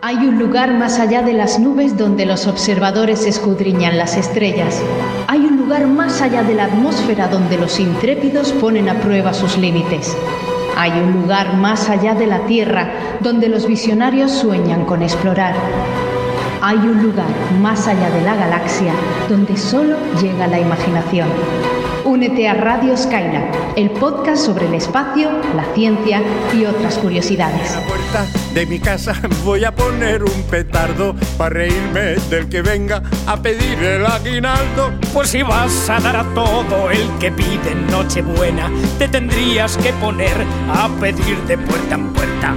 Hay un lugar más allá de las nubes donde los observadores escudriñan las estrellas. Hay un lugar más allá de la atmósfera donde los intrépidos ponen a prueba sus límites. Hay un lugar más allá de la Tierra donde los visionarios sueñan con explorar. Hay un lugar más allá de la galaxia donde solo llega la imaginación. Únete a Radio Skylab, el podcast sobre el espacio, la ciencia y otras curiosidades. En la puerta de mi casa voy a poner un petardo para reírme del que venga a pedir el aguinaldo. Pues si vas a dar a todo el que pide en Nochebuena, te tendrías que poner a pedir de puerta en puerta.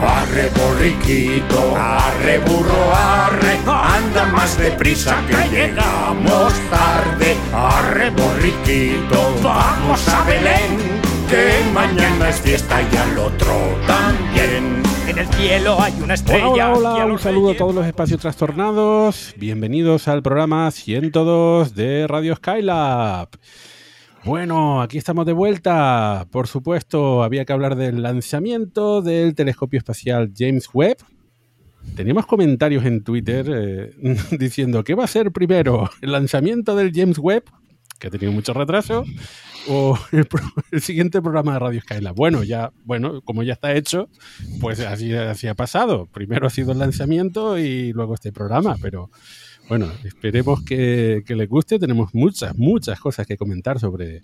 Arre borriquito, arre burro, arre, anda más deprisa que llegamos tarde. Arre borriquito, vamos a Belén, que mañana es fiesta y al otro también. En el cielo hay una estrella. Hola, hola, hola. Un saludo a todos los espacios trastornados. Bienvenidos al programa 102 de Radio Skylab. Bueno, aquí estamos de vuelta. Por supuesto, había que hablar del lanzamiento del telescopio espacial James Webb. Teníamos comentarios en Twitter eh, diciendo que va a ser primero el lanzamiento del James Webb, que ha tenido mucho retraso, o el, pro- siguiente programa de Radio Skylab. Bueno, ya, bueno, como ya está hecho, pues así ha pasado. Primero ha sido el lanzamiento y luego este programa, pero bueno, esperemos que, que les guste. Tenemos muchas, muchas cosas que comentar sobre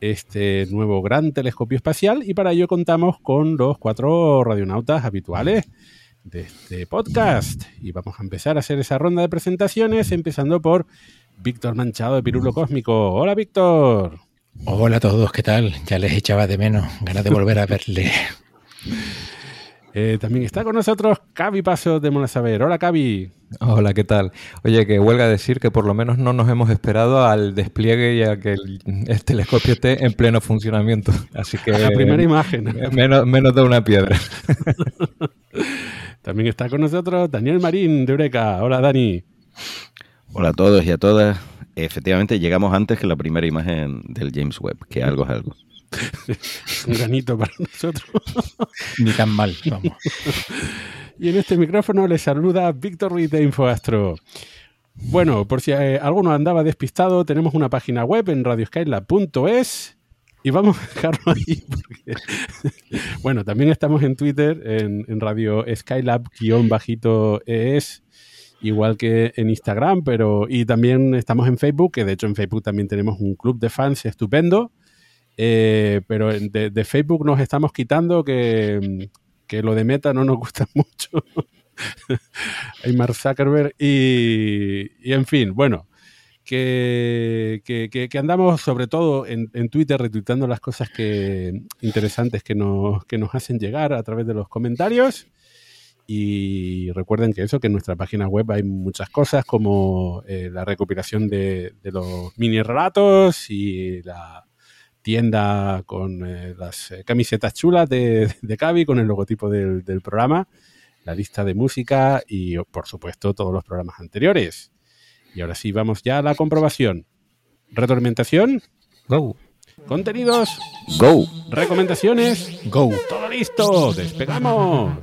este nuevo gran telescopio espacial y para ello contamos con los cuatro radionautas habituales de este podcast. Y vamos a empezar a hacer esa ronda de presentaciones, empezando por Víctor Manchado de Pirulo Cósmico. Hola, Víctor. Hola a todos, ¿qué tal? Ya les echaba de menos, ganas de volver a verle. Eh, también está con nosotros Cavi Paso de Mola Saber. Hola, Cavi. Hola, ¿qué tal? Oye, que huelga decir que por lo menos no nos hemos esperado al despliegue y a que el, el telescopio esté en pleno funcionamiento. Así que La primera imagen. menos, menos de una piedra. También está con nosotros Daniel Marín de Eureka. Hola, Dani. Hola a todos y a todas. Efectivamente, llegamos antes que la primera imagen del James Webb, que algo es algo. Un granito para nosotros. Ni tan mal, vamos. Y en este micrófono le saluda Víctor Ruiz de Infoastro. Bueno, por si eh, alguno andaba despistado, tenemos una página web en radioskylab.es y vamos a dejarlo ahí. Porque... bueno, también estamos en Twitter, en, en Radio Skylab-es, igual que en Instagram, pero y también estamos en Facebook, que de hecho en Facebook también tenemos un club de fans estupendo. Eh, pero de, de Facebook nos estamos quitando que, que lo de Meta no nos gusta mucho. Hay Mark Zuckerberg y, y, en fin, bueno, que, que, que, andamos sobre todo en, en, Twitter retuitando las cosas que, interesantes que nos, que nos hacen llegar a través de los comentarios. Y recuerden que eso, que en nuestra página web hay muchas cosas como eh, la recopilación de, de los mini relatos y la tienda con eh, las eh, camisetas chulas de, de Cavi, con el logotipo del, del, programa, la lista de música y, por supuesto, todos los programas anteriores. Y ahora sí, vamos ya a la comprobación. Retroalimentación. Go. Contenidos. Go. Recomendaciones. Go. Todo listo. Despegamos.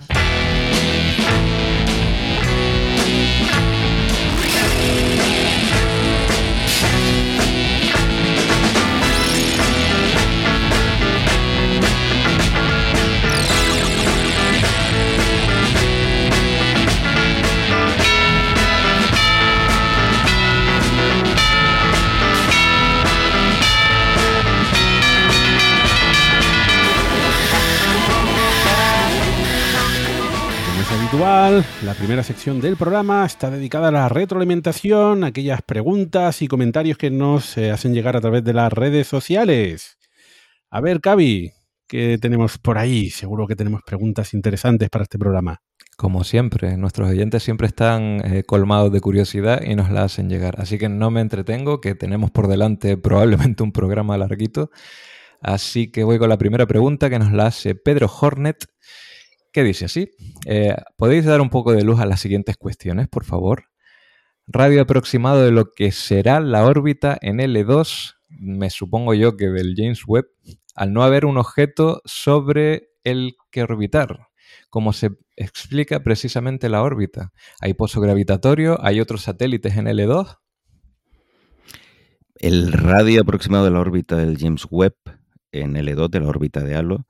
La primera sección del programa está dedicada a la retroalimentación, aquellas preguntas y comentarios que nos eh, hacen llegar a través de las redes sociales. A ver, Cavi, ¿qué tenemos por ahí? Seguro que tenemos preguntas interesantes para este programa. Como siempre, nuestros oyentes siempre están eh, colmados de curiosidad y nos la hacen llegar. Así que no me entretengo, que tenemos por delante probablemente un programa larguito. Así que voy con la primera pregunta que nos la hace Pedro Hornet que dice así. Eh, ¿Podéis dar un poco de luz a las siguientes cuestiones, por favor? Radio aproximado de lo que será la órbita en L2, me supongo yo que del James Webb, al no haber un objeto sobre el que orbitar. como se explica precisamente la órbita. ¿Hay pozo gravitatorio? ¿Hay otros satélites en L2? El radio aproximado de la órbita del James Webb en L2 de la órbita de Halo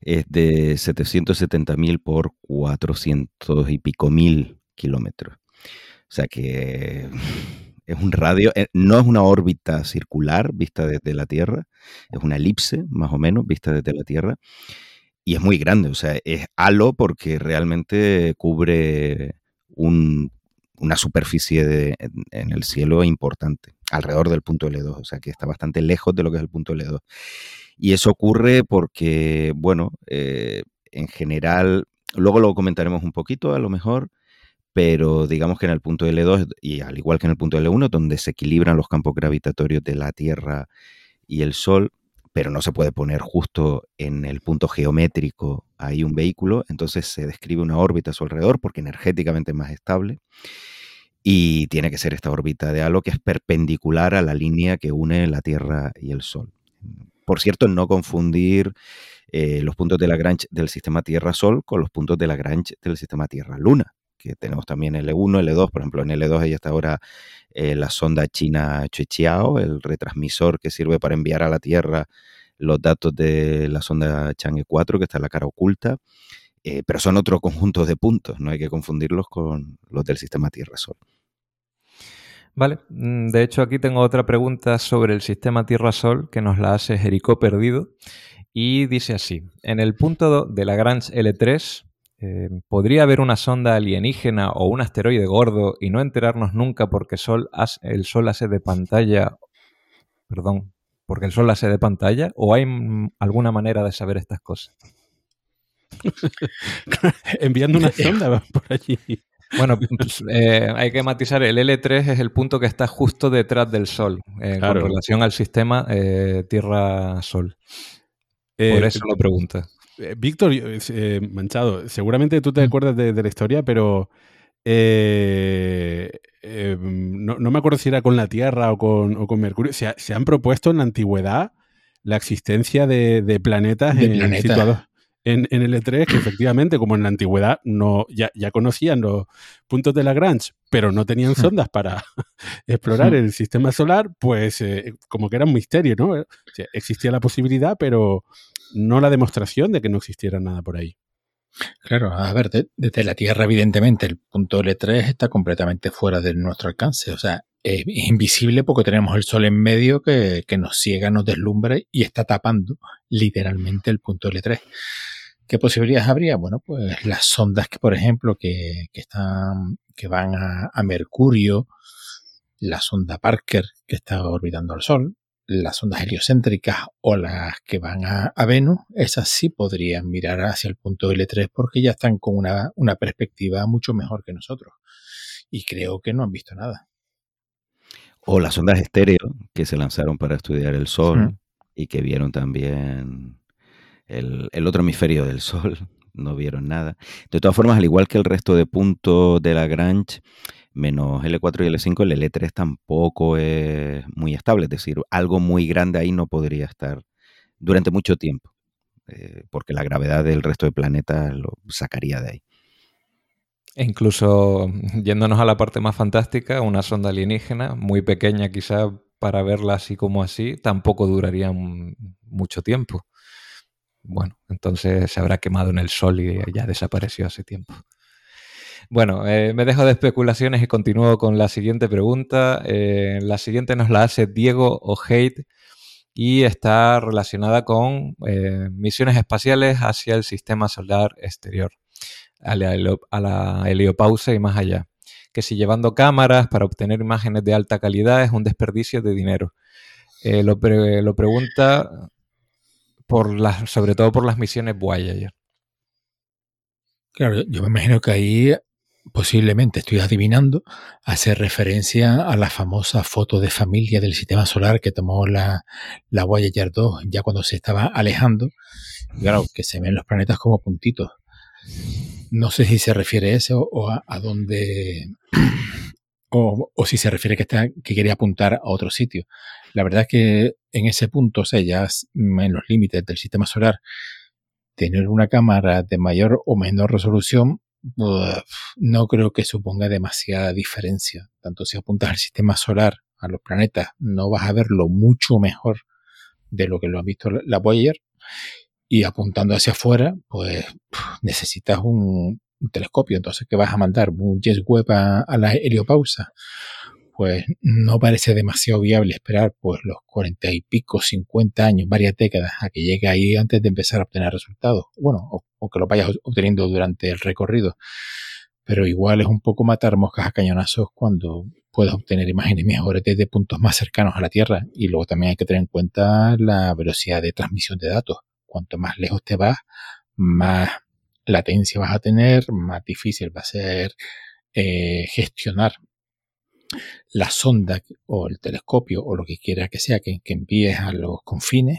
es de 770.000 por 400 y pico mil kilómetros. O sea que es un radio, eh, no es una órbita circular vista desde la Tierra, es una elipse más o menos vista desde la Tierra y es muy grande, o sea, es halo porque realmente cubre una superficie en, el cielo importante, alrededor del punto L2, o sea que está bastante lejos de lo que es el punto L2. Y eso ocurre porque, bueno, eh, en general, luego lo comentaremos un poquito a lo mejor, pero digamos que en el punto L2 y al igual que en el punto L1, donde se equilibran los campos gravitatorios de la Tierra y el Sol, pero no se puede poner justo en el punto geométrico ahí un vehículo, entonces se describe una órbita a su alrededor porque energéticamente es más estable y tiene que ser esta órbita de halo que es perpendicular a la línea que une la Tierra y el Sol. Por cierto, no confundir eh, los puntos de Lagrange del sistema Tierra-Sol con los puntos de Lagrange del sistema Tierra-Luna que tenemos también L1, L2, por ejemplo, en L2 ya está ahora eh, la sonda china Chuichiao, el retransmisor que sirve para enviar a la Tierra los datos de la sonda Chang'e 4, que está en la cara oculta, eh, pero son otro conjunto de puntos, no hay que confundirlos con los del sistema Tierra-Sol. Vale, mm, de hecho aquí tengo otra pregunta sobre el sistema Tierra-Sol que nos la hace Jericó Perdido y dice así, en el punto de Lagrange L3 eh, ¿Podría haber una sonda alienígena o un asteroide gordo y no enterarnos nunca porque sol el Sol hace de pantalla? Perdón, porque el Sol hace de pantalla? ¿O hay alguna manera de saber estas cosas? Enviando una sonda por allí. Bueno, pues, eh, hay que matizar, el L3 es el punto que está justo detrás del Sol, en con relación al sistema eh, Tierra-Sol. Por eso lo pregunta. Eh, Víctor, eh, Manchado, seguramente tú te acuerdas de, la historia, pero eh, no, me acuerdo si era con la Tierra o con, Mercurio. Se, han propuesto en la antigüedad la existencia de, planetas situados en, el E3, que efectivamente, como en la antigüedad, no, ya, conocían los puntos de Lagrange, pero no tenían hmm. sondas para explorar hmm. el sistema solar, pues como que era un misterio, ¿no? existía la posibilidad, pero no la demostración de que no existiera nada por ahí. Claro, a ver, desde la Tierra, evidentemente, el punto L3 está completamente fuera de nuestro alcance. O sea, es invisible porque tenemos el Sol en medio que, nos ciega, nos deslumbra y está tapando literalmente el punto L3. ¿Qué posibilidades habría? Bueno, pues las sondas que, por ejemplo, que, están, que van a, a Mercurio, la sonda Parker que está orbitando al Sol, las ondas heliocéntricas o las que van a, Venus, esas sí podrían mirar hacia el punto L3 porque ya están con una, perspectiva mucho mejor que nosotros. Y creo que no han visto nada. O las ondas estéreo que se lanzaron para estudiar el Sol y que vieron también el, el, otro hemisferio del Sol, no vieron nada. De todas formas, al igual que el resto de puntos de Lagrange, menos L4 y L5, el L3 tampoco es muy estable, es decir, algo muy grande ahí no podría estar durante mucho tiempo, eh, porque la gravedad del resto de planetas lo sacaría de ahí. E incluso yéndonos a la parte más fantástica, una sonda alienígena, muy pequeña quizá para verla así como así, tampoco duraría mucho tiempo. Bueno, entonces se habrá quemado en el sol y ya desapareció hace tiempo. Bueno, eh, me dejo de especulaciones y continúo con la siguiente pregunta. Eh, la siguiente nos la hace Diego O'Hate y está relacionada con eh, misiones espaciales hacia el sistema solar exterior, a la, heliopausa y más allá. Que si llevando cámaras para obtener imágenes de alta calidad es un desperdicio de dinero. Lo, pregunta por las, sobre todo por las misiones Voyager. Claro, yo me imagino que ahí posiblemente estoy adivinando, hace referencia a la famosa foto de familia del sistema solar que tomó la, la Voyager 2 ya cuando se estaba alejando. claro, que se ven los planetas como puntitos. No sé si se refiere a eso o a, dónde. O, si se refiere que, está, que quería apuntar a otro sitio. La verdad es que en ese punto, o sea, ya en los límites del sistema solar, tener una cámara de mayor o menor resolución no creo que suponga demasiada diferencia. Tanto si apuntas al sistema solar, a los planetas, no vas a verlo mucho mejor de lo que lo ha visto la Voyager. Y apuntando hacia afuera, pues necesitas un, telescopio. Entonces, ¿qué vas a mandar? ¿Un jet web a, a la heliopausa? pues no parece demasiado viable esperar pues los cuarenta y pico, cincuenta años, varias décadas a que llegue ahí antes de empezar a obtener resultados. Bueno, o, que lo vayas obteniendo durante el recorrido. Pero igual es un poco matar moscas a cañonazos cuando puedas obtener imágenes mejores desde puntos más cercanos a la Tierra. Y luego también hay que tener en cuenta la velocidad de transmisión de datos. Cuanto más lejos te vas, más latencia vas a tener, más difícil va a ser eh, gestionar la sonda o el telescopio o lo que quiera que sea que, envíes a los confines.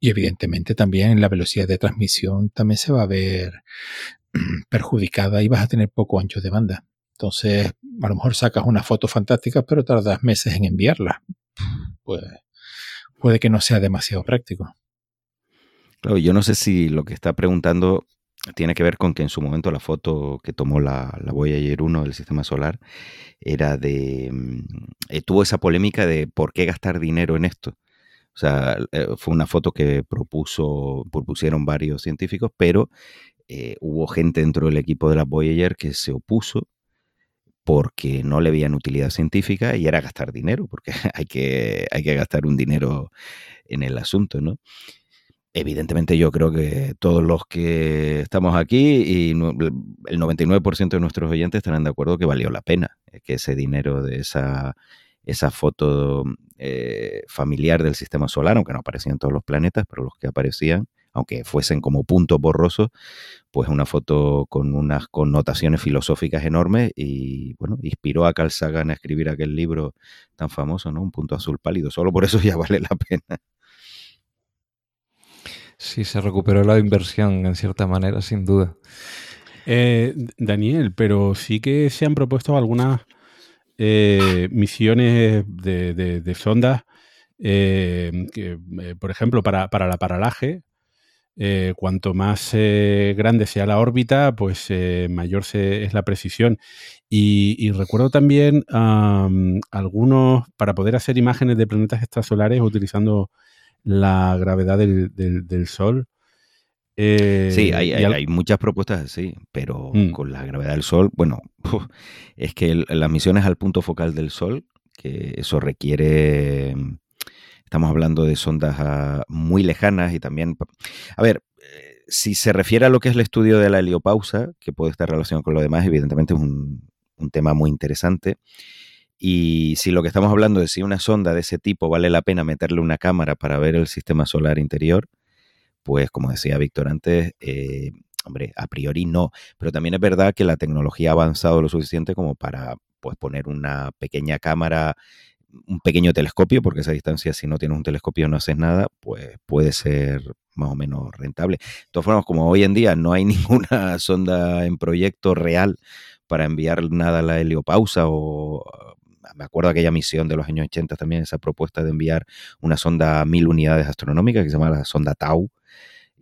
Y evidentemente también la velocidad de transmisión también se va a ver perjudicada y vas a tener poco ancho de banda. Entonces, a lo mejor sacas una foto fantástica, pero tardas meses en enviarla. Pues puede que no sea demasiado práctico. Claro, yo no sé si lo que está preguntando tiene que ver con que en su momento la foto que tomó la, la Voyager 1 del sistema solar era de... Mm, eh, tuvo esa polémica de por qué gastar dinero en esto. O sea, eh, fue una foto que propuso, propusieron varios científicos, pero eh, hubo gente dentro del equipo de la Voyager que se opuso porque no le veían utilidad científica y era gastar dinero, porque hay que, hay que gastar un dinero en el asunto, ¿no? Evidentemente yo creo que todos los que estamos aquí y el 99% de nuestros oyentes estarán de acuerdo que valió la pena, eh, que ese dinero de esa, esa foto eh, familiar del sistema solar, aunque no aparecían todos los planetas, pero los que aparecían, aunque fuesen como puntos borrosos, pues una foto con unas connotaciones filosóficas enormes y bueno, inspiró a Carl Sagan a escribir aquel libro tan famoso, ¿no? Un punto azul pálido. Solo por eso ya vale la pena. Sí, se recuperó la inversión en cierta manera, sin duda. Eh, Daniel, pero sí que se han propuesto algunas eh, misiones de, sondas, eh, que, por ejemplo, para, la paralaje, cuanto más grande sea la órbita, pues mayor es la precisión. Y, recuerdo también algunos, para poder hacer imágenes de planetas extrasolares utilizando la gravedad del, del, Sol. Eh, sí, hay, hay, muchas propuestas así, pero mm. con la gravedad del Sol, bueno, es que las misiones al punto focal del Sol, que eso requiere, estamos hablando de sondas ah, muy lejanas y también, a ver, eh, si se refiere a lo que es el estudio de la heliopausa, que puede estar relacionado con lo demás, evidentemente es un, un tema muy interesante. Y si lo que estamos hablando es si una sonda de ese tipo vale la pena meterle una cámara para ver el sistema solar interior, pues como decía Víctor antes, eh, hombre, a priori no. Pero también es verdad que la tecnología ha avanzado lo suficiente como para pues, poner una pequeña cámara, un pequeño telescopio, porque esa distancia, si no tienes un telescopio no haces nada, pues puede ser más o menos rentable. De todas formas, como hoy en día no hay ninguna sonda en proyecto real para enviar nada a la heliopausa o me acuerdo aquella misión de los años 80 también, esa propuesta de enviar una sonda a mil unidades astronómicas que se llama la sonda Tau.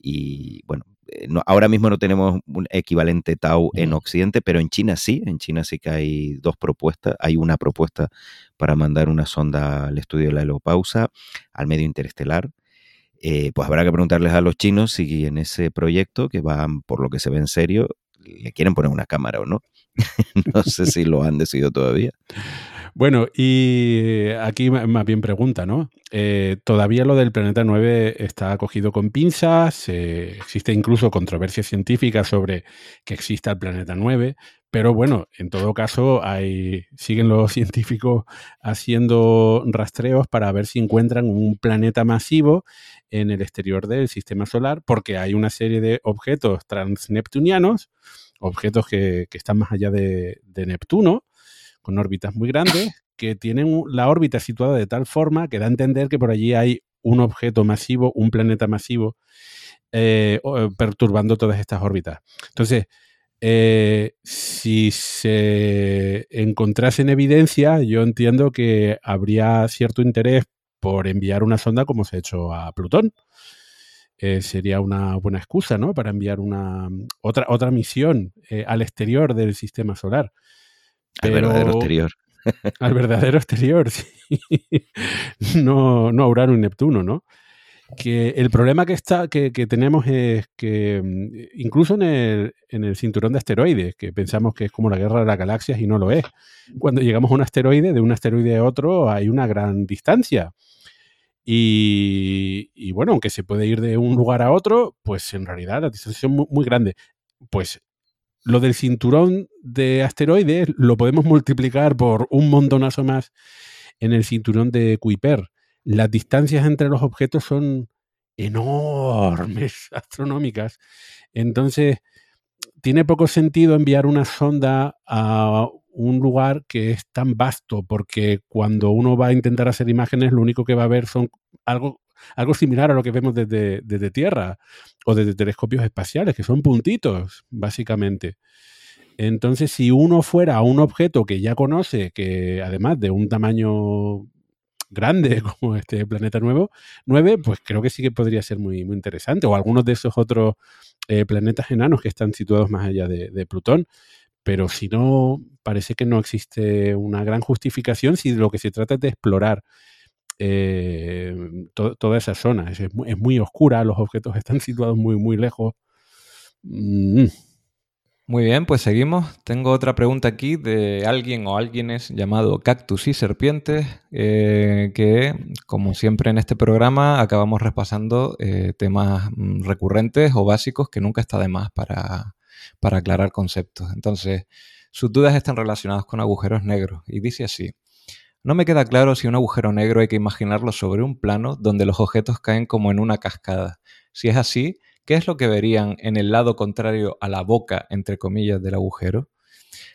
Y bueno, eh, ahora mismo no tenemos un equivalente Tau en Occidente, pero en China sí, en China sí que hay dos propuestas. Hay una propuesta para mandar una sonda al estudio de la helopausa, al medio interestelar. Eh, pues habrá que preguntarles a los chinos si en ese proyecto, que van por lo que se ve en serio, le quieren poner una cámara o no. no sé si lo han decidido todavía. Bueno, y aquí más bien pregunta, ¿no? Eh, todavía lo del planeta 9 está cogido con pinzas, existe incluso controversia científica sobre que exista el planeta 9, pero bueno, en todo caso, hay, siguen los científicos haciendo rastreos para ver si encuentran un planeta masivo en el exterior del sistema solar, porque hay una serie de objetos transneptunianos, objetos que, están más allá de Neptuno, con órbitas muy grandes, que tienen la órbita situada de tal forma que da a entender que por allí hay un objeto masivo, un planeta masivo, eh, eh, perturbando todas estas órbitas. Entonces, eh, si se encontrase en evidencia, yo entiendo que habría cierto interés por enviar una sonda como se ha hecho a Plutón. sería una buena excusa, ¿no? Para enviar una otra, otra misión al exterior del sistema solar. Al verdadero exterior. Al verdadero exterior, sí. no, no a Urano y Neptuno, ¿no? que el problema que, está, que, tenemos es que mm, incluso en el, en el, cinturón de asteroides, que pensamos que es como la guerra de las galaxias y no lo es, cuando llegamos a un asteroide, de un asteroide a otro hay una gran distancia. Y, bueno, aunque se puede ir de un lugar a otro, pues en realidad la distancia es muy, muy grande. Pues lo del cinturón de asteroides lo podemos multiplicar por un montonazo más en el cinturón de Kuiper las distancias entre los objetos son enormes, astronómicas. Entonces, tiene poco sentido enviar una sonda a un lugar que es tan vasto, porque cuando uno va a intentar hacer imágenes, lo único que va a ver son algo, algo similar a lo que vemos desde, Tierra o desde telescopios espaciales, que son puntitos, básicamente. Entonces, si uno fuera a un objeto que ya conoce, que además de un tamaño grande como este planeta nuevo, 9, pues creo que sí que podría ser muy, muy interesante. O algunos de esos otros eh, planetas enanos que están situados más allá de, Plutón. Pero si no, parece que no existe una gran justificación si lo que se trata es de explorar eh, toda esa zona. Es, muy, oscura, los objetos están situados muy, muy lejos. Mm. Muy bien, pues seguimos. Tengo otra pregunta aquí de alguien o alguienes llamado Cactus y Serpientes, eh, que como siempre en este programa acabamos repasando eh, temas mm, recurrentes o básicos que nunca está de más para, para aclarar conceptos. Entonces, sus dudas están relacionadas con agujeros negros y dice así. No me queda claro si un agujero negro hay que imaginarlo sobre un plano donde los objetos caen como en una cascada. Si es así, ¿qué es lo que verían en el lado contrario a la boca, entre comillas, del agujero?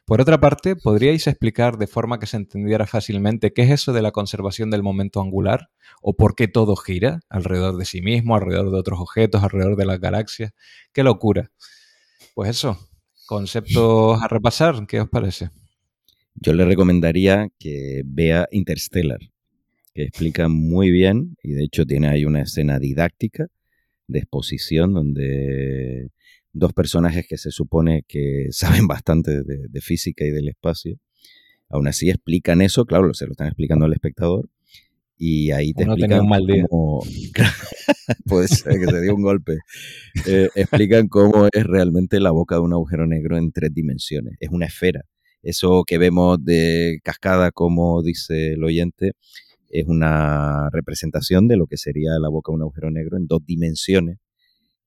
Por otra parte, ¿podríais explicar de forma que se entendiera fácilmente qué es eso de la conservación del momento angular? ¿O por qué todo gira alrededor de sí mismo, alrededor de otros objetos, alrededor de las galaxias? ¡Qué locura! Pues eso, conceptos a repasar, ¿qué os parece? Yo le recomendaría que vea Interstellar, que explica muy bien, y de hecho tiene ahí una escena didáctica de exposición donde dos personajes que se supone que saben bastante de, física y del espacio, aún así explican eso, claro, se lo están explicando al espectador, y ahí te explican un mal día. Cómo, puede ser que se dio un golpe. Eh, explican cómo es realmente la boca de un agujero negro en tres dimensiones. Es una esfera. Eso que vemos de cascada, como dice el oyente, es una representación de lo que sería la boca de un agujero negro en dos dimensiones.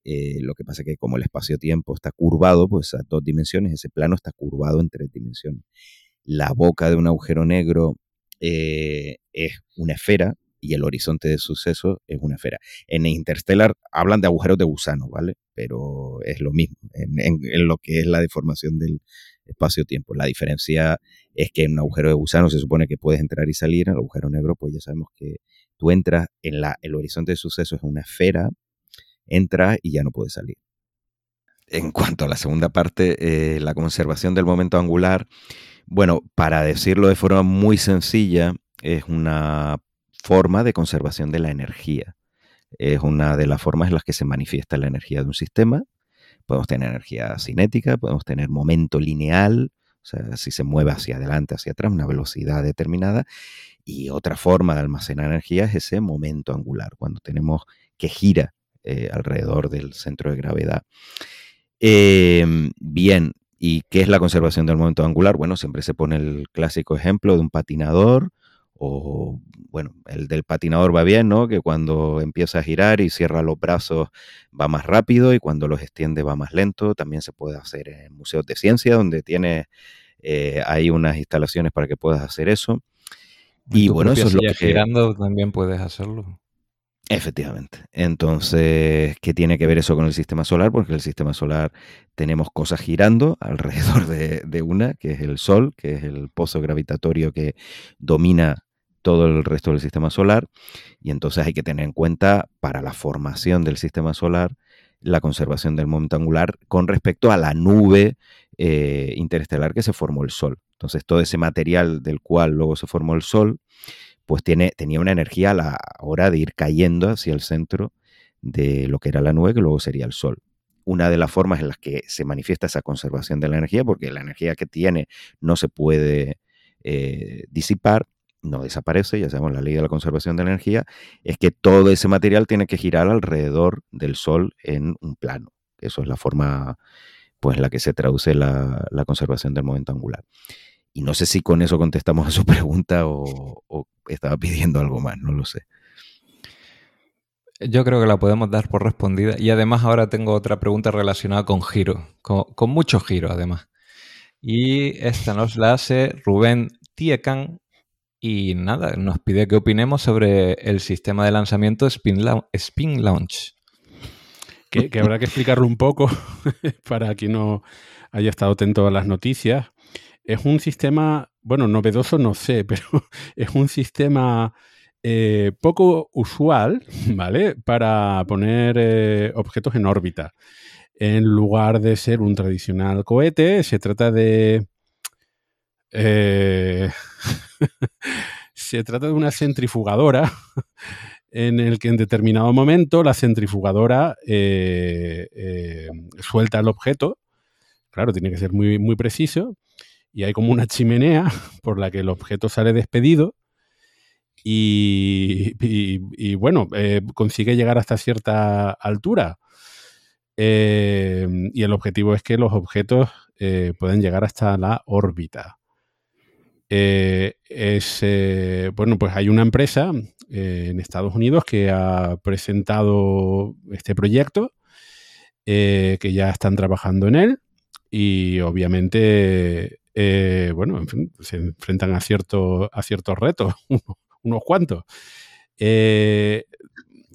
Eh, lo que pasa es que como el espacio-tiempo está curvado, pues a dos dimensiones, ese plano está curvado en tres dimensiones. La boca de un agujero negro eh, es una esfera y el horizonte de suceso es una esfera. En Interstellar hablan de agujeros de gusano, ¿vale? Pero es lo mismo en lo que es la deformación del, espacio-tiempo. La diferencia es que en un agujero de gusano se supone que puedes entrar y salir, en el agujero negro pues ya sabemos que tú entras en la, el horizonte de sucesos es una esfera, entras y ya no puedes salir. En cuanto a la segunda parte, eh, la conservación del momento angular, bueno, para decirlo de forma muy sencilla, es una forma de conservación de la energía. Es una de las formas en las que se manifiesta la energía de un sistema Podemos tener energía cinética, podemos tener momento lineal, o sea, si se mueve hacia adelante, hacia atrás, una velocidad determinada. Y otra forma de almacenar energía es ese momento angular, cuando tenemos que gira eh, alrededor del centro de gravedad. Em, bien, ¿y qué es la conservación del momento angular? Bueno, siempre se pone el clásico ejemplo de un patinador o bueno, el del patinador va bien, ¿no? Que cuando empieza a girar y cierra los brazos va más rápido y cuando los extiende va más lento. También se puede hacer en museos de ciencia donde tiene eh, hay unas instalaciones para que puedas hacer eso. Y bueno, eso es lo que girando también puedes hacerlo. Efectivamente. Entonces, ¿qué tiene que ver eso con el sistema solar? Porque el sistema solar tenemos cosas girando alrededor de, de, una, que es el Sol, que es el pozo gravitatorio que domina todo el resto del sistema solar y entonces hay que tener en cuenta para la formación del sistema solar la conservación del momento angular con respecto a la nube eh, interestelar que se formó el Sol. Entonces todo ese material del cual luego se formó el Sol, pues tiene, tenía una energía a la hora de ir cayendo hacia el centro de lo que era la nube, que luego sería el Sol. Una de las formas en las que se manifiesta esa conservación de la energía, porque la energía que tiene no se puede eh, disipar, no desaparece, ya sabemos la ley de la conservación de la energía, es que todo ese material tiene que girar alrededor del Sol en un plano. Eso es la forma pues la que se traduce la, conservación del momento angular. Y no sé si con eso contestamos a su pregunta o, estaba pidiendo algo más, no lo sé. Yo creo que la podemos dar por respondida. Y además ahora tengo otra pregunta relacionada con giro, con, con mucho giro además. Y esta nos la hace Rubén Tiekan y nada, nos pide que opinemos sobre el sistema de lanzamiento Spin, Launch. Que, habrá que explicarlo un poco para quien no haya estado atento a las noticias. Es un sistema, bueno, novedoso no sé, pero es un sistema eh, poco usual, ¿vale? Para poner eh, objetos en órbita. En lugar de ser un tradicional cohete, se trata de eh, se trata de una centrifugadora en el que en determinado momento la centrifugadora eh, eh, suelta el objeto. Claro, tiene que ser muy, muy preciso. Y hay como una chimenea por la que el objeto sale despedido. Y, bueno, consigue llegar hasta cierta altura. y el objetivo es que los objetos puedan llegar hasta la órbita. Eh, es, eh, bueno, pues hay una empresa eh, en Estados Unidos que ha presentado este proyecto, que ya están trabajando en él y obviamente, bueno, se enfrentan a, cierto, a ciertos retos, unos cuantos.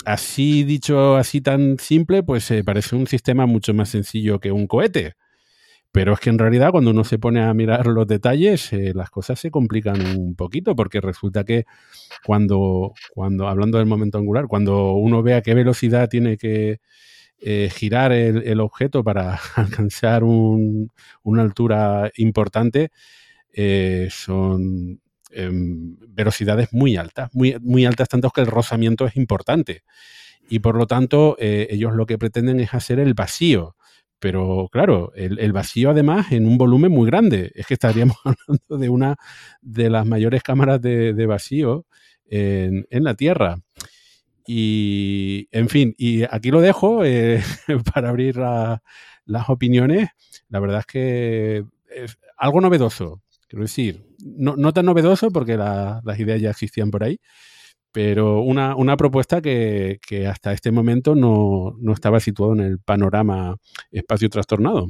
así dicho, así tan simple, pues parece un sistema mucho más sencillo que un cohete. Pero es que en realidad cuando uno se pone a mirar los detalles, eh, las cosas se complican un poquito, porque resulta que cuando, cuando, hablando del momento angular, cuando uno ve a qué velocidad tiene que eh, girar el, objeto para alcanzar una altura importante, eh, son em, velocidades muy altas, muy, muy altas, tanto que el rozamiento es importante. Y por lo tanto, ellos lo que pretenden es hacer el vacío pero claro, el, vacío además en un volumen muy grande. Es que estaríamos hablando de una de las mayores cámaras de, vacío en, la Tierra. Y, en fin, y aquí lo dejo eh, para abrir las opiniones. La verdad es que es algo novedoso, quiero decir, no, tan novedoso porque las ideas ya existían por ahí, pero una, propuesta que, hasta este momento no, estaba situado en el panorama espacio trastornado.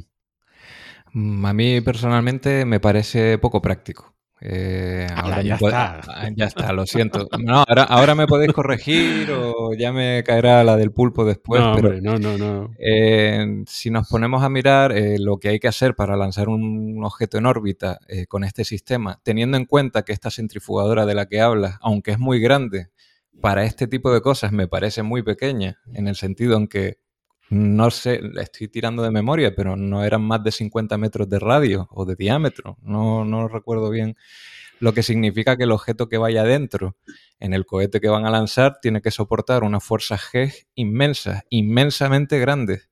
Mm, a mí personalmente me parece poco práctico. Eh, ahora ya, está. Ah, ya está, lo siento. No, ahora, me podéis corregir o ya me caerá la del pulpo después. No, pero, no, no, no. Eh, si nos ponemos a mirar eh, lo que hay que hacer para lanzar un objeto en órbita con este sistema, teniendo en cuenta que esta centrifugadora de la que hablas, aunque es muy grande, para este tipo de cosas me parece muy pequeña, en el sentido en que no sé, estoy tirando de memoria, pero no eran más de 50 metros de radio o de diámetro, no, no recuerdo bien. Lo que significa que el objeto que vaya adentro en el cohete que van a lanzar tiene que soportar una fuerza G inmensa, inmensamente grande.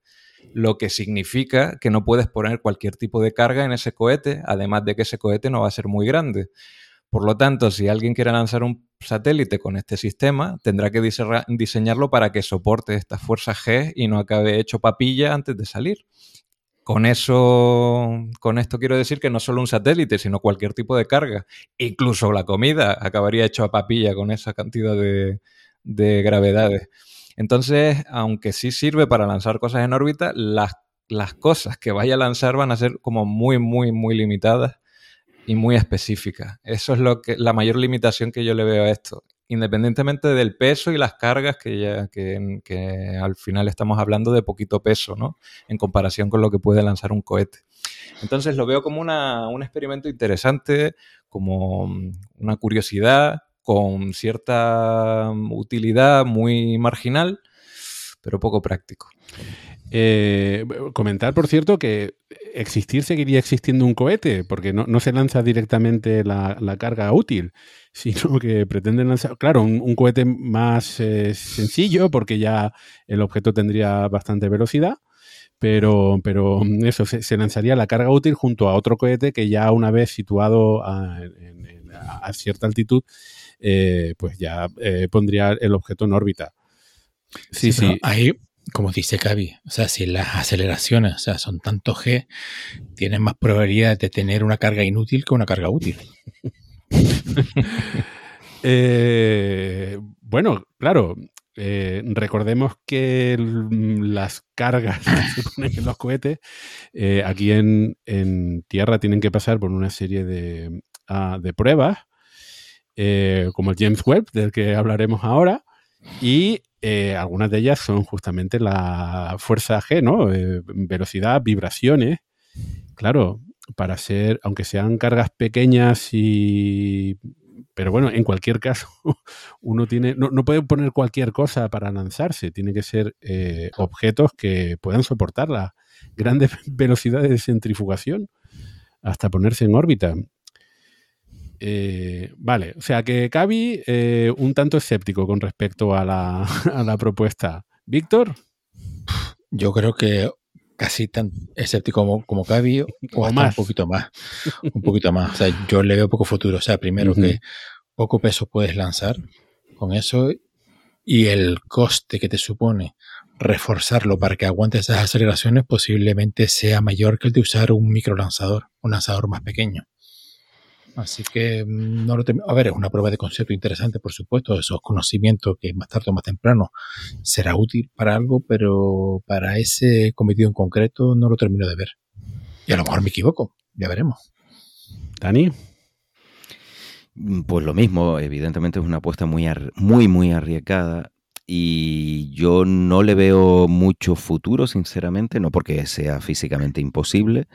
Lo que significa que no puedes poner cualquier tipo de carga en ese cohete, además de que ese cohete no va a ser muy grande. Por lo tanto, si alguien quiere lanzar un satélite con este sistema, tendrá que diseñarlo para que soporte esta fuerza G y no acabe hecho papilla antes de salir. Con eso, con esto quiero decir que no solo un satélite, sino cualquier tipo de carga, incluso la comida, acabaría hecho a papilla con esa cantidad de, gravedades. Entonces, aunque sí sirve para lanzar cosas en órbita, las, las cosas que vaya a lanzar van a ser como muy, muy, muy limitadas y muy específica. Eso es lo que, la mayor limitación que yo le veo a esto. Independientemente del peso y las cargas, que, ya, que, al final estamos hablando de poquito peso, ¿no? En comparación con lo que puede lanzar un cohete. Entonces lo veo como una, un experimento interesante, como una curiosidad, con cierta utilidad muy marginal, pero poco práctico. Eh, comentar, por cierto, que existir seguiría existiendo un cohete, porque no, se lanza directamente la, carga útil, sino que pretenden lanzar, claro, un, cohete más eh, sencillo, porque ya el objeto tendría bastante velocidad, pero, pero eso, se, lanzaría la carga útil junto a otro cohete que ya una vez situado a, cierta altitud, eh, pues ya pondría el objeto en órbita. Sí, sí. Ahí, como dice Cavi, o sea, si las aceleraciones o sea, son tanto G, tienen más probabilidad de tener una carga inútil que una carga útil. Eh, bueno, claro, eh, recordemos que las cargas que se ponen en los cohetes eh, aquí en, Tierra tienen que pasar por una serie de, ah, de pruebas, como el James Webb, del que hablaremos ahora, y eh, algunas de ellas son justamente la fuerza G, ¿no? Eh, velocidad, vibraciones. Claro, para ser, aunque sean cargas pequeñas y... Pero bueno, en cualquier caso, uno tiene, no, puede poner cualquier cosa para lanzarse, tiene que ser eh, objetos que puedan soportar las grandes velocidades de centrifugación hasta ponerse en órbita. Eh, vale, o sea que Cavi eh, un tanto escéptico con respecto a la, propuesta. Víctor. Yo creo que casi tan escéptico como, como Cavi o, más. un poquito más. Un poquito más. O sea, yo le veo poco futuro. O sea, primero que poco peso puedes lanzar con eso y el coste que te supone reforzarlo para que aguante esas aceleraciones posiblemente sea mayor que el de usar un micro lanzador, un lanzador más pequeño. Así que mm, no lo A ver, es una prueba de concepto interesante, por supuesto, esos conocimientos que más tarde o más temprano será útil para algo, pero para ese cometido en concreto no lo termino de ver. Y a lo mejor me equivoco, ya veremos. Dani. Mm, pues lo mismo, evidentemente es una apuesta muy, muy, muy arriesgada y yo no le veo mucho futuro, sinceramente, no porque sea físicamente imposible,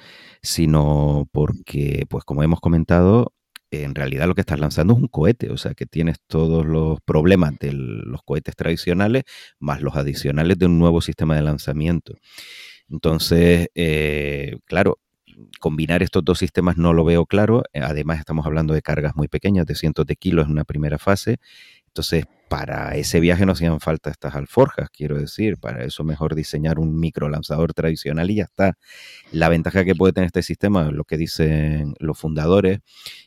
sino porque, pues como hemos comentado, en realidad lo que estás lanzando es un cohete, o sea que tienes todos los problemas de los cohetes tradicionales más los adicionales de un nuevo sistema de lanzamiento. Entonces, eh, claro, combinar estos dos sistemas no lo veo claro. Además, estamos hablando de cargas muy pequeñas, de cientos de kilos en una primera fase. Entonces, para ese viaje no hacían falta estas alforjas, quiero decir, para eso mejor diseñar un micro lanzador tradicional y ya está. La ventaja que puede tener este sistema, lo que dicen los fundadores,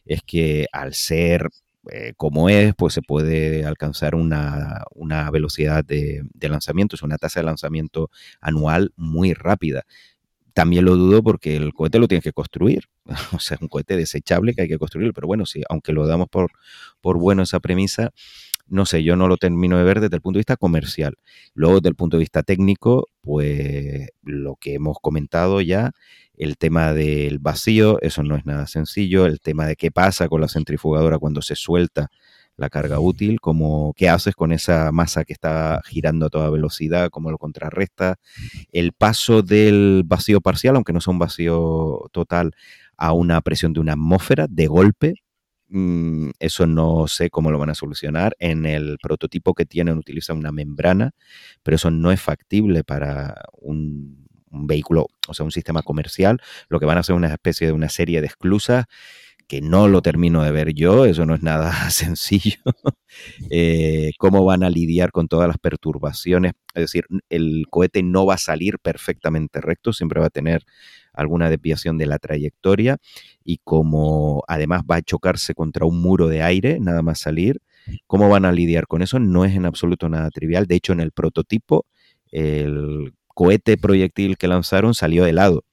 es que al ser eh, como es, pues se puede alcanzar una, velocidad de, de lanzamiento, es una tasa de lanzamiento anual muy rápida. También lo dudo porque el cohete lo tienes que construir. O sea, es un cohete desechable que hay que construir. Pero bueno, sí, aunque lo damos por, por bueno esa premisa, no sé, yo no lo termino de ver desde el punto de vista comercial. Luego, desde el punto de vista técnico, pues lo que hemos comentado ya, el tema del vacío, eso no es nada sencillo, el tema de qué pasa con la centrifugadora cuando se suelta la carga útil, como qué haces con esa masa que está girando a toda velocidad, cómo lo contrarresta, el paso del vacío parcial, aunque no sea un vacío total, a una presión de una atmósfera de golpe, Mm, eso no sé cómo lo van a solucionar. En el prototipo que tienen utilizan una membrana, pero eso no es factible para un, vehículo, o sea, un sistema comercial. Lo que van a hacer es una especie de una serie de esclusas que no lo termino de ver yo, eso no es nada sencillo. Eh, ¿Cómo van a lidiar con todas las perturbaciones? Es decir, el cohete no va a salir perfectamente recto, siempre va a tener alguna desviación de la trayectoria y como además va a chocarse contra un muro de aire, nada más salir, ¿cómo van a lidiar con eso? No es en absoluto nada trivial. De hecho, en el prototipo, el cohete proyectil que lanzaron salió de lado.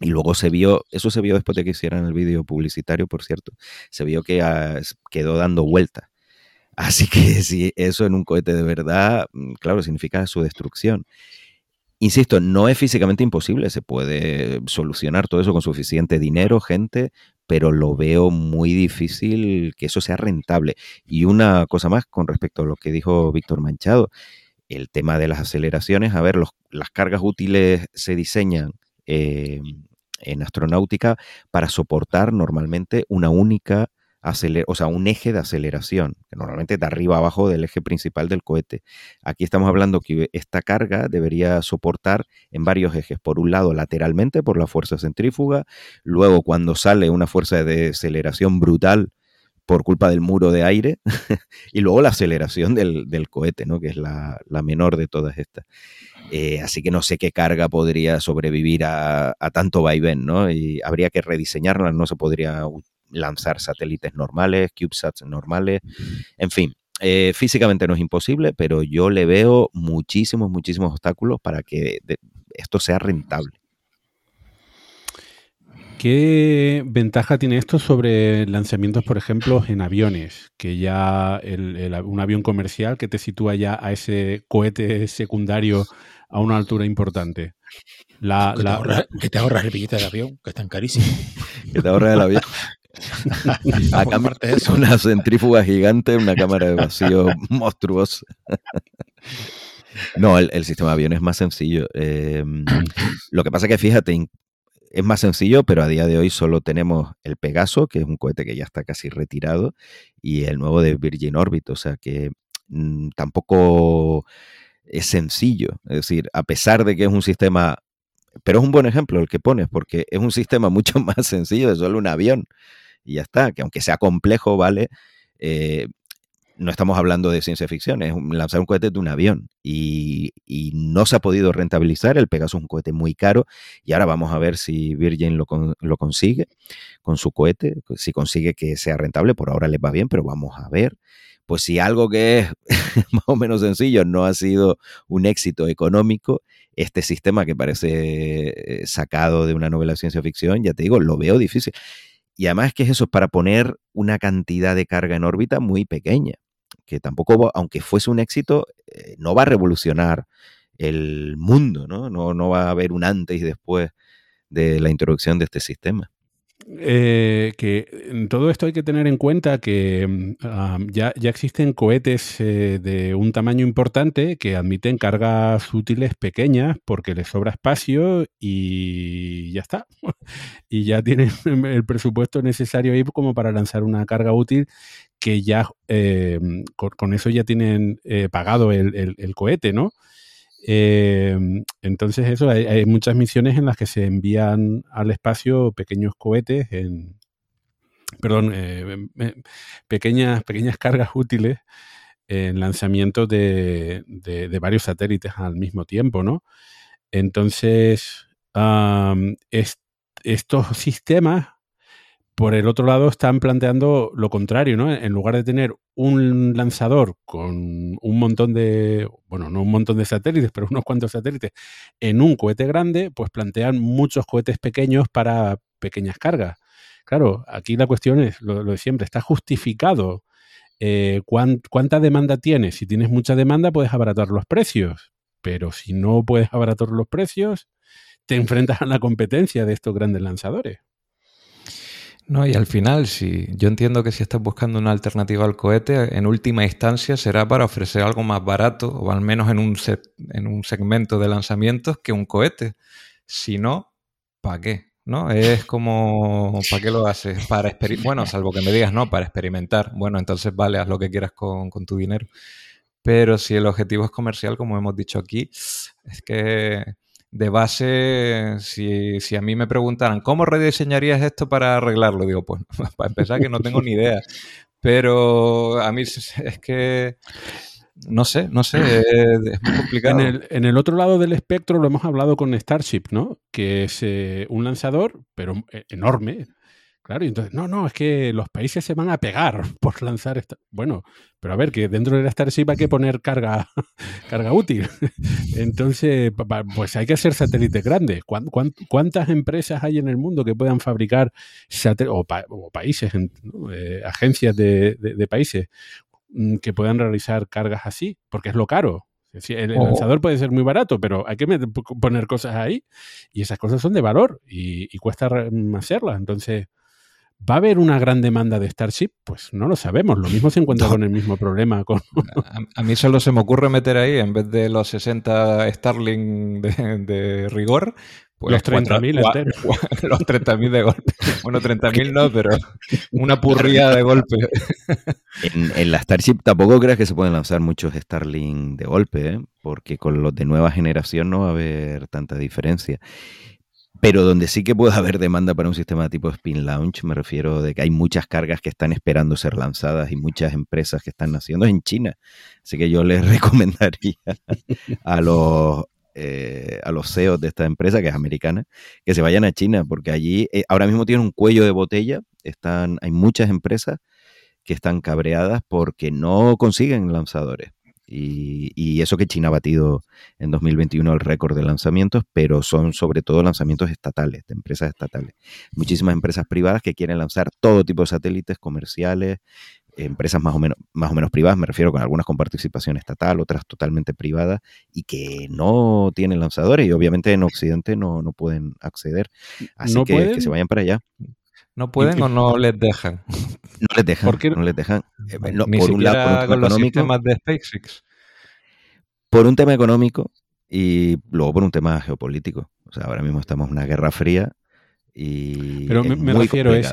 Y luego se vio, eso se vio después de que hicieran el vídeo publicitario, por cierto, se vio que ah, quedó dando vueltas. Así que si eso en un cohete de verdad, mm, claro, significa su destrucción. Insisto, no es físicamente imposible, se puede solucionar todo eso con suficiente dinero, gente, pero lo veo muy difícil que eso sea rentable. Y una cosa más con respecto a lo que dijo Víctor Manchado, el tema de las aceleraciones, a ver, las cargas útiles se diseñan eh, en astronáutica para soportar normalmente una única o sea, un eje de aceleración, que normalmente de arriba abajo del eje principal del cohete. Aquí estamos hablando que esta carga debería soportar en varios ejes. Por un lado, lateralmente por la fuerza centrífuga, luego cuando sale una fuerza de aceleración brutal por culpa del muro de aire, y luego la aceleración del, cohete, ¿no? que es la, menor de todas estas. Eh, así que no sé qué carga podría sobrevivir a, a, tanto vaivén, ¿no? Y habría que rediseñarla, no se podría lanzar satélites normales, CubeSats normales, en fin. Eh, físicamente no es imposible, pero yo le veo muchísimos, muchísimos obstáculos para que esto sea rentable. ¿Qué ventaja tiene esto sobre lanzamientos, por ejemplo, en aviones? Que ya un avión comercial que te sitúa ya a ese cohete secundario a una altura importante. La, que, te ahorras, el billete de avión, que es tan carísimo. que te ahorras el avión. Acá es una centrífuga gigante, una cámara de vacío monstruosa. no, el, sistema de avión es más sencillo. Em, lo que pasa es que fíjate, es más sencillo, pero a día de hoy solo tenemos el Pegaso, que es un cohete que ya está casi retirado, y el nuevo de Virgin Orbit, o sea que mm, tampoco es sencillo. Es decir, a pesar de que es un sistema, pero es un buen ejemplo el que pones, porque es un sistema mucho más sencillo de solo un avión y ya está, que aunque sea complejo, ¿vale? Eh, no estamos hablando de ciencia ficción, es lanzar un cohete de un avión y, no se ha podido rentabilizar. El Pegasus es un cohete muy caro y ahora vamos a ver si Virgin lo, lo, consigue con su cohete, si consigue que sea rentable. Por ahora les va bien, pero vamos a ver. Pues si algo que es más o menos sencillo no ha sido un éxito económico, este sistema que parece eh, sacado de una novela de ciencia ficción, ya te digo, lo veo difícil. Y además que es eso, es para poner una cantidad de carga en órbita muy pequeña, que tampoco, aunque fuese un éxito, eh, no va a revolucionar el mundo, ¿no? ¿no? No va a haber un antes y después de la introducción de este sistema. Eh, que en todo esto hay que tener en cuenta que mm, ya, ya, existen cohetes eh, de un tamaño importante que admiten cargas útiles pequeñas porque les sobra espacio y ya está. y ya tienen el presupuesto necesario ahí como para lanzar una carga útil que ya eh, con, eso ya tienen pagado el, cohete, ¿no? Eh, entonces, eso, hay, muchas misiones en las que se envían al espacio pequeños cohetes en. Perdón, eh, pequeñas, pequeñas cargas útiles en lanzamiento de, varios satélites al mismo tiempo, ¿no? Entonces, estos sistemas por el otro lado, están planteando lo contrario, ¿no? En lugar de tener un lanzador con un montón de, bueno, no un montón de satélites, pero unos cuantos satélites en un cohete grande, pues plantean muchos cohetes pequeños para pequeñas cargas. Claro, aquí la cuestión es lo, de siempre, está justificado eh, cuánta demanda tienes. Si tienes mucha demanda, puedes abaratar los precios, pero si no puedes abaratar los precios, te enfrentas a la competencia de estos grandes lanzadores. No, y al final, si yo entiendo que si estás buscando una alternativa al cohete, en última instancia será para ofrecer algo más barato, o al menos en un, en un segmento de lanzamientos, que un cohete. Si no, ¿para qué? ¿No? Es como, ¿para qué lo haces? Para bueno, salvo que me digas, no, para experimentar. Bueno, entonces vale, haz lo que quieras con, con tu dinero. Pero si el objetivo es comercial, como hemos dicho aquí, es que de base, si, a mí me preguntaran, ¿cómo rediseñarías esto para arreglarlo? Digo, pues para empezar que no tengo ni idea. Pero a mí es que no sé, no sé, es, muy complicado. En el, otro lado del espectro lo hemos hablado con Starship, ¿no? Que es eh, un lanzador, pero eh, enorme, Claro, y entonces, no, no, es que los países se van a pegar por lanzar esta. Bueno, pero a ver, que dentro de la Starship hay que poner carga, carga útil. Entonces, pues hay que hacer satélites grandes. ¿Cuántas empresas hay en el mundo que puedan fabricar satélites, o, países, eh, agencias de, países mm, que puedan realizar cargas así? Porque es lo caro. El, lanzador puede ser muy barato, pero hay que poner cosas ahí y esas cosas son de valor y, y cuesta hacerlas. Entonces, ¿Va a haber una gran demanda de Starship? Pues no lo sabemos. Lo mismo se encuentra con el mismo problema. Con... A, mí solo se me ocurre meter ahí, en vez de los 60 Starling de, rigor, Pues los 30.000 enteros. Los 30.000 de golpe. Bueno, 30.000 no, pero una purría de golpe. En, en, la Starship tampoco creas que se pueden lanzar muchos Starlink de golpe, ¿eh? porque con los de nueva generación no va a haber tanta diferencia. Pero donde sí que puede haber demanda para un sistema tipo Spin Launch, me refiero de que hay muchas cargas que están esperando ser lanzadas y muchas empresas que están naciendo en China. Así que yo les recomendaría a los, eh, a los CEOs de esta empresa, que es americana, que se vayan a China, porque allí eh, ahora mismo tienen un cuello de botella. Están, hay muchas empresas que están cabreadas porque no consiguen lanzadores. Y, eso que China ha batido en 2021 el récord de lanzamientos, pero son sobre todo lanzamientos estatales, de empresas estatales. Muchísimas empresas privadas que quieren lanzar todo tipo de satélites comerciales, empresas más o menos, más o menos privadas, me refiero con algunas con participación estatal, otras totalmente privadas, y que no tienen lanzadores y obviamente en Occidente no, no pueden acceder. Así que, que se vayan para allá. ¿No pueden o no les dejan? No les dejan. ¿Por No les dejan. Eh, por un lado, por un tema económico. de SpaceX. Por un tema económico y luego por un tema geopolítico. O sea, ahora mismo estamos en una guerra fría y. Pero me, refiero, es,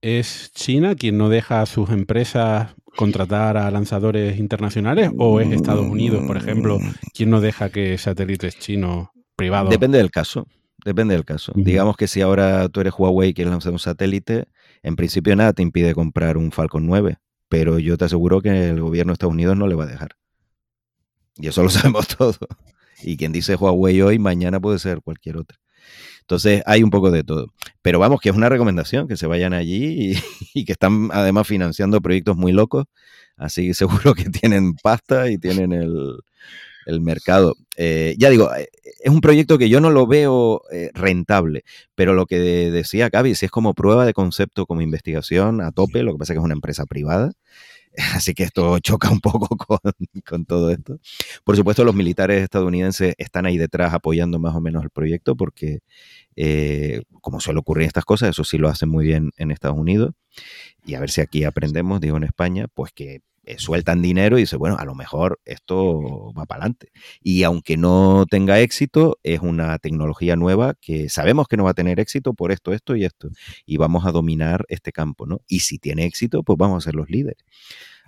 ¿es China quien no deja a sus empresas contratar a lanzadores internacionales o es Estados Unidos, por ejemplo, mm. quien no deja que satélites chinos privados. Depende del caso. Depende del caso. Digamos que si ahora tú eres Huawei y quieres lanzar un satélite, en principio nada te impide comprar un Falcon 9, pero yo te aseguro que el gobierno de Estados Unidos no le va a dejar. Y eso lo sabemos todos. Y quien dice Huawei hoy, mañana puede ser cualquier otro. Entonces hay un poco de todo. Pero vamos, que es una recomendación, que se vayan allí y, y que están además financiando proyectos muy locos. Así que seguro que tienen pasta y tienen el, el mercado. Eh, ya digo, eh, es un proyecto que yo no lo veo eh, rentable, pero lo que decía Cavi, si es como prueba de concepto, como investigación a tope, lo que pasa es que es una empresa privada. Así que esto choca un poco con, todo esto. Por supuesto, los militares estadounidenses están ahí detrás apoyando más o menos el proyecto porque, como suele ocurrir estas cosas, eso sí lo hacen muy bien en Estados Unidos. Y a ver si aquí aprendemos, digo en España, pues que eh, sueltan dinero y dice, bueno, a lo mejor esto va para adelante. Y aunque no tenga éxito, es una tecnología nueva que sabemos que no va a tener éxito por esto, esto y esto. Y vamos a dominar este campo, ¿no? Y si tiene éxito, pues vamos a ser los líderes.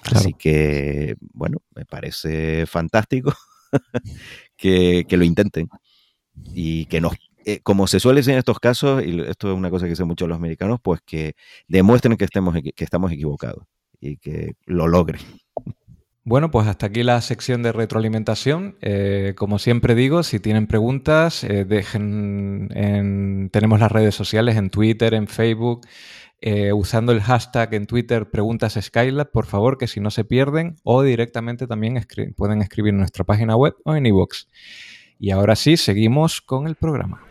Así que, bueno, me parece fantástico que, lo intenten y que nos eh, como se suele decir en estos casos, y esto es una cosa que dicen muchos los americanos, pues que demuestren que, estemos, que estamos equivocados y que lo logre. Bueno, pues hasta aquí la sección de retroalimentación. Eh, como siempre digo, si tienen preguntas, eh, dejen en, tenemos las redes sociales en Twitter, en Facebook, eh, usando el hashtag en Twitter preguntas Skylab, por favor, que si no se pierden, o directamente también pueden escribir en nuestra página web o en iVoox. Y ahora sí, seguimos con el programa.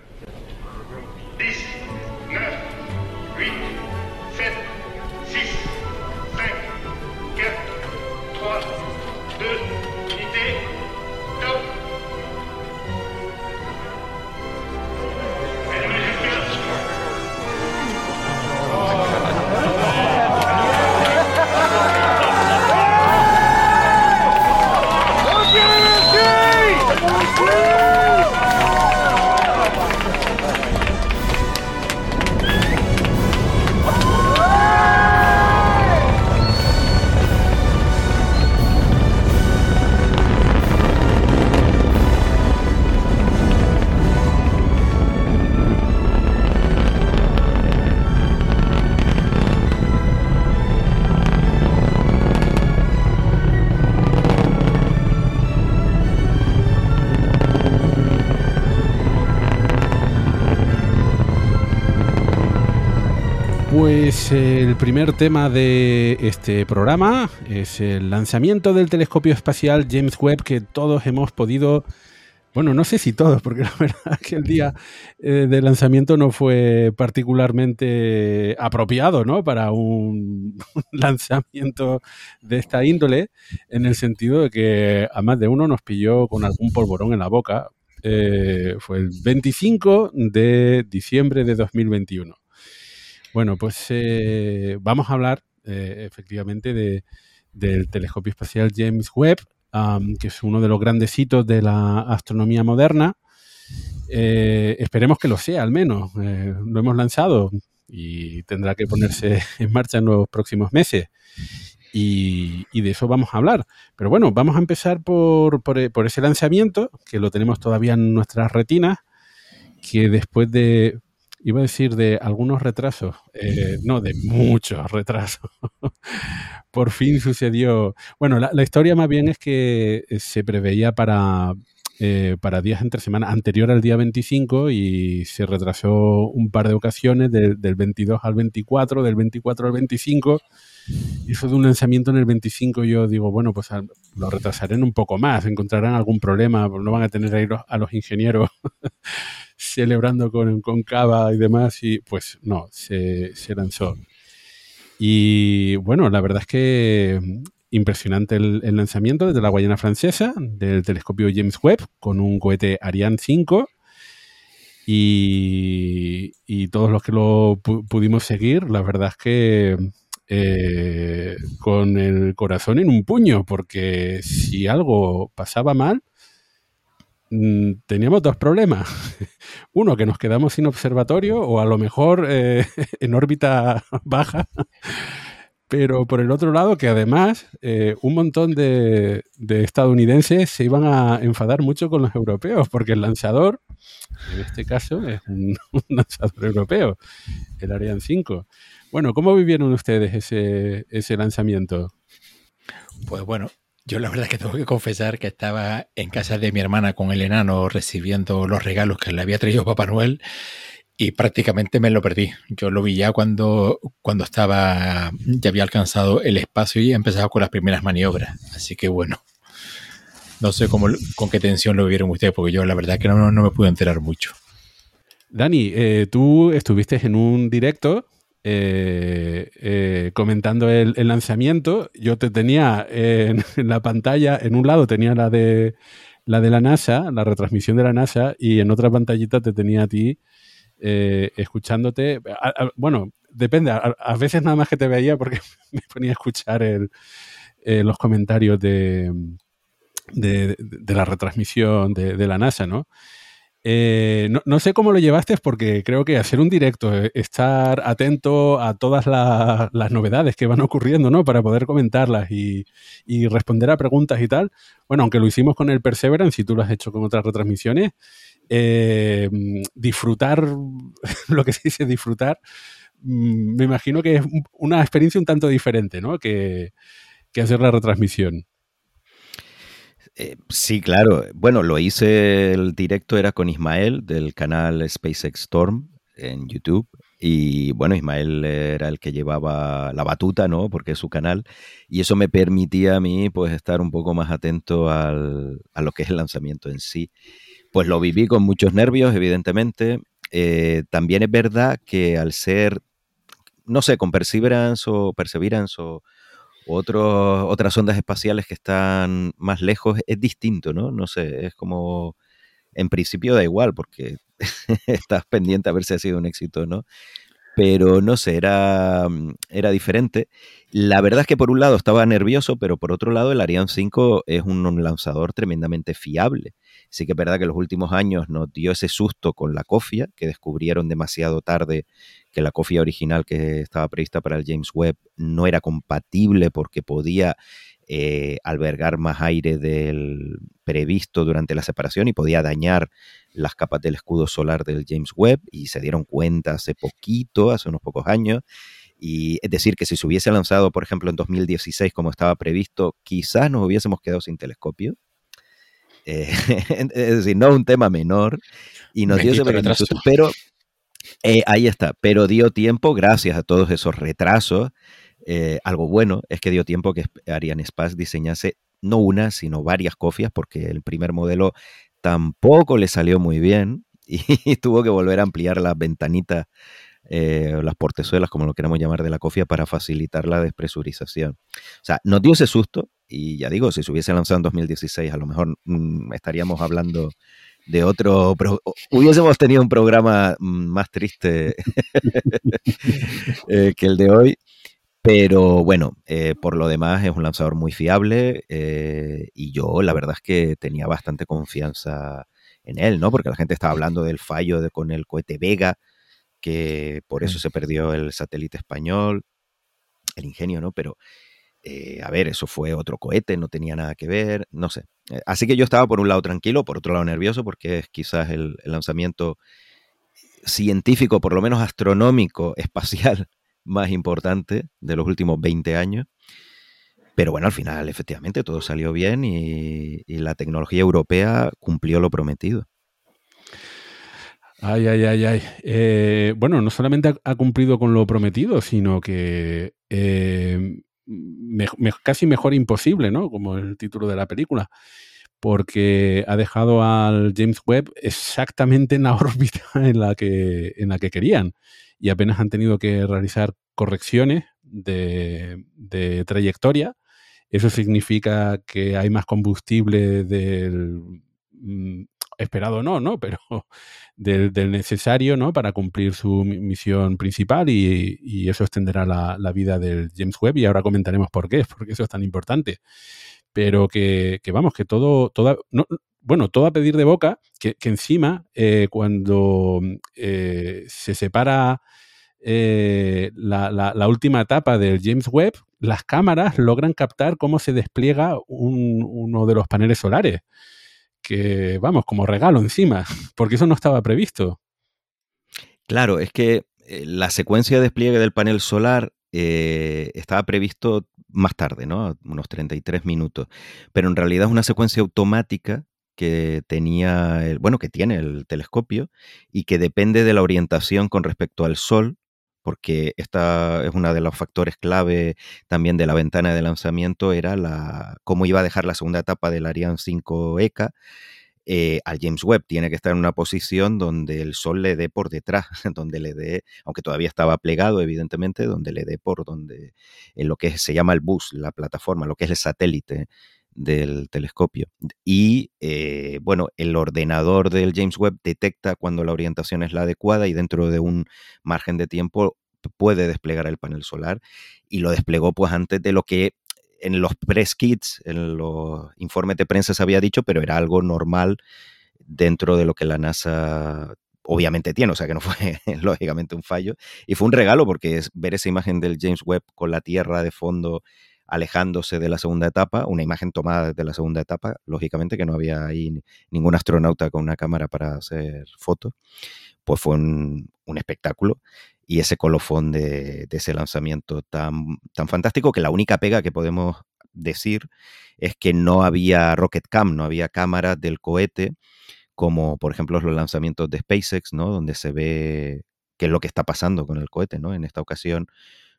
El primer tema de este programa es el lanzamiento del telescopio espacial James Webb que todos hemos podido, bueno, no sé si todos, porque la verdad es que el día eh, de lanzamiento no fue particularmente apropiado, ¿no? Para un, lanzamiento de esta índole, en el sentido de que a más de uno nos pilló con algún polvorón en la boca. Eh, fue el 25 de diciembre de 2021. Bueno, pues eh, vamos a hablar eh, efectivamente del telescopio espacial James Webb, que es uno de los grandes hitos de la astronomía moderna esperemos que lo sea, al menos. lo hemos lanzado y tendrá que ponerse en marcha en los próximos meses. Y, de eso vamos a hablar. Pero bueno, vamos a empezar por, por, ese lanzamiento, que lo tenemos todavía en nuestras retinas, que después de, iba a decir de algunos retrasos, eh, no, de muchos retrasos, por fin sucedió. Bueno, la, historia más bien es que se preveía para, eh, para días entre semana anterior al día 25 y se retrasó un par de ocasiones del 22 al 24, del 24 al 25 eso de un lanzamiento en el 25 yo digo, bueno, pues lo retrasarán un poco más, encontrarán algún problema, no van a tener ahí a los ingenieros celebrando con, con, cava y demás, y pues no, se, lanzó. Y bueno, la verdad es que impresionante el, lanzamiento desde la Guayana Francesa, del telescopio James Webb, con un cohete Ariane 5. Y, todos los que lo pudimos seguir, la verdad es que eh, con el corazón en un puño, porque si algo pasaba mal, mm, teníamos dos problemas. Uno, que nos quedamos sin observatorio o a lo mejor eh, en órbita baja. Pero por el otro lado, que además eh, un montón de, estadounidenses se iban a enfadar mucho con los europeos, porque el lanzador, en este caso, es un, un lanzador europeo, el Ariane 5. Bueno, ¿cómo vivieron ustedes ese, ese lanzamiento? Pues bueno, yo la verdad que tengo que confesar que estaba en casa de mi hermana con el enano recibiendo los regalos que le había traído Papá Noel y prácticamente me lo perdí. Yo lo vi ya cuando, cuando estaba, ya había alcanzado el espacio y empezado con las primeras maniobras. Así que bueno, no sé cómo, con qué tensión lo vivieron ustedes, porque yo la verdad que no, no me pude enterar mucho. Dani, eh, tú estuviste en un directo eh, eh, comentando el, lanzamiento. Yo te tenía en, la pantalla, en un lado tenía la de la de la NASA, la retransmisión de la NASA, y en otra pantallita te tenía a ti eh, escuchándote. bueno, depende, a, veces nada más que te veía porque me ponía a escuchar los comentarios de, de, la retransmisión de, de la NASA, ¿no? Eh, no, sé cómo lo llevaste porque creo que hacer un directo, eh, estar atento a todas las novedades que van ocurriendo, ¿no? Para poder comentarlas y, responder a preguntas y tal. Bueno, aunque lo hicimos con el Perseverance y tú lo has hecho con otras retransmisiones, eh, disfrutar, lo que se dice disfrutar, mm, me imagino que es una experiencia un tanto diferente, ¿no? Que, que hacer la retransmisión. Eh, sí, claro. Bueno, lo hice, el directo era con Ismael del canal SpaceX Storm en YouTube. Y bueno, Ismael era el que llevaba la batuta, ¿no? Porque es su canal. Y eso me permitía a mí, pues, estar un poco más atento al, a lo que es el lanzamiento en sí. Pues lo viví con muchos nervios, evidentemente. Eh, también es verdad que al ser, no sé, con Perseverance o Perseverance o otras ondas espaciales que están más lejos, es distinto, ¿no? No sé, es como, en principio da igual porque estás pendiente a ver si ha sido un éxito no. Pero no sé, era, era diferente. La verdad es que por un lado estaba nervioso, pero por otro lado el Ariane 5 es un lanzador tremendamente fiable. Sí que es verdad que en los últimos años nos dio ese susto con la cofia, que descubrieron demasiado tarde que la cofia original que estaba prevista para el James Webb no era compatible porque podía eh, albergar más aire del previsto durante la separación y podía dañar las capas del escudo solar del James Webb y se dieron cuenta hace poquito, hace unos pocos años. Y es decir, que si se hubiese lanzado, por ejemplo, en 2016 como estaba previsto, quizás nos hubiésemos quedado sin telescopio. Eh, es decir, no un tema menor. Y nos dio ese pero eh, ahí está, pero dio tiempo, gracias a todos esos retrasos, eh, algo bueno es que dio tiempo que Ariane Space diseñase no una, sino varias cofias, porque el primer modelo tampoco le salió muy bien y tuvo que volver a ampliar las ventanitas, eh, las portezuelas, como lo queramos llamar, de la cofia para facilitar la despresurización. O sea, nos dio ese susto y ya digo, si se hubiese lanzado en 2016, a lo mejor mm, estaríamos hablando de otro. hubiésemos tenido un programa más triste eh, que el de hoy. Pero bueno, eh, por lo demás es un lanzador muy fiable y yo la verdad es que tenía bastante confianza en él, ¿no? Porque la gente estaba hablando del fallo de, con el cohete Vega, que por eso se perdió el satélite español, el ingenio, ¿no? Pero, eh, a ver, eso fue otro cohete, no tenía nada que ver, no sé. Eh, así que yo estaba por un lado tranquilo, por otro lado nervioso, porque es quizás el, el lanzamiento científico, por lo menos astronómico, espacial, más importante de los últimos 20 años. Pero bueno, al final, efectivamente, todo salió bien y, la tecnología europea cumplió lo prometido. Ay, ay, ay, ay. Eh, bueno, no solamente ha, cumplido con lo prometido, sino que eh, casi mejor imposible, ¿no? Como el título de la película. Porque ha dejado al James Webb exactamente en la órbita en la que, en la que querían. Y apenas han tenido que realizar correcciones de, de trayectoria eso significa que hay más combustible del esperado no, ¿no? Pero del, necesario, ¿no? Para cumplir su misión principal y, eso extenderá la, vida del James Webb y ahora comentaremos por qué, porque eso es tan importante. Pero que, vamos, que todo, toda, bueno, todo a pedir de boca, que, encima eh, cuando eh, se separa eh, la, última etapa del James Webb, las cámaras logran captar cómo se despliega uno de los paneles solares. Que vamos, como regalo encima, porque eso no estaba previsto. Claro, es que eh, la secuencia de despliegue del panel solar eh, estaba previsto más tarde, ¿no? Unos 33 minutos. Pero en realidad es una secuencia automática que tenía, el, bueno, que tiene el telescopio y que depende de la orientación con respecto al Sol porque esta es uno de los factores clave también de la ventana de lanzamiento, era la, cómo iba a dejar la segunda etapa del Ariane 5 ECA eh, al James Webb. Tiene que estar en una posición donde el Sol le dé por detrás, donde le dé, aunque todavía estaba plegado, evidentemente, donde le dé por donde, en lo que se llama el bus, la plataforma, lo que es el satélite del telescopio. Y eh, bueno, el ordenador del James Webb detecta cuando la orientación es la adecuada y dentro de un margen de tiempo puede desplegar el panel solar y lo desplegó pues antes de lo que en los press kits, en los informes de prensa se había dicho, pero era algo normal dentro de lo que la NASA obviamente tiene, o sea que no fue lógicamente un fallo. Y fue un regalo porque es ver esa imagen del James Webb con la Tierra de fondo alejándose de la segunda etapa, una imagen tomada de la segunda etapa, lógicamente que no había ahí ningún astronauta con una cámara para hacer fotos, pues fue un, espectáculo y ese colofón de, ese lanzamiento tan, tan fantástico que la única pega que podemos decir es que no había rocket cam, no había cámaras del cohete, como por ejemplo los lanzamientos de SpaceX, ¿no? Donde se ve qué es lo que está pasando con el cohete, ¿no? En esta ocasión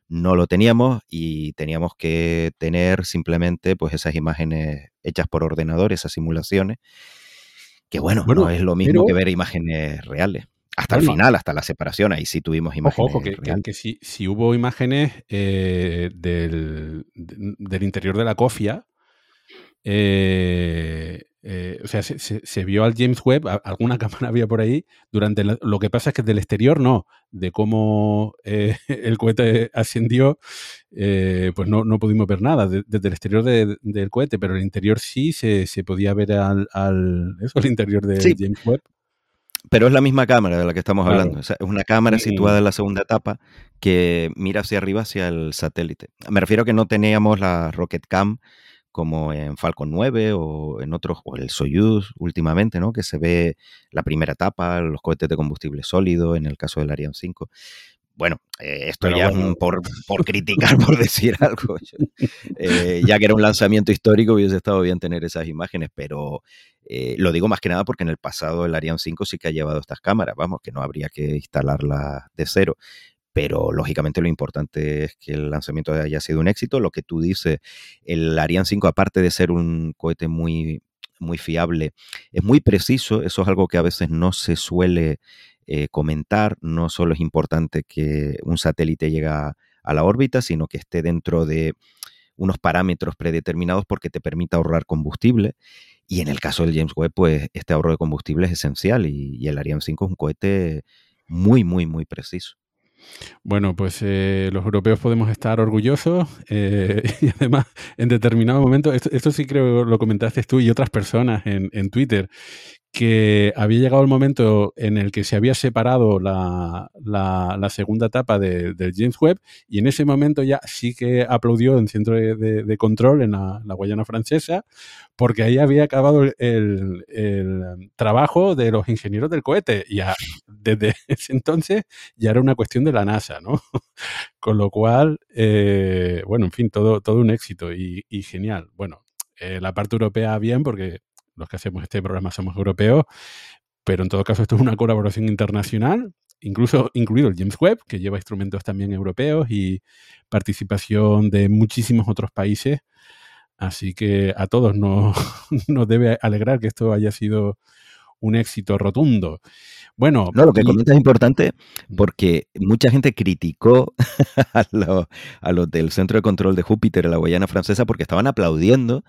no lo teníamos y teníamos que tener simplemente pues esas imágenes hechas por ordenador, esas simulaciones, que bueno, no es lo mismo que ver imágenes reales. Hasta el final, hasta la separación, ahí sí tuvimos imágenes. Ojo, que, que, si, hubo imágenes eh, del, del, interior de la cofia, eh, eh, o sea, se, vio al James Webb, alguna cámara había por ahí, durante lo que pasa es que del exterior no, de cómo eh, el cohete ascendió, eh, pues no, no, pudimos ver nada desde el exterior del cohete, pero el interior sí se, podía ver al, eso, el interior de James Webb. Pero es la misma cámara de la que estamos hablando. es una cámara situada en la segunda etapa que mira hacia arriba, hacia el satélite. Me refiero a que no teníamos la Rocket Cam como en Falcon 9 o en otros, o el Soyuz últimamente, ¿no? Que se ve la primera etapa, los cohetes de combustible sólido, en el caso del Ariane 5. Bueno, eh, esto ya por, por, criticar, por decir algo. Eh, ya que era un lanzamiento histórico, hubiese estado bien tener esas imágenes, pero eh, lo digo más que nada porque en el pasado el Ariane 5 sí que ha llevado estas cámaras, vamos, que no habría que instalarlas de cero pero lógicamente lo importante es que el lanzamiento haya sido un éxito. Lo que tú dices, el Ariane 5, aparte de ser un cohete muy, muy fiable, es muy preciso, eso es algo que a veces no se suele eh, comentar, no solo es importante que un satélite llegue a, la órbita, sino que esté dentro de unos parámetros predeterminados porque te permite ahorrar combustible. Y en el caso del James Webb, pues este ahorro de combustible es esencial y, y el Ariane 5 es un cohete muy, muy, muy preciso. Bueno, pues eh, los europeos podemos estar orgullosos eh, y además en determinado momento, esto, sí creo lo comentaste tú y otras personas en, Twitter, que había llegado el momento en el que se había separado la, segunda etapa del James Webb y en ese momento ya sí que aplaudió en centro de, control en la, Guayana francesa porque ahí había acabado el, trabajo de los ingenieros del cohete y desde ese entonces ya era una cuestión de la NASA, ¿no? Con lo cual, eh, bueno, en fin, todo, todo un éxito y, genial. Bueno, eh, la parte europea bien porque los que hacemos este programa somos europeos, pero en todo caso esto es una colaboración internacional, incluso incluido el James Webb, que lleva instrumentos también europeos y participación de muchísimos otros países. Así que a todos nos, nos debe alegrar que esto haya sido un éxito rotundo. Bueno, no, lo que comentas es importante porque mucha gente criticó a los, a los, del Centro de Control de Júpiter en la Guayana Francesa porque estaban aplaudiendo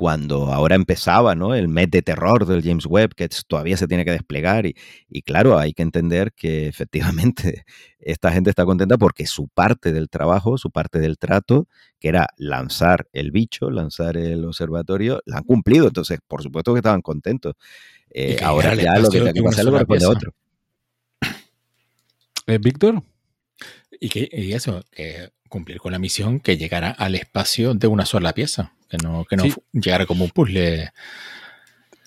cuando ahora empezaba ¿no? el mes de terror del James Webb, que todavía se tiene que desplegar. Y, y, claro, hay que entender que efectivamente esta gente está contenta porque su parte del trabajo, su parte del trato, que era lanzar el bicho, lanzar el observatorio, la han cumplido. Entonces, por supuesto que estaban contentos. Eh, ahora ya lo que tiene que pasar lo corresponde a otro. ¿Eh, Víctor? Y, que, y eso, que cumplir con la misión que llegara al espacio de una sola pieza que no, que no llegara como un puzzle.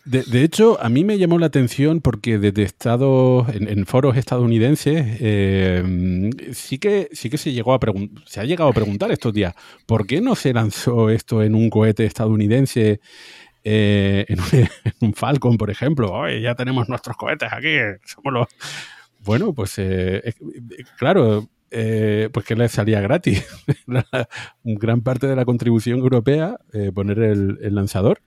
De, hecho, a mí me llamó la atención porque desde Estados, en, foros estadounidenses, eh, sí, que, sí que se, llegó a se ha llegado a preguntar estos días, ¿por qué no se lanzó esto en un cohete estadounidense? Eh, en, un, Falcon, por ejemplo, Oye, ya tenemos nuestros cohetes aquí, somos los... Bueno, pues eh, claro, eh, pues que le salía gratis. gran parte de la contribución europea, eh, poner el, lanzador.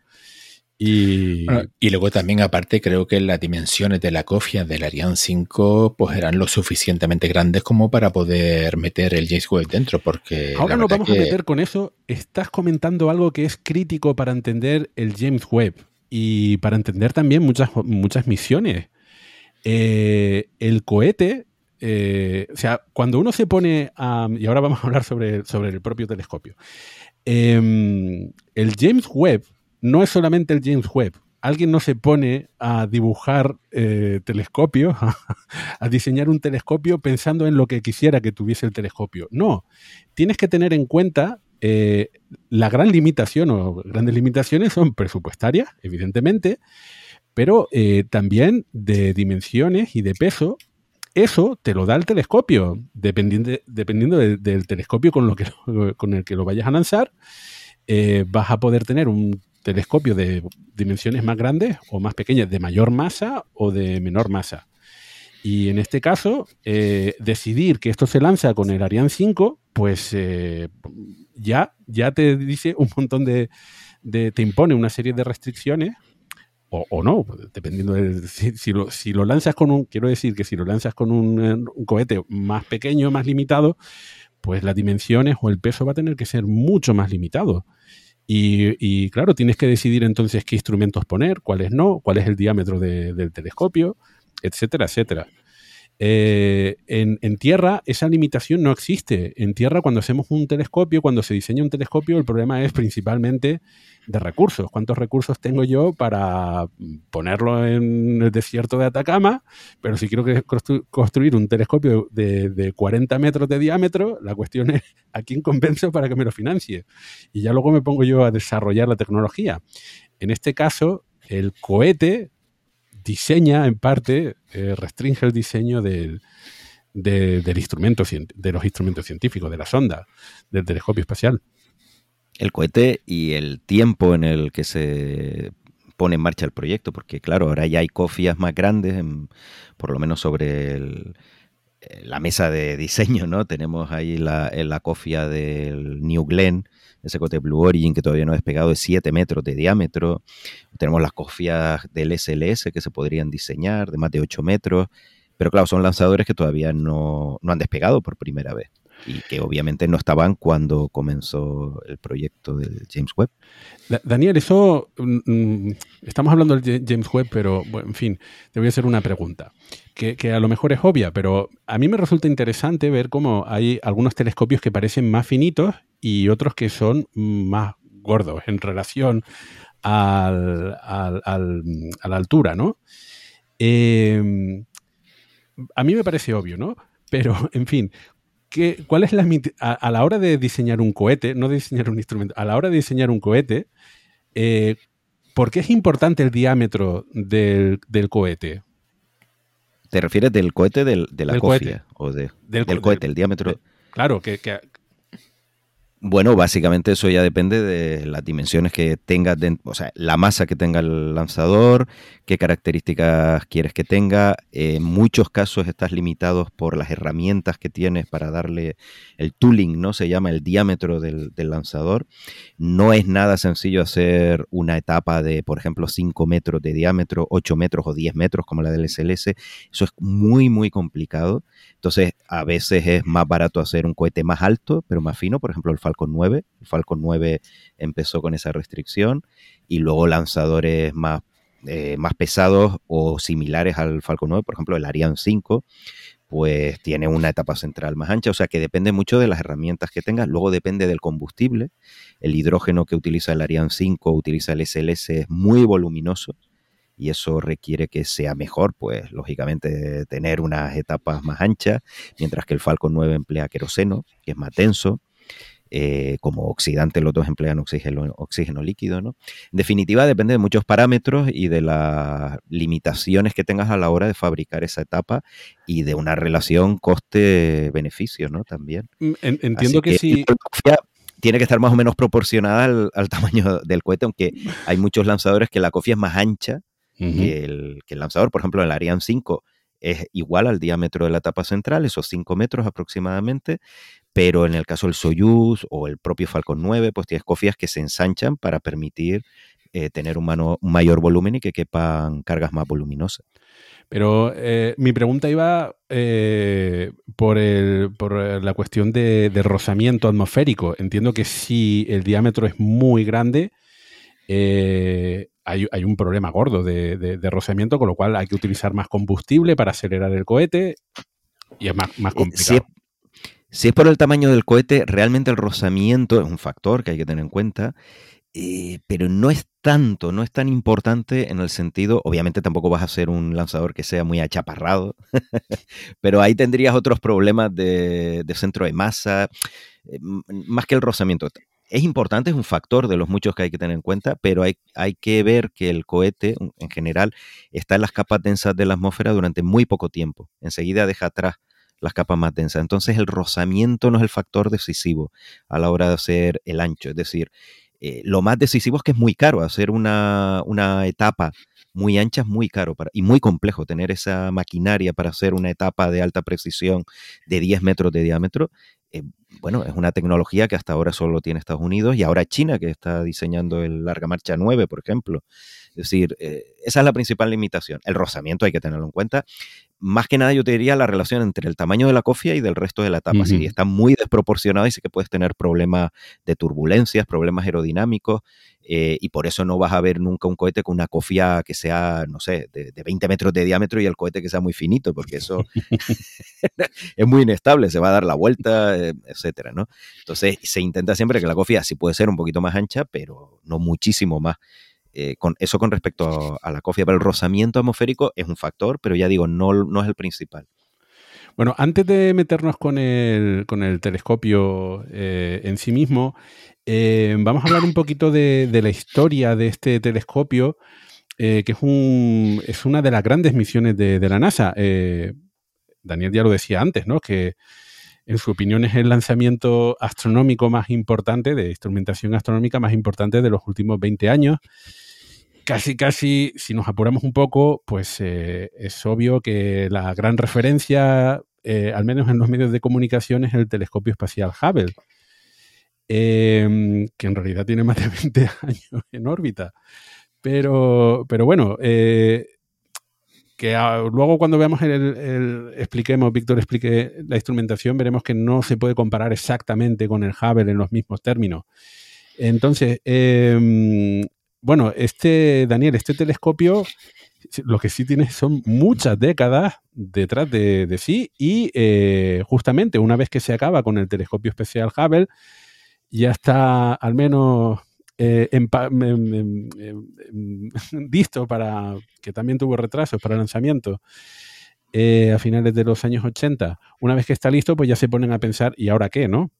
Y... y luego también, aparte, creo que las dimensiones de la cofia del Ariane 5 pues eran lo suficientemente grandes como para poder meter el James Webb dentro, porque... Ahora nos vamos a meter con eso. Estás comentando algo que es crítico para entender el James Webb y para entender también muchas, muchas misiones. Eh, el cohete eh, o sea, cuando uno se pone a, y ahora vamos a hablar sobre, sobre el propio telescopio, em, el James Webb no es solamente el James Webb. Alguien no se pone a dibujar eh, telescopios, a, diseñar un telescopio pensando en lo que quisiera que tuviese el telescopio. No, tienes que tener en cuenta la gran limitación o grandes limitaciones son presupuestarias, evidentemente, pero también de dimensiones y de peso eso te lo da el telescopio, dependiendo, dependiendo del telescopio con, el que lo vayas a lanzar. Eh, vas a poder tener un telescopio de dimensiones más grandes o más pequeñas, de mayor masa o de menor masa. Y en este caso, eh, decidir que esto se lanza con el Ariane 5, pues eh, ya, ya te dice un montón de, te impone una serie de restricciones o, no, dependiendo de si, lo, si, lo, lanzas con un, quiero decir que si lo lanzas con un, un, cohete más pequeño, más limitado, pues las dimensiones o el peso va a tener que ser mucho más limitado. Y, y claro, tienes que decidir entonces qué instrumentos poner, cuáles no, cuál es el diámetro del telescopio, etcétera, etcétera. Eh, en, tierra esa limitación no existe. En tierra cuando hacemos un telescopio, cuando se diseña un telescopio, el problema es principalmente de recursos. ¿Cuántos recursos tengo yo para ponerlo en el desierto de Atacama? Pero si quiero construir un telescopio de, de 40 metros de diámetro, la cuestión es a quién convenzo para que me lo financie. Y ya luego me pongo yo a desarrollar la tecnología. En este caso, el cohete diseña en parte, eh, restringe el diseño del, del instrumento, de los instrumentos científicos, de la sonda, del telescopio espacial. El cohete y el tiempo en el que se pone en marcha el proyecto, porque claro, ahora ya hay cofias más grandes, por lo menos sobre eh, la mesa de diseño, ¿no? Tenemos ahí la, la cofia del New Glenn, ese cohete Blue Origin que todavía no ha despegado de 7 metros de diámetro. Tenemos las cofias del SLS que se podrían diseñar de más de 8 metros. Pero claro, son lanzadores que todavía no, han despegado por primera vez y que obviamente no estaban cuando comenzó el proyecto del James Webb. Daniel, eso mm, mm, estamos hablando del James Webb, pero en fin, te voy a hacer una pregunta que, que, a lo mejor es obvia, pero a mí me resulta interesante ver cómo hay algunos telescopios que parecen más finitos y otros que son más gordos en relación al, al, a la altura, ¿no? Em, a mí me parece obvio, ¿no? Pero, en fin, ¿qué, ¿cuál es la a, la hora de diseñar un cohete, no diseñar un instrumento, a la hora de diseñar un cohete, eh, ¿por qué es importante el diámetro del, cohete? ¿Te refieres del cohete de la cofia? O de, del, cohete, el diámetro. claro, que, que, bueno, básicamente eso ya depende de las dimensiones que tenga, o sea, la masa que tenga el lanzador, qué características quieres que tenga. En muchos casos estás limitado por las herramientas que tienes para darle el tooling, ¿no? Se llama el diámetro del, lanzador. No es nada sencillo hacer una etapa de, por ejemplo, 5 metros de diámetro, 8 metros o 10 metros como la del SLS. Eso es muy, muy complicado. Entonces, a veces es más barato hacer un cohete más alto, pero más fino, por ejemplo, el Falcon 9. El Falcon 9 empezó con esa restricción y luego lanzadores más, eh, más pesados o similares al Falcon 9, por ejemplo, el Ariane 5, pues tiene una etapa central más ancha, o sea que depende mucho de las herramientas que tengas, luego depende del combustible, el hidrógeno que utiliza el Ariane 5, utiliza el SLS, es muy voluminoso, y eso requiere que sea mejor, pues lógicamente tener unas etapas más anchas, mientras que el Falcon 9 emplea queroseno, que es más denso. Eh, como oxidante los dos emplean oxígeno, oxígeno líquido, ¿no? En definitiva, depende de muchos parámetros y de las limitaciones que tengas a la hora de fabricar esa etapa y de una relación coste-beneficio, ¿no? También. Mm, entiendo que, sí. tiene que estar más o menos proporcionada al, al, tamaño del cohete, aunque hay muchos lanzadores que la cofia es más ancha que, el, lanzador. Por ejemplo, el Ariane 5 es igual al diámetro de la tapa central, esos 5 metros aproximadamente, pero en el caso del Soyuz o el propio Falcon 9, pues tienes cofias que se ensanchan para permitir eh, tener un, un, mayor volumen y que quepan cargas más voluminosas. Pero eh, mi pregunta iba eh, por, el, por, la cuestión de, de, rozamiento atmosférico. Entiendo que si el diámetro es muy grande, eh, hay, un problema gordo de, de, rozamiento, con lo cual hay que utilizar más combustible para acelerar el cohete y es más, eh, complicado. Si es, por el tamaño del cohete, realmente el rozamiento es un factor que hay que tener en cuenta, eh, pero no es tanto, no es tan importante en el sentido, obviamente tampoco vas a hacer un lanzador que sea muy achaparrado, pero ahí tendrías otros problemas de, de centro de masa, eh, más que el rozamiento es importante, es un factor de los muchos que hay que tener en cuenta, pero hay, hay que ver que el cohete en general está en las capas densas de la atmósfera durante muy poco tiempo. Enseguida deja atrás las capas más densas. Entonces el rozamiento no es el factor decisivo a la hora de hacer el ancho. Es decir, eh, lo más decisivo es que es muy caro hacer una, una etapa muy ancha es muy caro y muy complejo tener esa maquinaria para hacer una etapa de alta precisión de 10 metros de diámetro. Eh, bueno, es una tecnología que hasta ahora solo tiene Estados Unidos y ahora China que está diseñando el Larga Marcha 9, por ejemplo. Es decir, eh, esa es la principal limitación. El rozamiento hay que tenerlo en cuenta más que nada yo te diría la relación entre el tamaño de la cofia y del resto de la tapa. Si está muy desproporcionada y sí que puedes tener problemas de turbulencias, problemas aerodinámicos, eh, y por eso no vas a ver nunca un cohete con una cofia que sea, no sé, de, 20 metros de diámetro y el cohete que sea muy finito, porque eso es muy inestable, se va a dar la vuelta, eh, etcétera, ¿no? Entonces se intenta siempre que la cofia sí puede ser un poquito más ancha, pero no muchísimo más. Eh, con, eso con respecto a, la cofia. Pero el rozamiento atmosférico es un factor, pero ya digo, no, no es el principal. Bueno, antes de meternos con el, con el telescopio eh, en sí mismo, eh, vamos a hablar un poquito de, la historia de este telescopio, que es, un, es una de las grandes misiones de, de la NASA. Daniel ya lo decía antes, ¿no? Que en su opinión es el lanzamiento astronómico más importante, de instrumentación astronómica más importante de los últimos 20 años casi, casi, si nos apuramos un poco, pues eh, es obvio que la gran referencia, eh, al menos en los medios de comunicación, es el telescopio espacial Hubble, em, que en realidad tiene más de 20 años en órbita. Pero, pero bueno, eh, que luego cuando veamos el, expliquemos, Víctor explique la instrumentación, veremos que no se puede comparar exactamente con el Hubble en los mismos términos. Entonces, eh, bueno, este, Daniel, este telescopio lo que sí tiene son muchas décadas detrás de, sí y eh, justamente una vez que se acaba con el telescopio especial Hubble, ya está al menos eh, visto para que también tuvo retrasos para lanzamiento eh, a finales de los años 80, una vez que está listo, pues ya se ponen a pensar, ¿y ahora qué, no?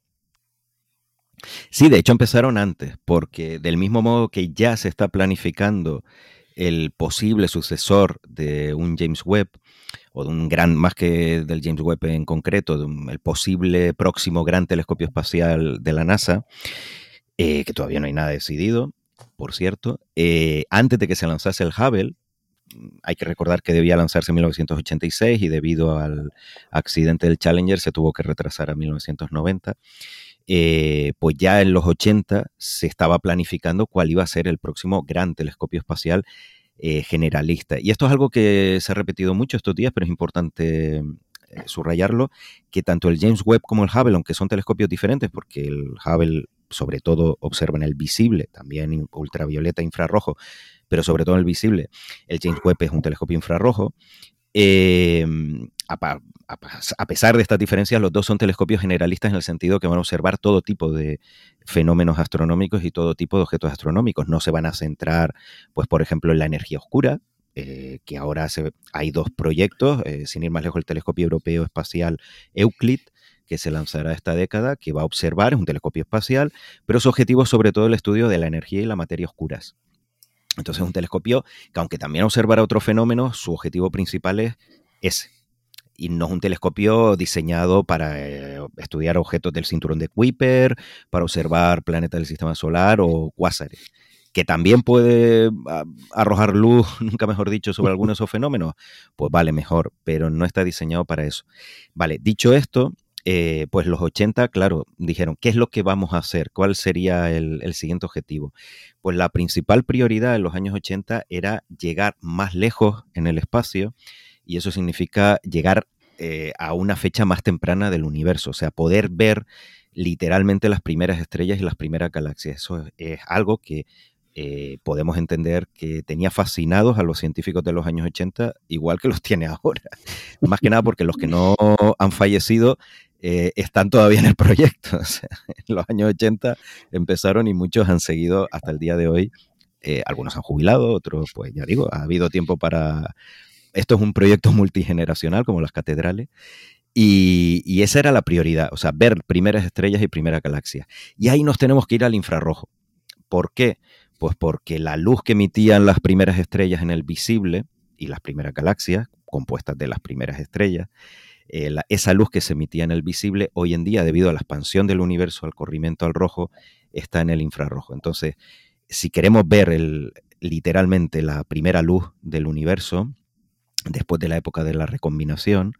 Sí, de hecho empezaron antes, porque del mismo modo que ya se está planificando el posible sucesor de un James Webb, o de un gran, más que del James Webb en concreto, de el posible próximo gran telescopio espacial de la NASA, eh, que todavía no hay nada decidido, por cierto, eh, antes de que se lanzase el Hubble, hay que recordar que debía lanzarse en 1986 y debido al accidente del Challenger se tuvo que retrasar a 1990. Eh, pues ya en los 80 se estaba planificando cuál iba a ser el próximo gran telescopio espacial eh, generalista. Y esto es algo que se ha repetido mucho estos días, pero es importante eh, subrayarlo, que tanto el James Webb como el Hubble, aunque son telescopios diferentes, porque el Hubble sobre todo observa en el visible, también ultravioleta, infrarrojo, pero sobre todo en el visible. El James Webb es un telescopio infrarrojo. Em, a, pesar de estas diferencias, los dos son telescopios generalistas en el sentido que van a observar todo tipo de fenómenos astronómicos y todo tipo de objetos astronómicos. No se van a centrar, pues, por ejemplo, en la energía oscura, eh, que ahora hay dos proyectos, eh, sin ir más lejos, el telescopio europeo espacial Euclid, que se lanzará esta década, que va a observar, es un telescopio espacial, pero su objetivo es sobre todo el estudio de la energía y la materia oscuras. Entonces es un telescopio que aunque también observará otros fenómenos, su objetivo principal es ese. Y no es un telescopio diseñado para eh, estudiar objetos del cinturón de Kuiper, para observar planetas del sistema solar o cuásares. Que también puede ah, arrojar luz, nunca mejor dicho, sobre algunos de esos fenómenos. Pues vale, mejor, pero no está diseñado para eso. Vale, dicho esto, eh, pues los 80, claro, dijeron, ¿qué es lo que vamos a hacer? ¿Cuál sería el, siguiente objetivo? Pues la principal prioridad en los años 80 era llegar más lejos en el espacio y eso significa llegar eh, a una fecha más temprana del universo, o sea, poder ver literalmente las primeras estrellas y las primeras galaxias. Eso es algo que eh, podemos entender que tenía fascinados a los científicos de los años 80, igual que los tiene ahora. Más que nada porque los que no han fallecido eh, están todavía en el proyecto. en los años 80 empezaron y muchos han seguido hasta el día de hoy. Eh, algunos han jubilado, otros, pues ya digo, ha habido tiempo para... Esto es un proyecto multigeneracional como las catedrales. Y, esa era la prioridad, o sea, ver primeras estrellas y primeras galaxias. Y ahí nos tenemos que ir al infrarrojo. ¿Por qué? Pues porque la luz que emitían las primeras estrellas en el visible y las primeras galaxias, compuestas de las primeras estrellas, eh, esa luz que se emitía en el visible, hoy en día, debido a la expansión del universo, al corrimiento al rojo, está en el infrarrojo. Entonces, si queremos ver literalmente la primera luz del universo, después de la época de la recombinación,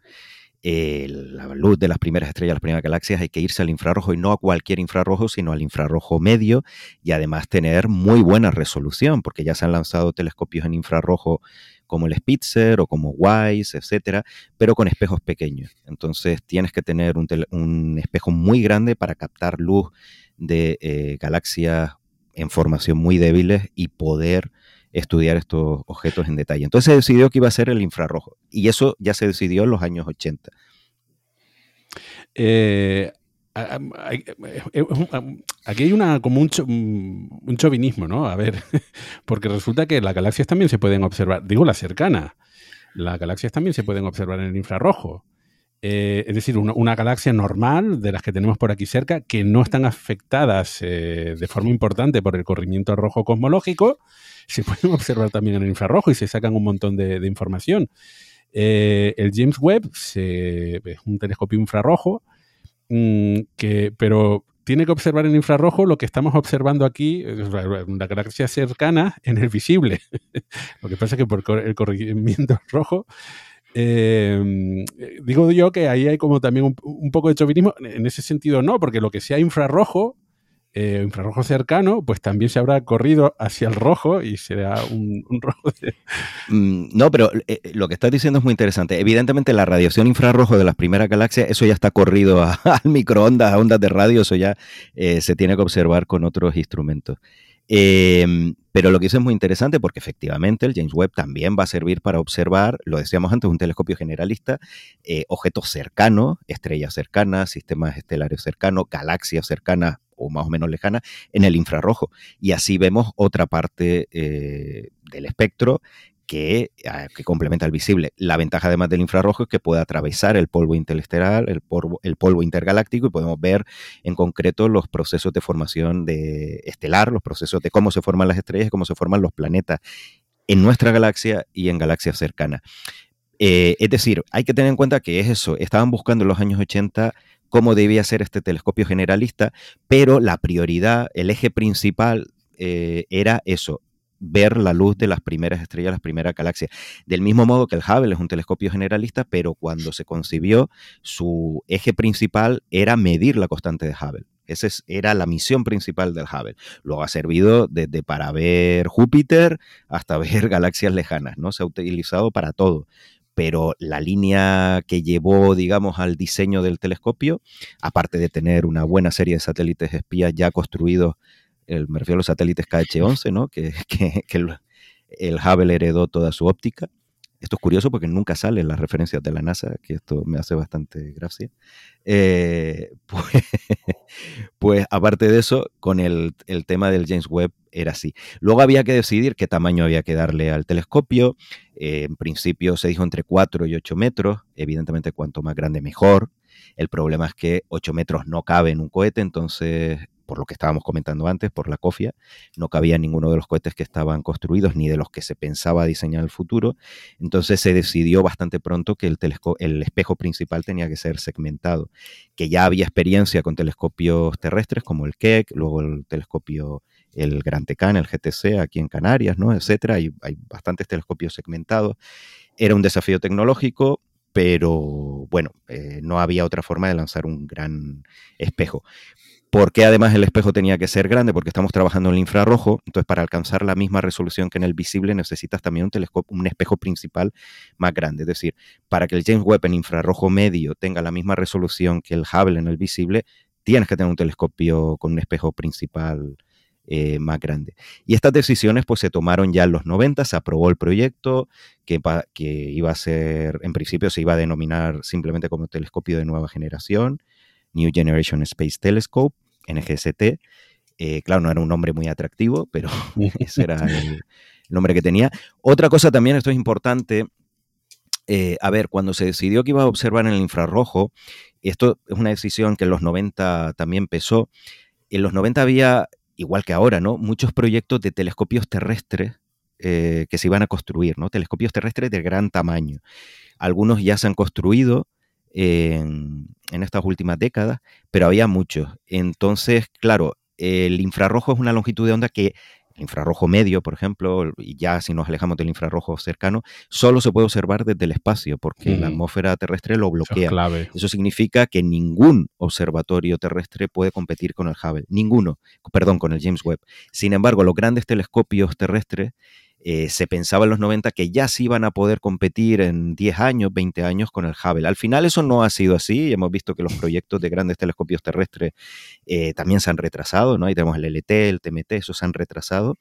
eh, la luz de las primeras estrellas, las primeras galaxias, hay que irse al infrarrojo y no a cualquier infrarrojo, sino al infrarrojo medio y además tener muy buena resolución, porque ya se han lanzado telescopios en infrarrojo como el Spitzer o como WISE, etcétera, pero con espejos pequeños. Entonces tienes que tener un, espejo muy grande para captar luz de eh, galaxias en formación muy débiles y poder estudiar estos objetos en detalle. Entonces se decidió que iba a ser el infrarrojo y eso ya se decidió en los años 80. Eh, aquí hay una como un, un, chauvinismo, ¿no? A ver, porque resulta que las galaxias también se pueden observar, digo las cercanas, las galaxias también se pueden observar en el infrarrojo. Eh, es decir, una, galaxia normal de las que tenemos por aquí cerca, que no están afectadas eh, de forma importante por el corrimiento rojo cosmológico, se pueden observar también en el infrarrojo y se sacan un montón de, información. el James Webb es un telescopio infrarrojo Mm, que, pero tiene que observar en infrarrojo lo que estamos observando aquí, una galaxia cercana en el visible. lo que pasa es que por el corrimiento rojo, em, digo yo que ahí hay como también un, un, poco de chauvinismo. En ese sentido no, porque lo que sea infrarrojo eh, infrarrojo cercano, pues también se habrá corrido hacia el rojo y será un, rojo. Mm, no, pero eh, eh, lo que estás diciendo es muy interesante. Evidentemente la radiación infrarrojo de las primeras galaxias, eso ya está corrido al microondas, a ondas de radio, eso ya se tiene que observar con otros instrumentos. Em, pero lo que hizo es muy interesante porque efectivamente el James Webb también va a servir para observar, lo decíamos antes, un telescopio generalista, objetos cercanos, estrellas cercanas, sistemas estelares cercanos, galaxias cercanas o más o menos lejana en el infrarrojo. Y así vemos otra parte eh, del espectro que, ah, complementa el visible. La ventaja además del infrarrojo es que puede atravesar el polvo interestelar, el polvo, intergaláctico y podemos ver en concreto los procesos de formación de estelar, los procesos de cómo se forman las estrellas cómo se forman los planetas en nuestra galaxia y en galaxias cercanas. Eh, es decir, hay que tener en cuenta que es eso, estaban buscando en los años 80 cómo debía ser este telescopio generalista, pero la prioridad, el eje principal eh, era eso, ver la luz de las primeras estrellas, las primeras galaxias. Del mismo modo que el Hubble es un telescopio generalista, pero cuando se concibió, su eje principal era medir la constante de Hubble. Esa era la misión principal del Hubble. Luego ha servido desde para ver Júpiter hasta ver galaxias lejanas, ¿no? Se ha utilizado para todo pero la línea que llevó, digamos, al diseño del telescopio, aparte de tener una buena serie de satélites espías ya construidos, el, me refiero a los satélites KH-11, ¿no? que, el, el Hubble heredó toda su óptica, esto es curioso porque nunca salen las referencias de la NASA, que esto me hace bastante gracia. Eh, pues, pues, aparte de eso, con el, tema del James Webb era así. Luego había que decidir qué tamaño había que darle al telescopio. Eh, en principio se dijo entre 4 y 8 metros. Evidentemente, cuanto más grande, mejor. El problema es que 8 metros no cabe en un cohete, entonces por lo que estábamos comentando antes, por la cofia, no cabía ninguno de los cohetes que estaban construidos ni de los que se pensaba diseñar el futuro. Entonces se decidió bastante pronto que el, el espejo principal tenía que ser segmentado, que ya había experiencia con telescopios terrestres como el Keck, luego el telescopio el Gran Tecán, el GTC aquí en Canarias, ¿no? etcétera. Hay, hay bastantes telescopios segmentados. Era un desafío tecnológico, pero bueno, eh, no había otra forma de lanzar un gran espejo. ¿Por qué además el espejo tenía que ser grande? Porque estamos trabajando en el infrarrojo, entonces para alcanzar la misma resolución que en el visible necesitas también un, telescopio, un espejo principal más grande. Es decir, para que el James Webb en infrarrojo medio tenga la misma resolución que el Hubble en el visible, tienes que tener un telescopio con un espejo principal eh, más grande. Y estas decisiones pues se tomaron ya en los 90, se aprobó el proyecto que, que iba a ser, en principio se iba a denominar simplemente como telescopio de nueva generación New Generation Space Telescope, NGST. Eh, claro, no era un nombre muy atractivo, pero ese era el nombre que tenía. Otra cosa también, esto es importante, eh, a ver, cuando se decidió que iba a observar en el infrarrojo, esto es una decisión que en los 90 también pesó, en los 90 había, igual que ahora, ¿no? Muchos proyectos de telescopios terrestres eh, que se iban a construir, ¿no? Telescopios terrestres de gran tamaño. Algunos ya se han construido, en, estas últimas décadas, pero había muchos. Entonces, claro, el infrarrojo es una longitud de onda que el infrarrojo medio, por ejemplo, y ya si nos alejamos del infrarrojo cercano, solo se puede observar desde el espacio, porque la atmósfera terrestre lo bloquea. Eso, significa que ningún observatorio terrestre puede competir con el Hubble, ninguno, perdón, con el James Webb. Sin embargo, los grandes telescopios terrestres eh, se pensaba en los 90 que ya sí iban a poder competir en 10 años, 20 años con el Hubble. Al final eso no ha sido así. Hemos visto que los proyectos de grandes telescopios terrestres eh, también se han retrasado, ¿no? Ahí tenemos el LT, el TMT, esos se han retrasado.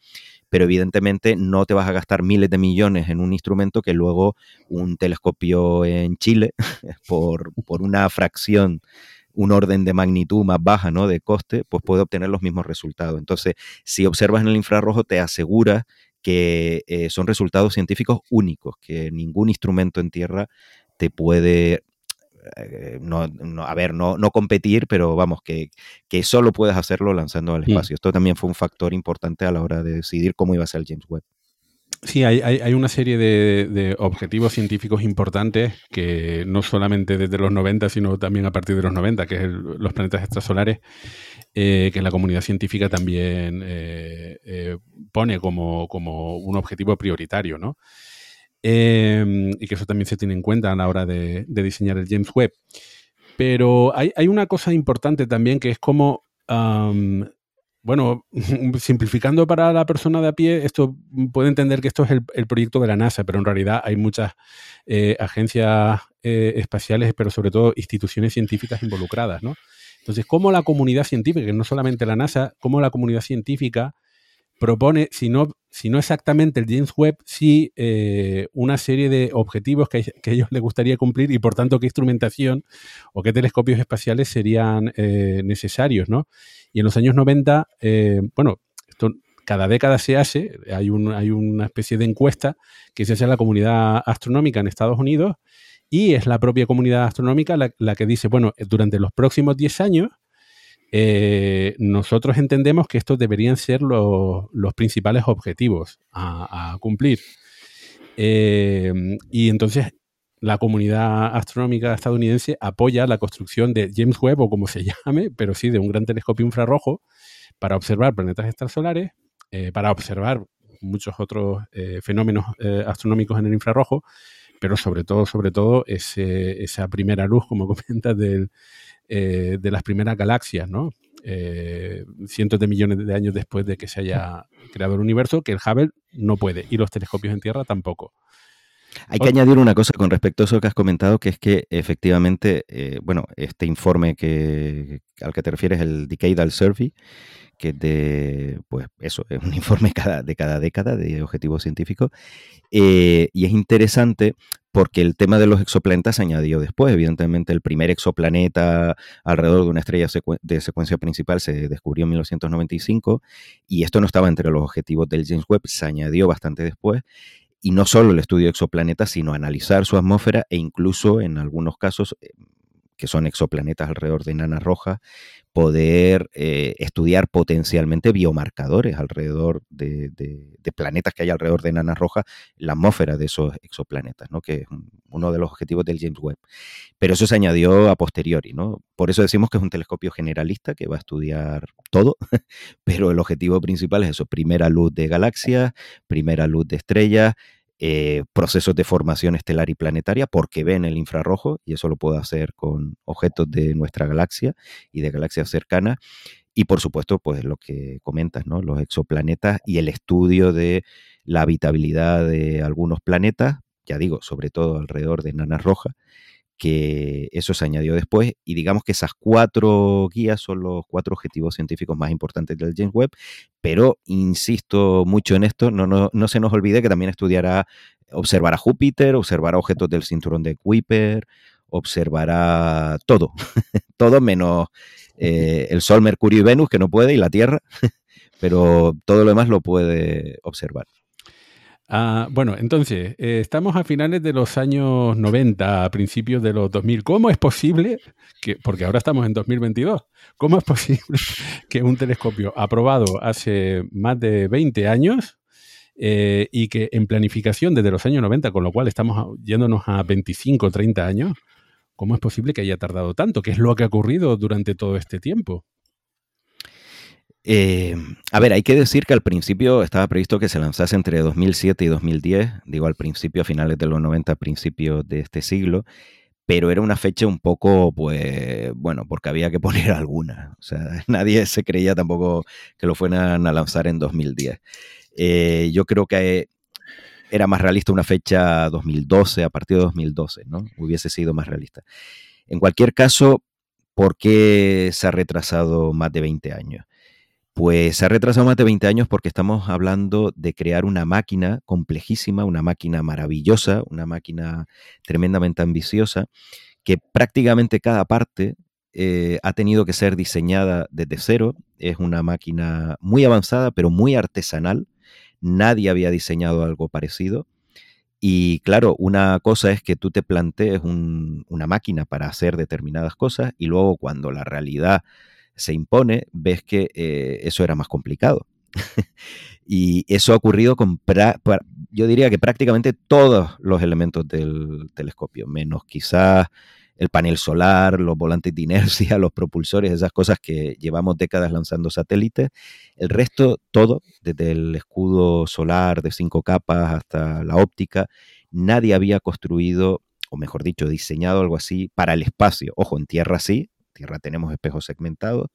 Pero evidentemente no te vas a gastar miles de millones en un instrumento que luego un telescopio en Chile, por, por una fracción un orden de magnitud más baja ¿no? de coste, pues puede obtener los mismos resultados. Entonces, si observas en el infrarrojo, te asegura que eh, son resultados científicos únicos, que ningún instrumento en tierra te puede eh, no, a ver, no, no, competir, pero vamos, que, que, solo puedes hacerlo lanzando al mm. espacio. Esto también fue un factor importante a la hora de decidir cómo iba a ser el James Webb. Sí, hay, hay, una serie de, objetivos científicos importantes que no solamente desde los 90, sino también a partir de los 90, que es los planetas extrasolares, eh, que la comunidad científica también eh, eh, pone como, un objetivo prioritario, ¿no? Em, y que eso también se tiene en cuenta a la hora de, diseñar el James Webb. Pero hay, una cosa importante también que es como, bueno, simplificando para la persona de a pie, esto puede entender que esto es el, proyecto de la NASA, pero en realidad hay muchas agencias espaciales, pero sobre todo instituciones científicas involucradas, ¿no? Entonces, ¿cómo la comunidad científica, que no solamente la NASA, cómo la comunidad científica propone, si no, si no exactamente el James Webb, sí eh, una serie de objetivos que, que, a ellos les gustaría cumplir y por tanto qué instrumentación o qué telescopios espaciales serían eh, necesarios, ¿no? Y en los años 90, eh, bueno, esto cada década se hace, hay, un, hay una especie de encuesta que se hace en la comunidad astronómica en Estados Unidos y es la propia comunidad astronómica la, que dice, bueno, durante los próximos 10 años, eh, nosotros entendemos que estos deberían ser los, los principales objetivos a, cumplir. Eh, y entonces la comunidad astronómica estadounidense apoya la construcción de James Webb o como se llame, pero sí de un gran telescopio infrarrojo para observar planetas extrasolares, eh, para observar muchos otros eh, fenómenos eh, astronómicos en el infrarrojo, pero sobre todo, sobre todo, ese, esa primera luz, como comentas, eh, de las primeras galaxias, ¿no? Eh, cientos de millones de años después de que se haya creado el universo, que el Hubble no puede y los telescopios en Tierra tampoco. Hay que añadir una cosa con respecto a eso que has comentado, que es que efectivamente, eh, bueno, este informe que, al que te refieres, el Decadal Survey, que es de, pues eso, es un informe cada, de cada década de objetivos científicos, eh, y es interesante porque el tema de los exoplanetas se añadió después. Evidentemente, el primer exoplaneta alrededor de una estrella secu de secuencia principal se descubrió en 1995 y esto no estaba entre los objetivos del James Webb, se añadió bastante después. Y no solo el estudio de exoplanetas, sino analizar su atmósfera e incluso en algunos casos que son exoplanetas alrededor de enanas rojas, poder eh, estudiar potencialmente biomarcadores alrededor de, de, de, planetas que hay alrededor de enanas rojas, la atmósfera de esos exoplanetas, ¿no? que es uno de los objetivos del James Webb. Pero eso se añadió a posteriori, ¿no? Por eso decimos que es un telescopio generalista que va a estudiar todo, pero el objetivo principal es eso, primera luz de galaxias, primera luz de estrellas, eh, procesos de formación estelar y planetaria porque ven el infrarrojo y eso lo puedo hacer con objetos de nuestra galaxia y de galaxias cercanas. Y por supuesto, pues lo que comentas, ¿no? Los exoplanetas y el estudio de la habitabilidad de algunos planetas, ya digo, sobre todo alrededor de enanas rojas, que eso se añadió después y digamos que esas cuatro guías son los cuatro objetivos científicos más importantes del James Webb, pero insisto mucho en esto, no, no, no se nos olvide que también estudiará, observará Júpiter, observará objetos del cinturón de Kuiper, observará todo, todo menos eh, el Sol, Mercurio y Venus, que no puede, y la Tierra, pero todo lo demás lo puede observar. Ah, bueno, entonces, eh, estamos a finales de los años 90, a principios de los 2000. ¿Cómo es posible que, porque ahora estamos en 2022, cómo es posible que un telescopio aprobado hace más de 20 años eh, y que en planificación desde los años 90, con lo cual estamos yéndonos a 25, 30 años, ¿cómo es posible que haya tardado tanto? ¿Qué es lo que ha ocurrido durante todo este tiempo? Eh, a ver, hay que decir que al principio estaba previsto que se lanzase entre 2007 y 2010, digo al principio, a finales de los 90, principios de este siglo, pero era una fecha un poco, pues, bueno, porque había que poner alguna. O sea, nadie se creía tampoco que lo fueran a lanzar en 2010. Eh, yo creo que era más realista una fecha 2012, a partir de 2012, ¿no? Hubiese sido más realista. En cualquier caso, ¿por qué se ha retrasado más de 20 años? Pues se ha retrasado más de 20 años porque estamos hablando de crear una máquina complejísima, una máquina maravillosa, una máquina tremendamente ambiciosa, que prácticamente cada parte eh, ha tenido que ser diseñada desde cero. Es una máquina muy avanzada, pero muy artesanal. Nadie había diseñado algo parecido. Y claro, una cosa es que tú te plantees un, una máquina para hacer determinadas cosas y luego cuando la realidad se impone, ves que eh, eso era más complicado. y eso ha ocurrido con, yo diría que prácticamente todos los elementos del telescopio, menos quizás el panel solar, los volantes de inercia, los propulsores, esas cosas que llevamos décadas lanzando satélites. El resto, todo, desde el escudo solar de cinco capas hasta la óptica, nadie había construido, o mejor dicho, diseñado algo así para el espacio. Ojo, en tierra sí, Tierra tenemos espejos segmentados,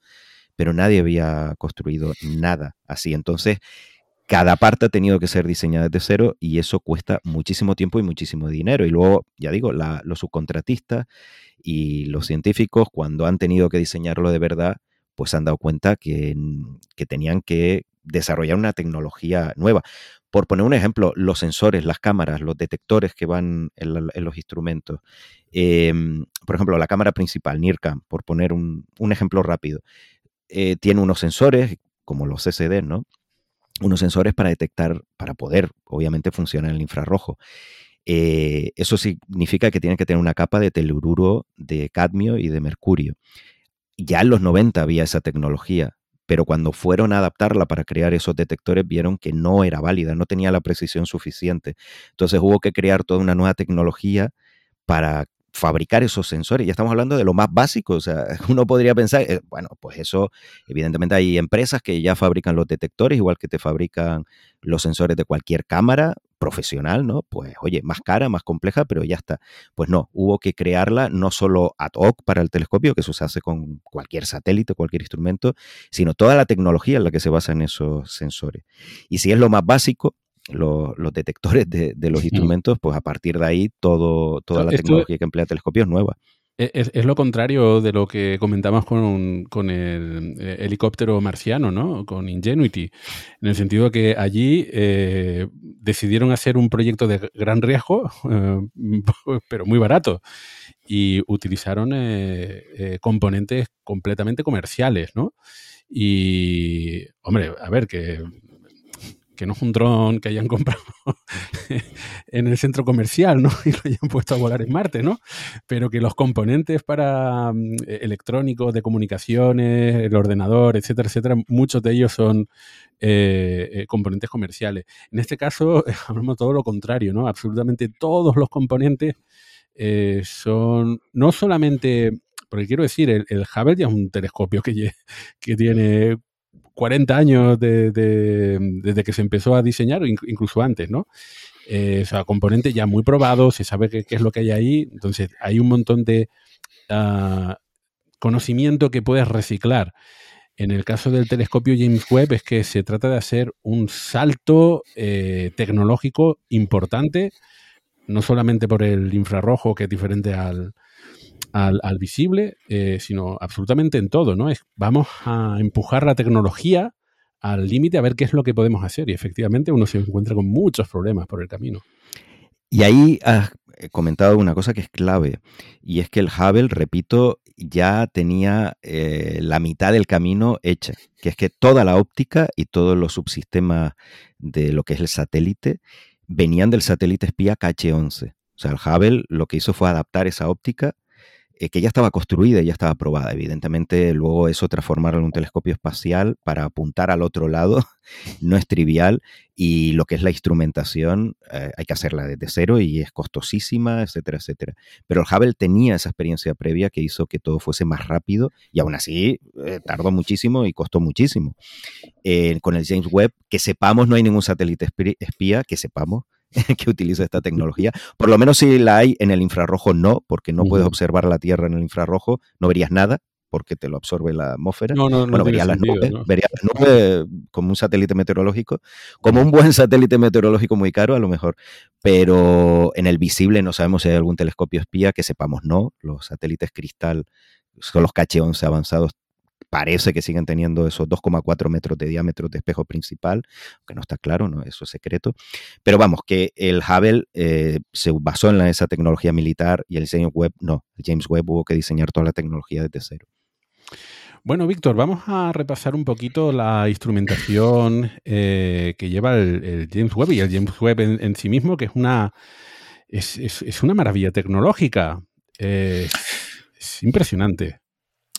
pero nadie había construido nada así. Entonces, cada parte ha tenido que ser diseñada desde cero y eso cuesta muchísimo tiempo y muchísimo dinero. Y luego, ya digo, los subcontratistas y los científicos, cuando han tenido que diseñarlo de verdad, pues han dado cuenta que, que tenían que desarrollar una tecnología nueva. Por poner un ejemplo, los sensores, las cámaras, los detectores que van en, los instrumentos. Em, por ejemplo, la cámara principal, NIRCAM, por poner un, ejemplo rápido, eh, tiene unos sensores, como los CCD, ¿no? Unos sensores para detectar, para poder, obviamente, funcionar en el infrarrojo. Eh, eso significa que tiene que tener una capa de telururo de cadmio y de mercurio. Ya en los 90 había esa tecnología pero cuando fueron a adaptarla para crear esos detectores vieron que no era válida, no tenía la precisión suficiente. Entonces hubo que crear toda una nueva tecnología para fabricar esos sensores. Ya estamos hablando de lo más básico. O sea, uno podría pensar, eh, bueno, pues eso, evidentemente hay empresas que ya fabrican los detectores, igual que te fabrican los sensores de cualquier cámara profesional, ¿no? Pues oye, más cara, más compleja, pero ya está. Pues no, hubo que crearla no solo ad hoc para el telescopio, que eso se hace con cualquier satélite, cualquier instrumento, sino toda la tecnología en la que se basa en esos sensores. Y si es lo más básico, los, detectores de, los instrumentos, pues a partir de ahí todo, toda la tecnología que emplea el telescopio es nueva. E, es, lo contrario de lo que comentamos con, el eh, helicóptero marciano, ¿no? Con Ingenuity, en el sentido que allí eh, decidieron hacer un proyecto de gran riesgo, eh, pero muy barato, y utilizaron componentes completamente comerciales, ¿no? Y, hombre, a ver, que que no es un dron que hayan comprado en el centro comercial, ¿no? Y lo hayan puesto a volar en Marte, ¿no? Pero que los componentes para mm, e-, electrónicos, de comunicaciones, el ordenador, etcétera, etcétera, muchos de ellos son eh, eh, componentes comerciales. En este caso, hablamos todo lo contrario, ¿no? Absolutamente todos los componentes eh, son no solamente porque quiero decir, el, Hubble ya es un telescopio que, que tiene 40 años desde que se empezó a diseñar, incluso antes, ¿no? Eh, o sea, componentes ya muy probados, se sabe qué, es lo que hay ahí, entonces hay un montón de ah, conocimiento que puedes reciclar. En el caso del telescopio James Webb es que se trata de hacer un salto eh, tecnológico importante, no solamente por el infrarrojo, que es diferente al, al, visible, eh, sino absolutamente en todo, ¿no? Vamos a empujar la tecnología al límite a ver qué es lo que podemos hacer. Y efectivamente uno se encuentra con muchos problemas por el camino. Y ahí has comentado una cosa que es clave, y es que el Hubble, repito, ya tenía eh, la mitad del camino hecha, que es que toda la óptica y todos los subsistemas de lo que es el satélite venían del satélite espía KH-11. O sea, el Hubble lo que hizo fue adaptar esa óptica eh, que ya estaba construida y ya estaba probada. Evidentemente, luego eso transformarlo en un telescopio espacial para apuntar al otro lado no es trivial y lo que es la instrumentación eh, hay que hacerla desde cero y es costosísima, etcétera, etcétera. Pero el Hubble tenía esa experiencia previa que hizo que todo fuese más rápido y aún así eh, tardó muchísimo y costó muchísimo. con el James Webb, que sepamos, no hay ningún satélite espía, que sepamos, que utiliza esta tecnología. Por lo menos si la hay en el infrarrojo, no, porque no puedes observar la Tierra en el infrarrojo, no verías nada porque te lo absorbe la atmósfera. No, no, no bueno, verías las nubes, verías las nubes como un satélite meteorológico, como un buen satélite meteorológico muy caro a lo mejor, pero en el visible no sabemos si hay algún telescopio espía que sepamos no, los satélites cristal son los KH-11 avanzados parece que siguen teniendo esos 2,4 metros de diámetro de espejo principal, que no está claro, ¿no? eso es secreto. Pero vamos, que el Hubble eh, se basó en esa tecnología militar y el diseño web no. El James Webb hubo que diseñar toda la tecnología desde cero. Bueno, Víctor, vamos a repasar un poquito la instrumentación eh, que lleva el, James Webb y el James Webb en, sí mismo, que es una, es, una maravilla tecnológica. es impresionante.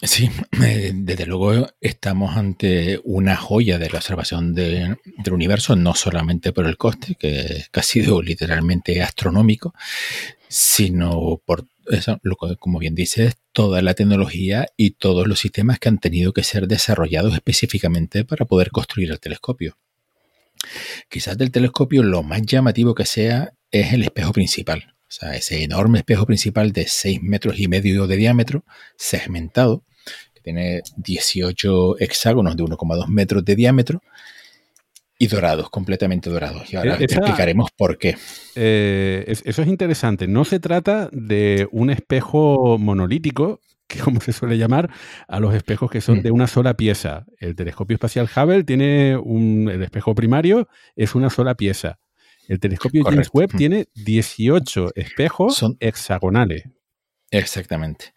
Sí, eh, desde luego estamos ante una joya de la observación del universo, no solamente por el coste, que, ha sido literalmente astronómico, sino por eso, como bien dices, toda la tecnología y todos los sistemas que han tenido que ser desarrollados específicamente para poder construir el telescopio. Quizás del telescopio lo más llamativo que sea es el espejo principal. O sea, ese enorme espejo principal de 6 metros y medio de diámetro, segmentado, tiene 18 hexágonos de 1,2 metros de diámetro y dorados, completamente dorados. Y ahora explicaremos por qué. Eh, eso es interesante. No se trata de un espejo monolítico que como se suele llamar, a los espejos que son de una sola pieza. El telescopio espacial Hubble tiene un, el espejo primario es una sola pieza. El telescopio James Webb tiene 18 espejos hexagonales. Exactamente.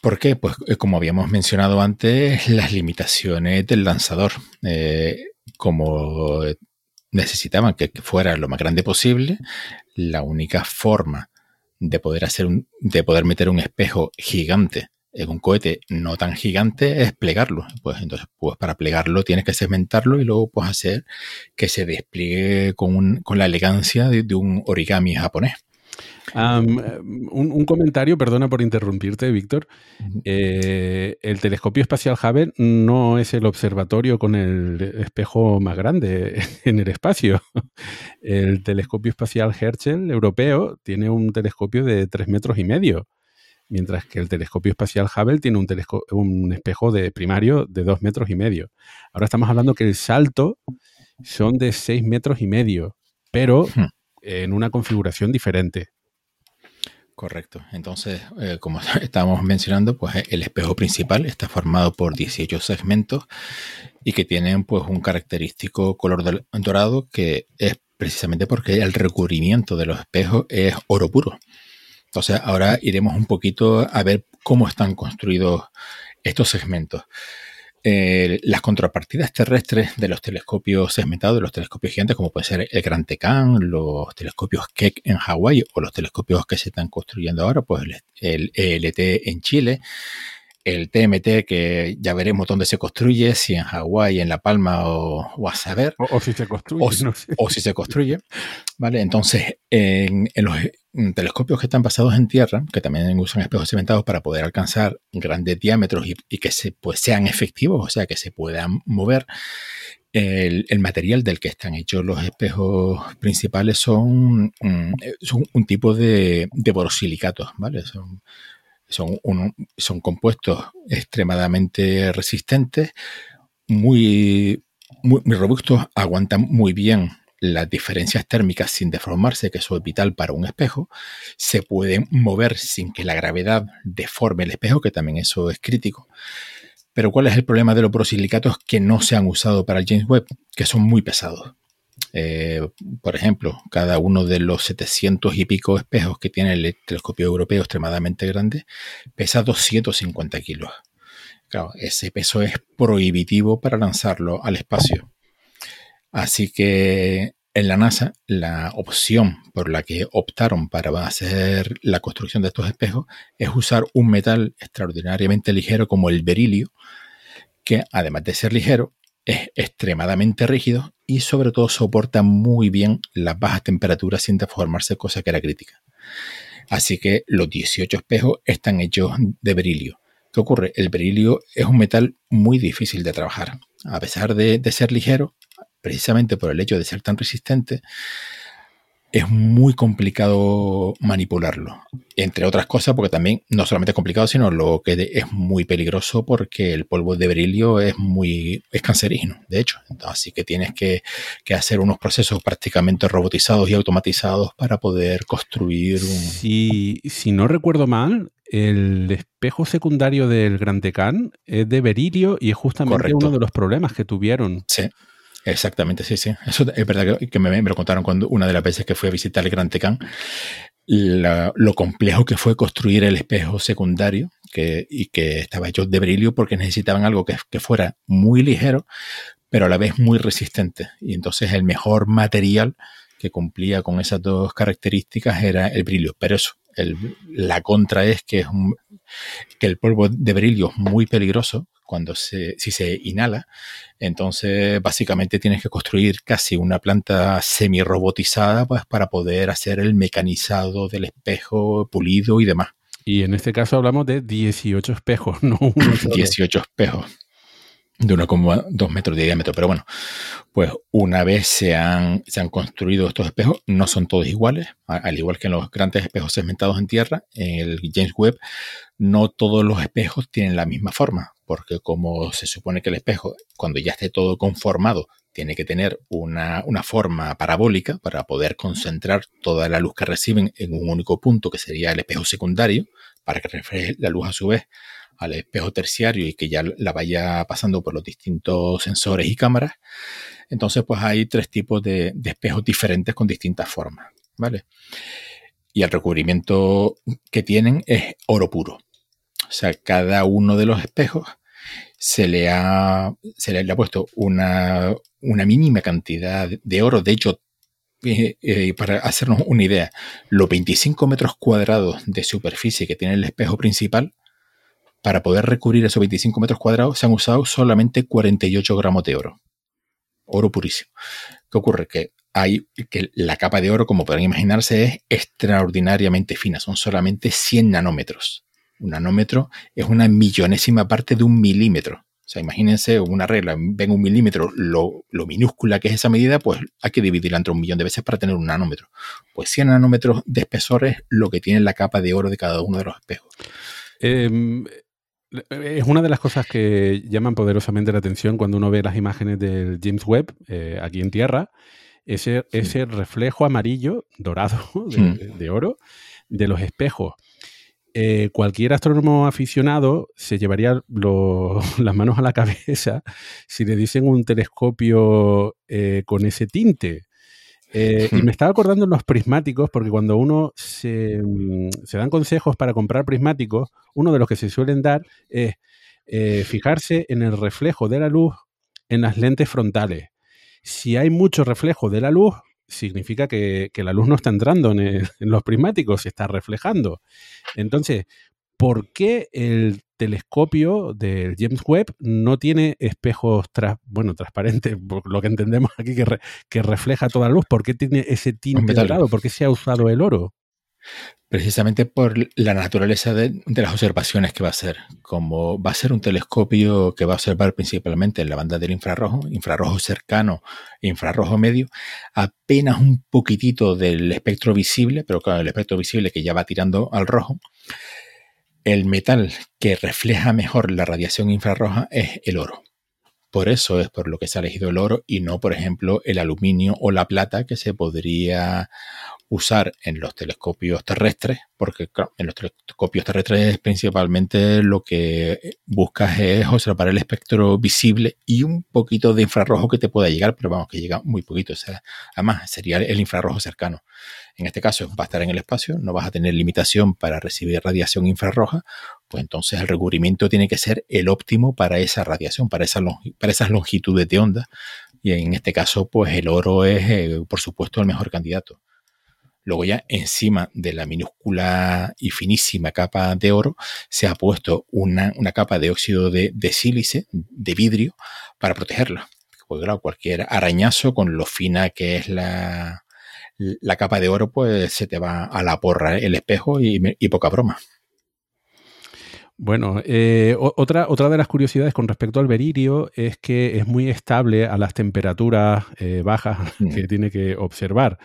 ¿Por qué? Pues eh, como habíamos mencionado antes, las limitaciones del lanzador. Eh, como necesitaban que fuera lo más grande posible, la única forma de poder hacer un, de poder meter un espejo gigante en un cohete no tan gigante es plegarlo. Pues entonces, pues para plegarlo tienes que segmentarlo y luego pues hacer que se despliegue con, con la elegancia de, un origami japonés. Un, comentario, perdona por interrumpirte, Víctor. Eh, el telescopio espacial Hubble no es el observatorio con el espejo más grande en el espacio. El telescopio espacial Herschel europeo tiene un telescopio de tres metros y medio mientras que el telescopio espacial Hubble tiene un, un espejo de primario de dos metros y medio. Ahora estamos hablando que el salto son de seis metros y medio, pero hmm. en una configuración diferente. Correcto. Entonces, eh, como estábamos mencionando, pues el espejo principal está formado por 18 segmentos y que tienen pues un característico color dorado que es precisamente porque el recubrimiento de los espejos es oro puro. Entonces, ahora iremos un poquito a ver cómo están construidos estos segmentos. Eh, las contrapartidas terrestres de los telescopios segmentados, de los telescopios gigantes, como puede ser el Gran Tecan, los telescopios Keck en Hawái o los telescopios que se están construyendo ahora, pues el ELT en Chile, el TMT, que ya veremos dónde se construye, si en Hawái, en La Palma o, a saber. O, si se construye. O, si se construye. ¿Vale? Entonces, en, los telescopios que están basados en tierra, que también usan espejos cementados para poder alcanzar grandes diámetros y, que se, pues, sean efectivos, o sea, que se puedan mover, el, material del que están hechos los espejos principales son, un tipo de, de borosilicatos, ¿vale? Son son, son compuestos extremadamente resistentes, muy, muy, robustos, aguantan muy bien las diferencias térmicas sin deformarse, que es vital para un espejo, se pueden mover sin que la gravedad deforme el espejo, que también eso es crítico. Pero ¿cuál es el problema de los borosilicatos que no se han usado para el James Webb? Que son muy pesados. Eh, por ejemplo, cada uno de los 700 y pico espejos que tiene el telescopio europeo extremadamente grande pesa 250 kilos. Claro, ese peso es prohibitivo para lanzarlo al espacio. Así que en la NASA, la opción por la que optaron para hacer la construcción de estos espejos es usar un metal extraordinariamente ligero como el berilio, que además de ser ligero, es extremadamente rígido y sobre todo soporta muy bien las bajas temperaturas sin deformarse, cosa que era crítica. Así que los 18 espejos están hechos de berilio. ¿Qué ocurre? El berilio es un metal muy difícil de trabajar. A pesar de, de ser ligero, precisamente por el hecho de ser tan resistente, es muy complicado manipularlo. Entre otras cosas, porque también no solamente es complicado, sino lo que es muy peligroso porque el polvo de berilio es muy es cancerígeno, de hecho. Así que tienes que, hacer unos procesos prácticamente robotizados y automatizados para poder construir un. Si, si no recuerdo mal, el espejo secundario del Gran Tecán es de berilio y es justamente uno de los problemas que tuvieron. Sí. Exactamente, sí, sí. Eso es verdad que, me, lo contaron cuando una de las veces que fui a visitar el Gran Tecán, lo complejo que fue construir el espejo secundario que, y que estaba hecho de brillo porque necesitaban algo que, que fuera muy ligero, pero a la vez muy resistente. Y entonces el mejor material que cumplía con esas dos características era el brillo. Pero eso, la contra es que, es que el polvo de brillo es muy peligroso cuando se, si se inhala. Entonces, básicamente tienes que construir casi una planta semi-robotizada pues, para poder hacer el mecanizado del espejo pulido y demás. Y en este caso hablamos de 18 espejos, no 18 espejos de 1,2 metros de diámetro. Pero bueno, pues una vez se han, se han construido estos espejos, no son todos iguales, al igual que en los grandes espejos segmentados en tierra, en el James Webb, no todos los espejos tienen la misma forma, porque como se supone que el espejo, cuando ya esté todo conformado, tiene que tener una, una forma parabólica para poder concentrar toda la luz que reciben en un único punto, que sería el espejo secundario, para que refleje la luz a su vez al espejo terciario y que ya la vaya pasando por los distintos sensores y cámaras. Entonces, pues hay tres tipos de, espejos diferentes con distintas formas, ¿vale? Y el recubrimiento que tienen es oro puro. O sea, cada uno de los espejos se le ha, se le ha puesto una, una mínima cantidad de oro. De hecho, eh, eh, para hacernos una idea, los 25 metros cuadrados de superficie que tiene el espejo principal, para poder recubrir esos 25 metros cuadrados se han usado solamente 48 gramos de oro. Oro purísimo. ¿Qué ocurre? Que hay que la capa de oro, como pueden imaginarse, es extraordinariamente fina. Son solamente 100 nanómetros. Un nanómetro es una millonésima parte de un milímetro. O sea, imagínense una regla, ven un milímetro, lo, minúscula que es esa medida, pues hay que dividirla entre un millón de veces para tener un nanómetro. Pues 100 nanómetros de espesor es lo que tiene la capa de oro de cada uno de los espejos. Em, es una de las cosas que llaman poderosamente la atención cuando uno ve las imágenes del James Webb eh, aquí en Tierra. Ese, ese reflejo amarillo, dorado, de, oro, de los espejos. Eh, cualquier astrónomo aficionado se llevaría las manos a la cabeza si le dicen un telescopio eh, con ese tinte. Eh, y me estaba acordando en los prismáticos, porque cuando uno mm, se, dan consejos para comprar prismáticos, uno de los que se suelen dar es eh, fijarse en el reflejo de la luz en las lentes frontales. Si hay mucho reflejo de la luz, significa que, la luz no está entrando en, en, los prismáticos, se está reflejando. Entonces, ¿por qué el telescopio del James Webb no tiene espejos bueno, transparentes, por lo que entendemos aquí, que, que refleja toda la luz. ¿Por qué tiene ese tinte dorado? ¿Por qué se ha usado el oro? Precisamente por la naturaleza de, las observaciones que va a hacer. Como va a ser un telescopio que va a observar principalmente en la banda del infrarrojo, infrarrojo cercano, infrarrojo medio, apenas un poquitito del espectro visible, pero claro, el espectro visible que ya va tirando al rojo, el metal que refleja mejor la radiación infrarroja es el oro. Por eso es por lo que se ha elegido el oro y no, por ejemplo, el aluminio o la plata que se podría usar en los telescopios terrestres, porque en los telescopios terrestres principalmente lo que buscas es observar el espectro visible y un poquito de infrarrojo que te pueda llegar, pero vamos, que llega muy poquito. O sea, además, sería el infrarrojo cercano. En este caso, va a estar en el espacio, no vas a tener limitación para recibir radiación infrarroja, pues entonces el recubrimiento tiene que ser el óptimo para esa radiación, para, esa para esas longitudes de onda. Y en este caso, pues el oro es, eh, por supuesto, el mejor candidato. Luego ya encima de la minúscula y finísima capa de oro se ha puesto una, capa de óxido de, sílice, de vidrio, para protegerla. Porque claro, cualquier arañazo con lo fina que es la, la capa de oro, pues se te va a la porra el espejo y, poca broma. Bueno, eh, otra, otra de las curiosidades con respecto al beririo es que es muy estable a las temperaturas eh, bajas mm. que tiene que observar.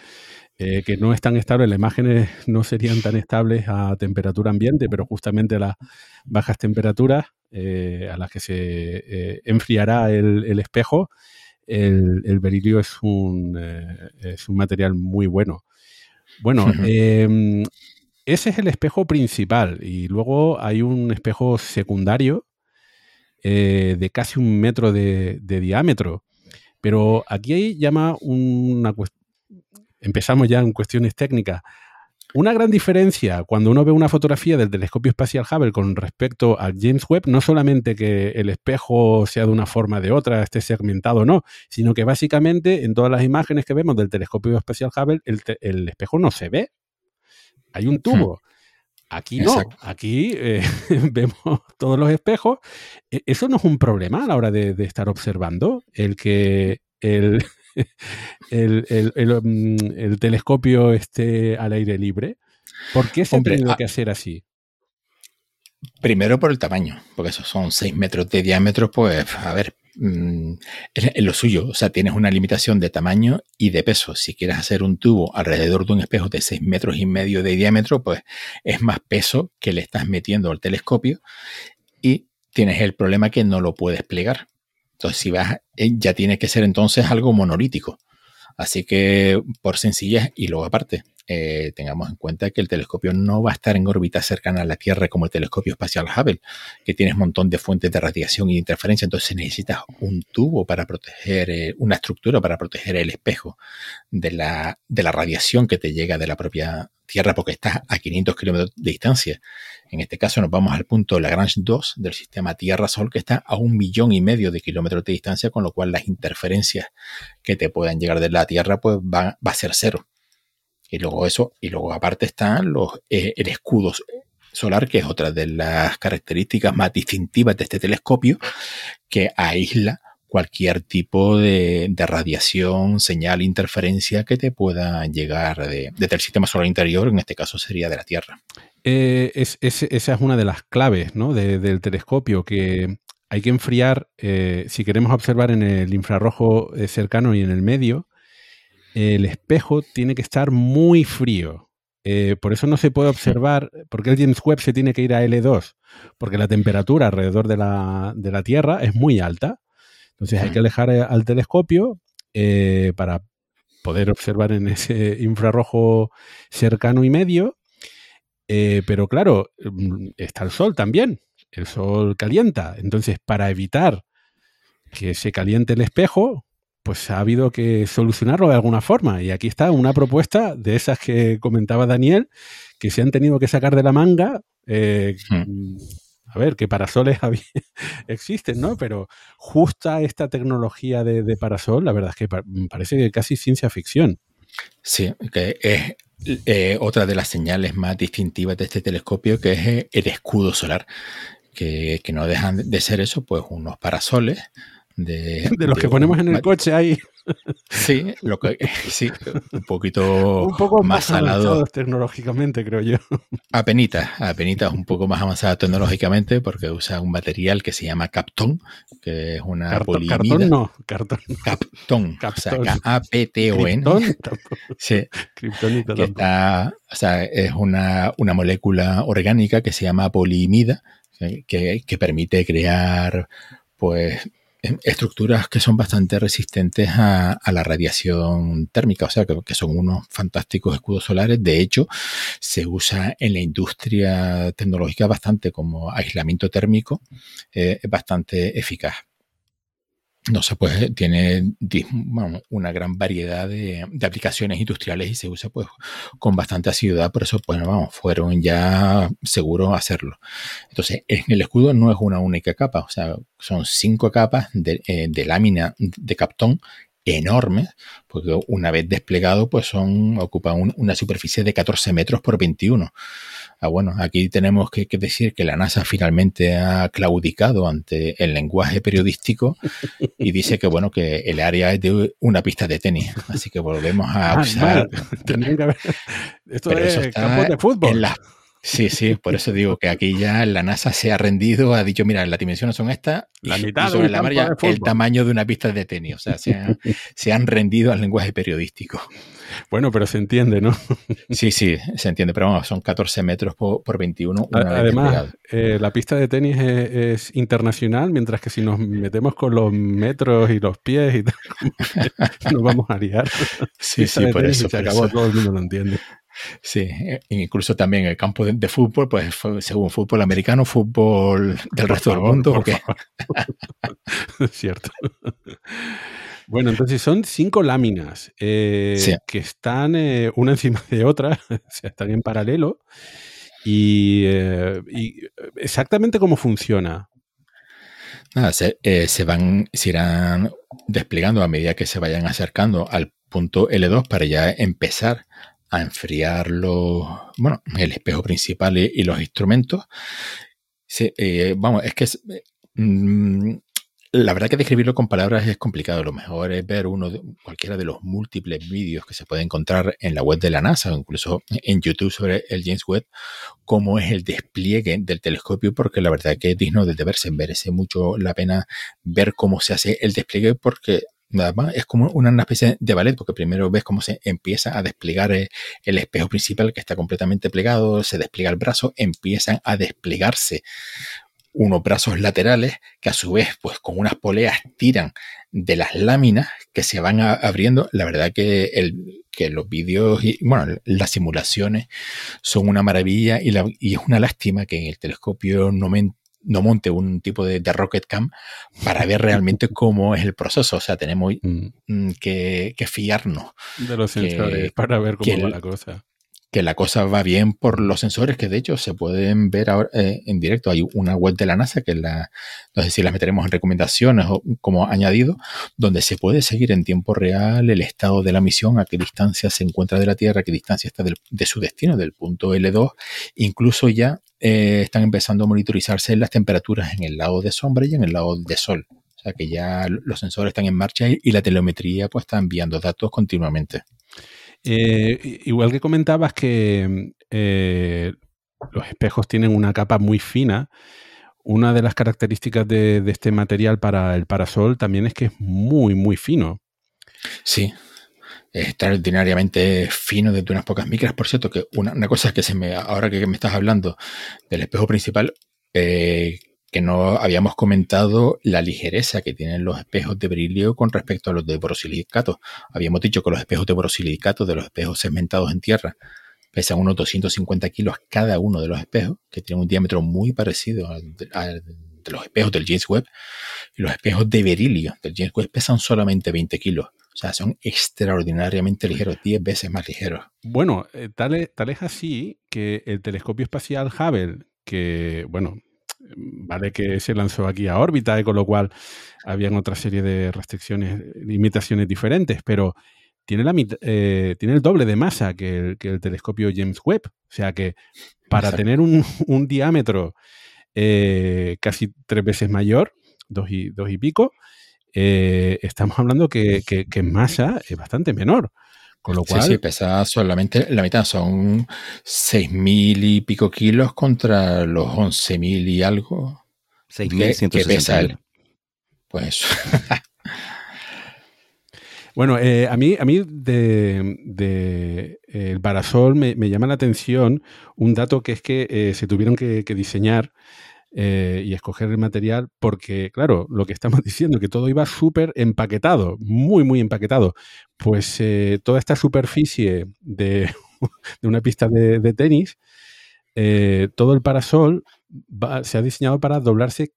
Eh, que no es tan estable, las imágenes no serían tan estables a temperatura ambiente, pero justamente a las bajas temperaturas eh, a las que se eh, enfriará el, espejo, el, berilio es un, es un, material muy bueno. Bueno, em, ese es el espejo principal y luego hay un espejo secundario de casi un metro de, de diámetro. Pero aquí llama una cuestión empezamos ya en cuestiones técnicas. Una gran diferencia cuando uno ve una fotografía del telescopio espacial Hubble con respecto al James Webb, no solamente que el espejo sea de una forma o de otra, esté segmentado o no, sino que básicamente en todas las imágenes que vemos del telescopio espacial Hubble, el, espejo no se ve. Hay un tubo. Hmm. Aquí no, aquí eh, vemos todos los espejos. E, eso no es un problema a la hora de, de estar observando, el que el, Mm, el, telescopio esté al aire libre? ¿Por qué se ha tenido que hacer así? Primero por el tamaño, porque esos son 6 metros de diámetro, pues a ver, mm, es, lo suyo, o sea, tienes una limitación de tamaño y de peso. Si quieres hacer un tubo alrededor de un espejo de 6 metros y medio de diámetro, pues es más peso que le estás metiendo al telescopio y tienes el problema que no lo puedes plegar. Entonces, si vas, eh, ya tiene que ser entonces algo monolítico. Así que por sencillez, y luego aparte, eh, tengamos en cuenta que el telescopio no va a estar en órbita cercana a la Tierra como el telescopio espacial Hubble, que tiene un montón de fuentes de radiación y interferencia, entonces necesitas un tubo para proteger, eh, una estructura para proteger el espejo de la, de la radiación que te llega de la propia Tierra porque estás a 500 kilómetros de distancia. En este caso nos vamos al punto Lagrange 2 del sistema Tierra-Sol que está a un millón y medio de kilómetros de distancia, con lo cual las interferencias que te puedan llegar de la Tierra pues va, va a ser cero. Y luego eso, y luego aparte están los, eh, el escudo solar, que es otra de las características más distintivas de este telescopio, que aísla cualquier tipo de, radiación, señal, interferencia que te pueda llegar desde el sistema solar interior, en este caso sería de la Tierra. Eh, esa es una de las claves del telescopio, que hay que enfriar, eh, si queremos observar en el infrarrojo cercano y en el medio, el espejo tiene que estar muy frío. por eso no se puede observar, porque el James Webb se tiene que ir a L2, porque la temperatura alrededor de la, de la Tierra es muy alta. Entonces hay que alejar eh, al telescopio eh, para poder observar en ese infrarrojo cercano y medio. Eh, pero claro, mm, está el sol también. El sol calienta. Entonces, para evitar que se caliente el espejo, pues ha habido que solucionarlo de alguna forma. Y aquí está una propuesta de esas que comentaba Daniel, que se han tenido que sacar de la manga. Hmm a ver, que parasoles existen, ¿no? Pero justa esta tecnología de, parasol, la verdad es que parece que casi ciencia ficción. Sí, que es eh, otra de las señales más distintivas de este telescopio, que es eh, el escudo solar, que, que no dejan de ser eso, pues unos parasoles de, los que ponemos en el coche ahí. Sí, lo que, sí, un poquito un poco más, salado tecnológicamente, creo yo. Apenitas, apenitas un poco más avanzado tecnológicamente porque usa un material que se llama Captón, que es una Cartón, Cartón no, cartón. Captón, o sea, K-A-P-T-O-N. Sí, que está, o sea, es una, una molécula orgánica que se llama polimida, que, que permite crear pues estructuras que son bastante resistentes a, la radiación térmica, o sea, que, son unos fantásticos escudos solares. De hecho, se usa en la industria tecnológica bastante como aislamiento térmico, eh, es bastante eficaz no sé, pues tiene una gran variedad de, aplicaciones industriales y se usa pues con bastante asiduidad, por eso pues vamos, fueron ya seguros hacerlo. Entonces, en el escudo no es una única capa, o sea, son cinco capas de, eh, lámina de captón enormes, porque una vez desplegado pues son, ocupan una superficie de 14 metros por 21. Ah, bueno, aquí tenemos que, decir que la NASA finalmente ha claudicado ante el lenguaje periodístico y dice que bueno, que el área es de una pista de tenis. Así que volvemos a ah, usar. Esto es campo de fútbol. Sí, sí, por eso digo que aquí ya la NASA se ha rendido, ha dicho, mira, las dimensiones son estas, la mitad sobre la el tamaño de una pista de tenis, o sea, se, se han rendido al lenguaje periodístico. Bueno, pero se entiende, ¿no? Sí, sí, se entiende, pero vamos, son 14 metros por, 21. Además, eh, la pista de tenis es, internacional, mientras que si nos metemos con los metros y los pies y tal, nos vamos a liar. Sí, sí, por eso. Se acabó, todo el mundo lo entiende. Sí, e incluso también el campo de, fútbol, pues según fútbol americano, fútbol del resto del mundo. ¿o qué? Cierto. Bueno, entonces son cinco láminas eh, que están eh, una encima de otra, o sea, están en paralelo. Y, eh, exactamente cómo funciona. Nada, se, van, se irán desplegando a medida que se vayan acercando al punto L2 para ya empezar a enfriar los, bueno, el espejo principal y, los instrumentos. vamos, es que mm, la verdad que describirlo con palabras es complicado. Lo mejor es ver uno de, cualquiera de los múltiples vídeos que se puede encontrar en la web de la NASA o incluso en YouTube sobre el James Webb, cómo es el despliegue del telescopio, porque la verdad que es digno de verse. Merece mucho la pena ver cómo se hace el despliegue, porque nada más es como una, especie de ballet, porque primero ves cómo se empieza a desplegar el, el, espejo principal que está completamente plegado, se despliega el brazo, empiezan a desplegarse unos brazos laterales que a su vez, pues con unas poleas tiran de las láminas que se van abriendo. La verdad que el, que los vídeos y, bueno, las simulaciones son una maravilla y, y es una lástima que en el telescopio no, me, no monte un tipo de, rocket cam para ver realmente cómo es el proceso. O sea, tenemos mm. Mm, que, fiarnos. De los sensores para ver cómo va la cosa que la cosa va bien por los sensores que de hecho se pueden ver ahora eh, en directo. Hay una web de la NASA que la, no sé si la meteremos en recomendaciones o como añadido, donde se puede seguir en tiempo real el estado de la misión, a qué distancia se encuentra de la Tierra, a qué distancia está de su destino, del punto L2. Incluso ya eh, están empezando a monitorizarse las temperaturas en el lado de sombra y en el lado de sol. O sea que ya los sensores están en marcha y, la telemetría pues está enviando datos continuamente. Eh, igual que comentabas que eh, los espejos tienen una capa muy fina, una de las características de, este material para el parasol también es que es muy, muy fino. Sí, extraordinariamente fino de unas pocas micras. Por cierto, que una, cosa que se me, ahora que me estás hablando del espejo principal, eh, que no habíamos comentado la ligereza que tienen los espejos de brillo con respecto a los de borosilicato. Habíamos dicho que los espejos de borosilicato, de los espejos segmentados en tierra, pesan unos 250 kilos cada uno de los espejos, que tienen un diámetro muy parecido al de, los espejos del James Webb. Y los espejos de berilio del James Webb pesan solamente 20 kilos. O sea, son extraordinariamente ligeros, 10 veces más ligeros. Bueno, eh, tal, tal es así que el telescopio espacial Hubble, que, bueno, vale que se lanzó aquí a órbita, y con lo cual habían otra serie de restricciones, limitaciones diferentes, pero tiene, la, eh, tiene el doble de masa que el, telescopio James Webb. O sea que para tener un, diámetro eh, casi tres veces mayor, dos y, dos y pico, eh, estamos hablando que, que, que, masa es bastante menor. Con lo cual, sí, sí, pesa solamente la mitad, son 6.000 y pico kilos contra los 11.000 y algo. 6.160. Que pesa él. Pues. bueno, eh, a mí, a mí de, de el parasol me, me, llama la atención un dato que es que eh, se tuvieron que, que diseñar eh, y escoger el material, porque, claro, lo que estamos diciendo, que todo iba súper empaquetado, muy, muy empaquetado. Pues eh, toda esta superficie de, una pista de, tenis, eh, todo el parasol se ha diseñado para doblarse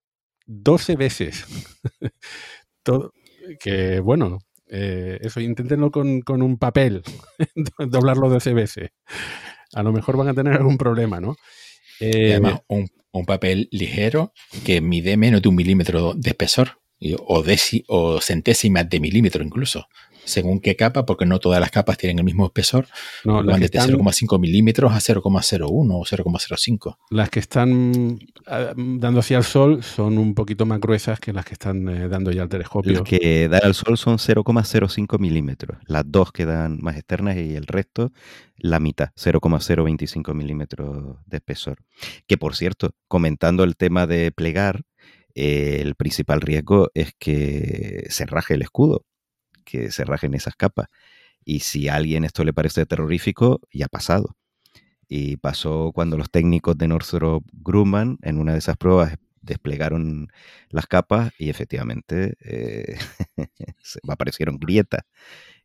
12 veces. que bueno, eso, inténtenlo con, con un papel, doblarlo 12 veces. A lo mejor van a tener algún problema, ¿no? Además, un, un papel ligero que mide menos de un milímetro de espesor o, o centésimas de milímetro incluso según qué capa, porque no todas las capas tienen el mismo espesor, no, van desde 0,5 milímetros a 0,01 o 0,05. Las que están ah, dando hacia el sol son un poquito más gruesas que las que están eh, dando ya al telescopio. Las que dan al sol son 0,05 milímetros, las dos que dan más externas y el resto la mitad, 0,025 milímetros de espesor. Que por cierto, comentando el tema de plegar, eh, el principal riesgo es que se raje el escudo que se rajen esas capas. Y si a alguien esto le parece terrorífico, ya ha pasado. Y pasó cuando los técnicos de Northrop Grumman en una de esas pruebas desplegaron las capas y efectivamente eh, aparecieron grietas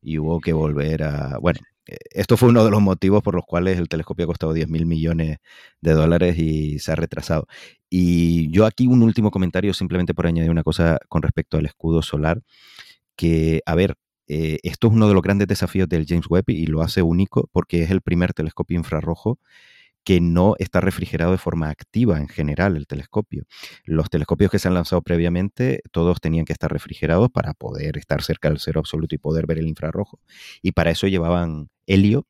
y hubo que volver a... Bueno, eh, esto fue uno de los motivos por los cuales el telescopio ha costado 10 mil millones de dólares y se ha retrasado. Y yo aquí un último comentario simplemente por añadir una cosa con respecto al escudo solar que, a ver, eh, esto es uno de los grandes desafíos del James Webb y lo hace único porque es el primer telescopio infrarrojo que no está refrigerado de forma activa en general el telescopio. Los telescopios que se han lanzado previamente, todos tenían que estar refrigerados para poder estar cerca del cero absoluto y poder ver el infrarrojo. Y para eso llevaban helio,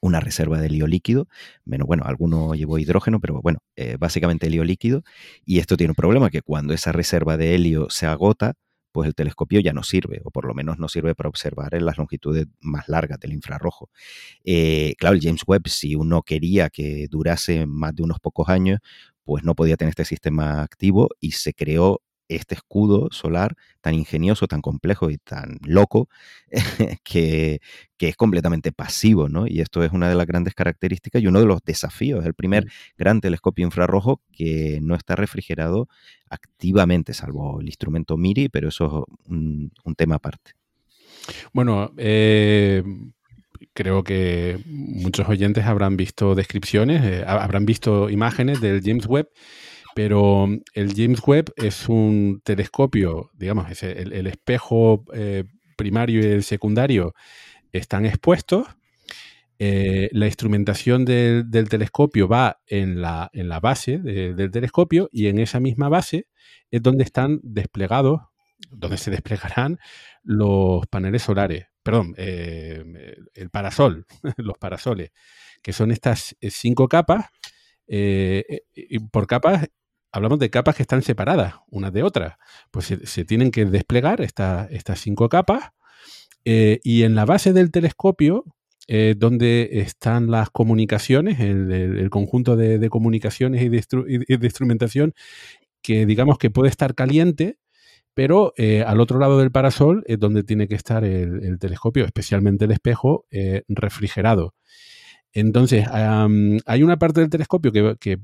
una reserva de helio líquido, menos bueno, alguno llevó hidrógeno, pero bueno, eh, básicamente helio líquido. Y esto tiene un problema, que cuando esa reserva de helio se agota, pues el telescopio ya no sirve, o por lo menos no sirve para observar en las longitudes más largas del infrarrojo. Eh, claro, el James Webb, si uno quería que durase más de unos pocos años, pues no podía tener este sistema activo y se creó este escudo solar tan ingenioso, tan complejo y tan loco, que, es completamente pasivo, ¿no? Y esto es una de las grandes características y uno de los desafíos. Es el primer gran telescopio infrarrojo que no está refrigerado activamente, salvo el instrumento MIRI, pero eso es un, tema aparte. Bueno, eh, creo que muchos oyentes habrán visto descripciones, eh, habrán visto imágenes del James Webb, pero el James Webb es un telescopio, digamos, el, espejo eh, primario y el secundario están expuestos. Eh, la instrumentación del, telescopio va en la, en la base del telescopio y en esa misma base es donde están desplegados, donde se desplegarán los paneles solares perdón, eh, el parasol, los parasoles, que son estas cinco capas. Eh, por capas, hablamos de capas que están separadas unas de otras. Pues se, tienen que desplegar estas cinco capas. y en la base del telescopio, donde están las comunicaciones, el, conjunto de, comunicaciones y de, instrumentación, que digamos que puede estar caliente pero eh, al otro lado del parasol es donde tiene que estar el, telescopio, especialmente el espejo, eh, refrigerado. Entonces, hay una parte del telescopio que,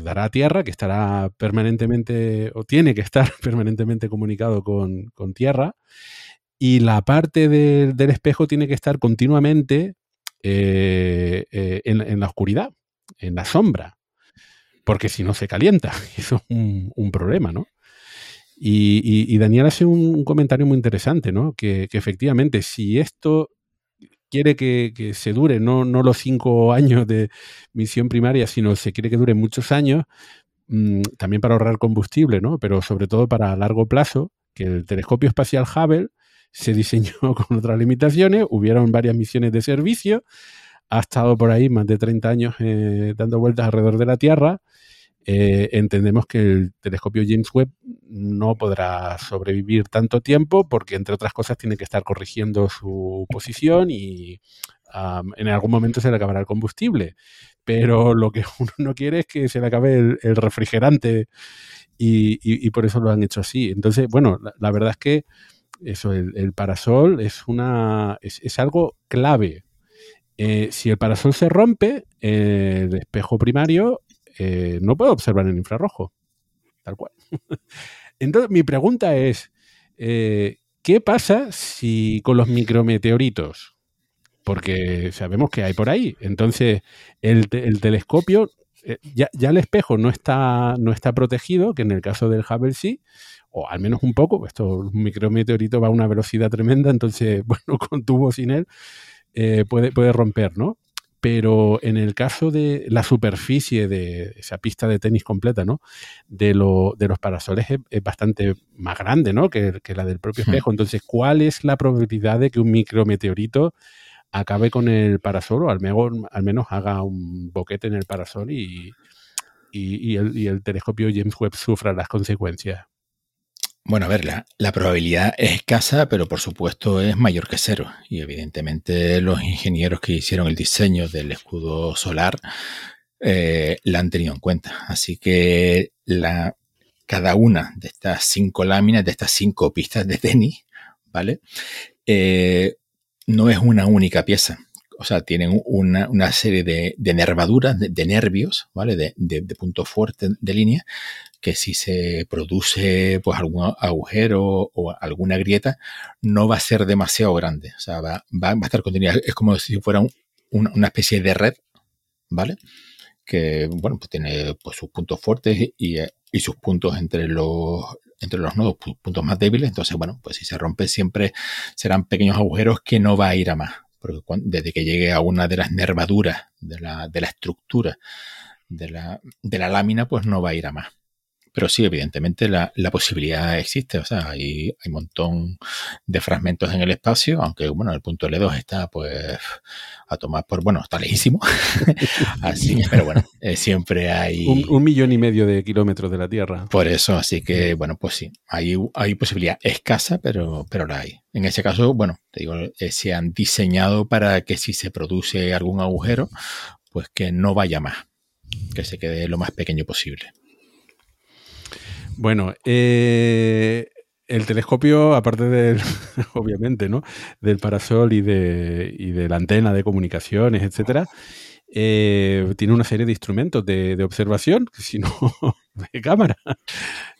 dará a tierra, que estará permanentemente, o tiene que estar permanentemente comunicado con, tierra, y la parte del espejo tiene que estar continuamente eh, en, la oscuridad, en la sombra, porque si no se calienta. Eso es un problema, ¿no? Y, Daniel hace un, comentario muy interesante, ¿no? Que, efectivamente, si esto quiere que, se dure, no, no, los cinco años de misión primaria, sino se quiere que dure muchos años, mm, también para ahorrar combustible, ¿no? Pero sobre todo para largo plazo, que el telescopio espacial Hubble se diseñó con otras limitaciones, hubieron varias misiones de servicio, ha estado por ahí más de 30 años eh, dando vueltas alrededor de la Tierra eh, entendemos que el telescopio James Webb no podrá sobrevivir tanto tiempo porque, entre otras cosas, tiene que estar corrigiendo su posición y en algún momento se le acabará el combustible. Pero lo que uno no quiere es que se le acabe el, refrigerante y, por eso lo han hecho así. Entonces, bueno, la, verdad es que eso, el, parasol es, una, es, algo clave. Eh, si el parasol se rompe, el espejo primario eh, no puedo observar en infrarrojo. Tal cual. Entonces, mi pregunta es, eh, ¿qué pasa si con los micrometeoritos? Porque sabemos que hay por ahí. Entonces, el, telescopio, eh, ya, el espejo no está, no está protegido, que en el caso del Hubble sí, o al menos un poco, esto, un micrometeorito va a una velocidad tremenda, entonces, bueno, con tubo sin él, puede, puede romper, ¿no? Pero en el caso de la superficie de esa pista de tenis completa, ¿no? De, lo, de los parasoles es, bastante más grande, ¿no? Que, la del propio espejo. Entonces, ¿cuál es la probabilidad de que un micrometeorito acabe con el parasol o al menos, al menos haga un boquete en el parasol y, y, el, y el telescopio James Webb sufra las consecuencias? Bueno, a ver, la, probabilidad es escasa, pero por supuesto es mayor que cero. Y evidentemente los ingenieros que hicieron el diseño del escudo solar eh, la han tenido en cuenta. Así que cada una de estas cinco láminas, de estas cinco pistas de tenis, ¿vale? Eh, no es una única pieza. O sea, tienen una, serie de, nervaduras, de, nervios, ¿vale? De, de puntos fuertes de línea que si se produce pues algún agujero o alguna grieta, no va a ser demasiado grande. O sea, va, va, a estar contenida. Es como si fuera una especie de red, ¿vale? Que, bueno, pues tiene pues, sus puntos fuertes y, y sus puntos entre los, entre los nodos, puntos más débiles. Entonces, bueno, pues si se rompe siempre serán pequeños agujeros que no va a ir a más. Porque desde que llegue a una de las nervaduras de la, de la estructura de la, de la lámina, pues no va a ir a más. Pero sí, evidentemente la, posibilidad existe. O sea, hay, hay un montón de fragmentos en el espacio, aunque bueno, el punto L2 está pues a tomar por, bueno, está lejísimo. así, pero bueno, eh, siempre hay... Un, millón y medio de kilómetros de la Tierra. Por eso, así que bueno, pues sí, hay, hay posibilidad escasa, pero, pero la hay. En ese caso, bueno, te digo, eh, se han diseñado para que si se produce algún agujero, pues que no vaya más, que se quede lo más pequeño posible. Bueno, eh, el telescopio, aparte del, obviamente, ¿no? Del parasol y de, y de la antena de comunicaciones, etcétera, eh, tiene una serie de instrumentos de, observación, si no, de cámara,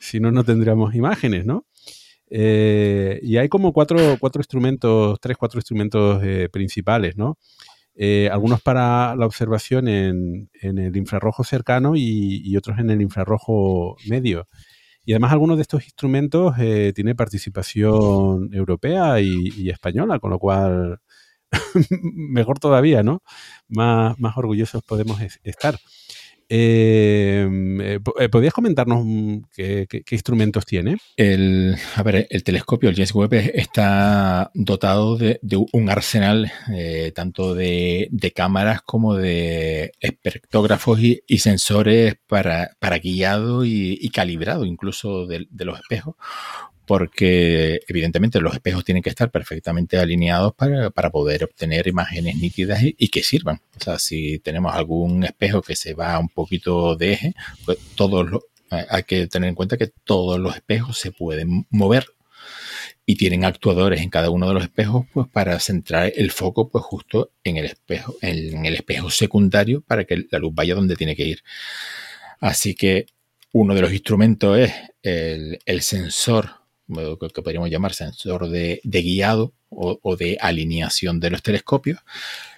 si no, no tendríamos imágenes, ¿no? Eh, y hay como cuatro, cuatro instrumentos, tres, cuatro instrumentos eh, principales, ¿no? Eh, algunos para la observación en, el infrarrojo cercano y, otros en el infrarrojo medio. Y además algunos de estos instrumentos eh, tienen participación europea y, española, con lo cual mejor todavía, ¿no? Más, más orgullosos podemos estar. Em, eh, eh, ¿Podrías comentarnos mm, qué, instrumentos tiene? El, el telescopio, el James Webb, está dotado de, un arsenal eh, tanto de, cámaras como de espectrógrafos y, sensores para, guiado y, calibrado incluso de, los espejos, porque evidentemente los espejos tienen que estar perfectamente alineados para, poder obtener imágenes nítidas y, que sirvan. O sea, si tenemos algún espejo que se va un poquito de eje, pues todos hay que tener en cuenta que todos los espejos se pueden mover y tienen actuadores en cada uno de los espejos pues para centrar el foco pues justo en el espejo en el espejo secundario para que la luz vaya donde tiene que ir así que uno de los instrumentos es el sensor que podríamos llamar sensor de, guiado o, de alineación de los telescopios.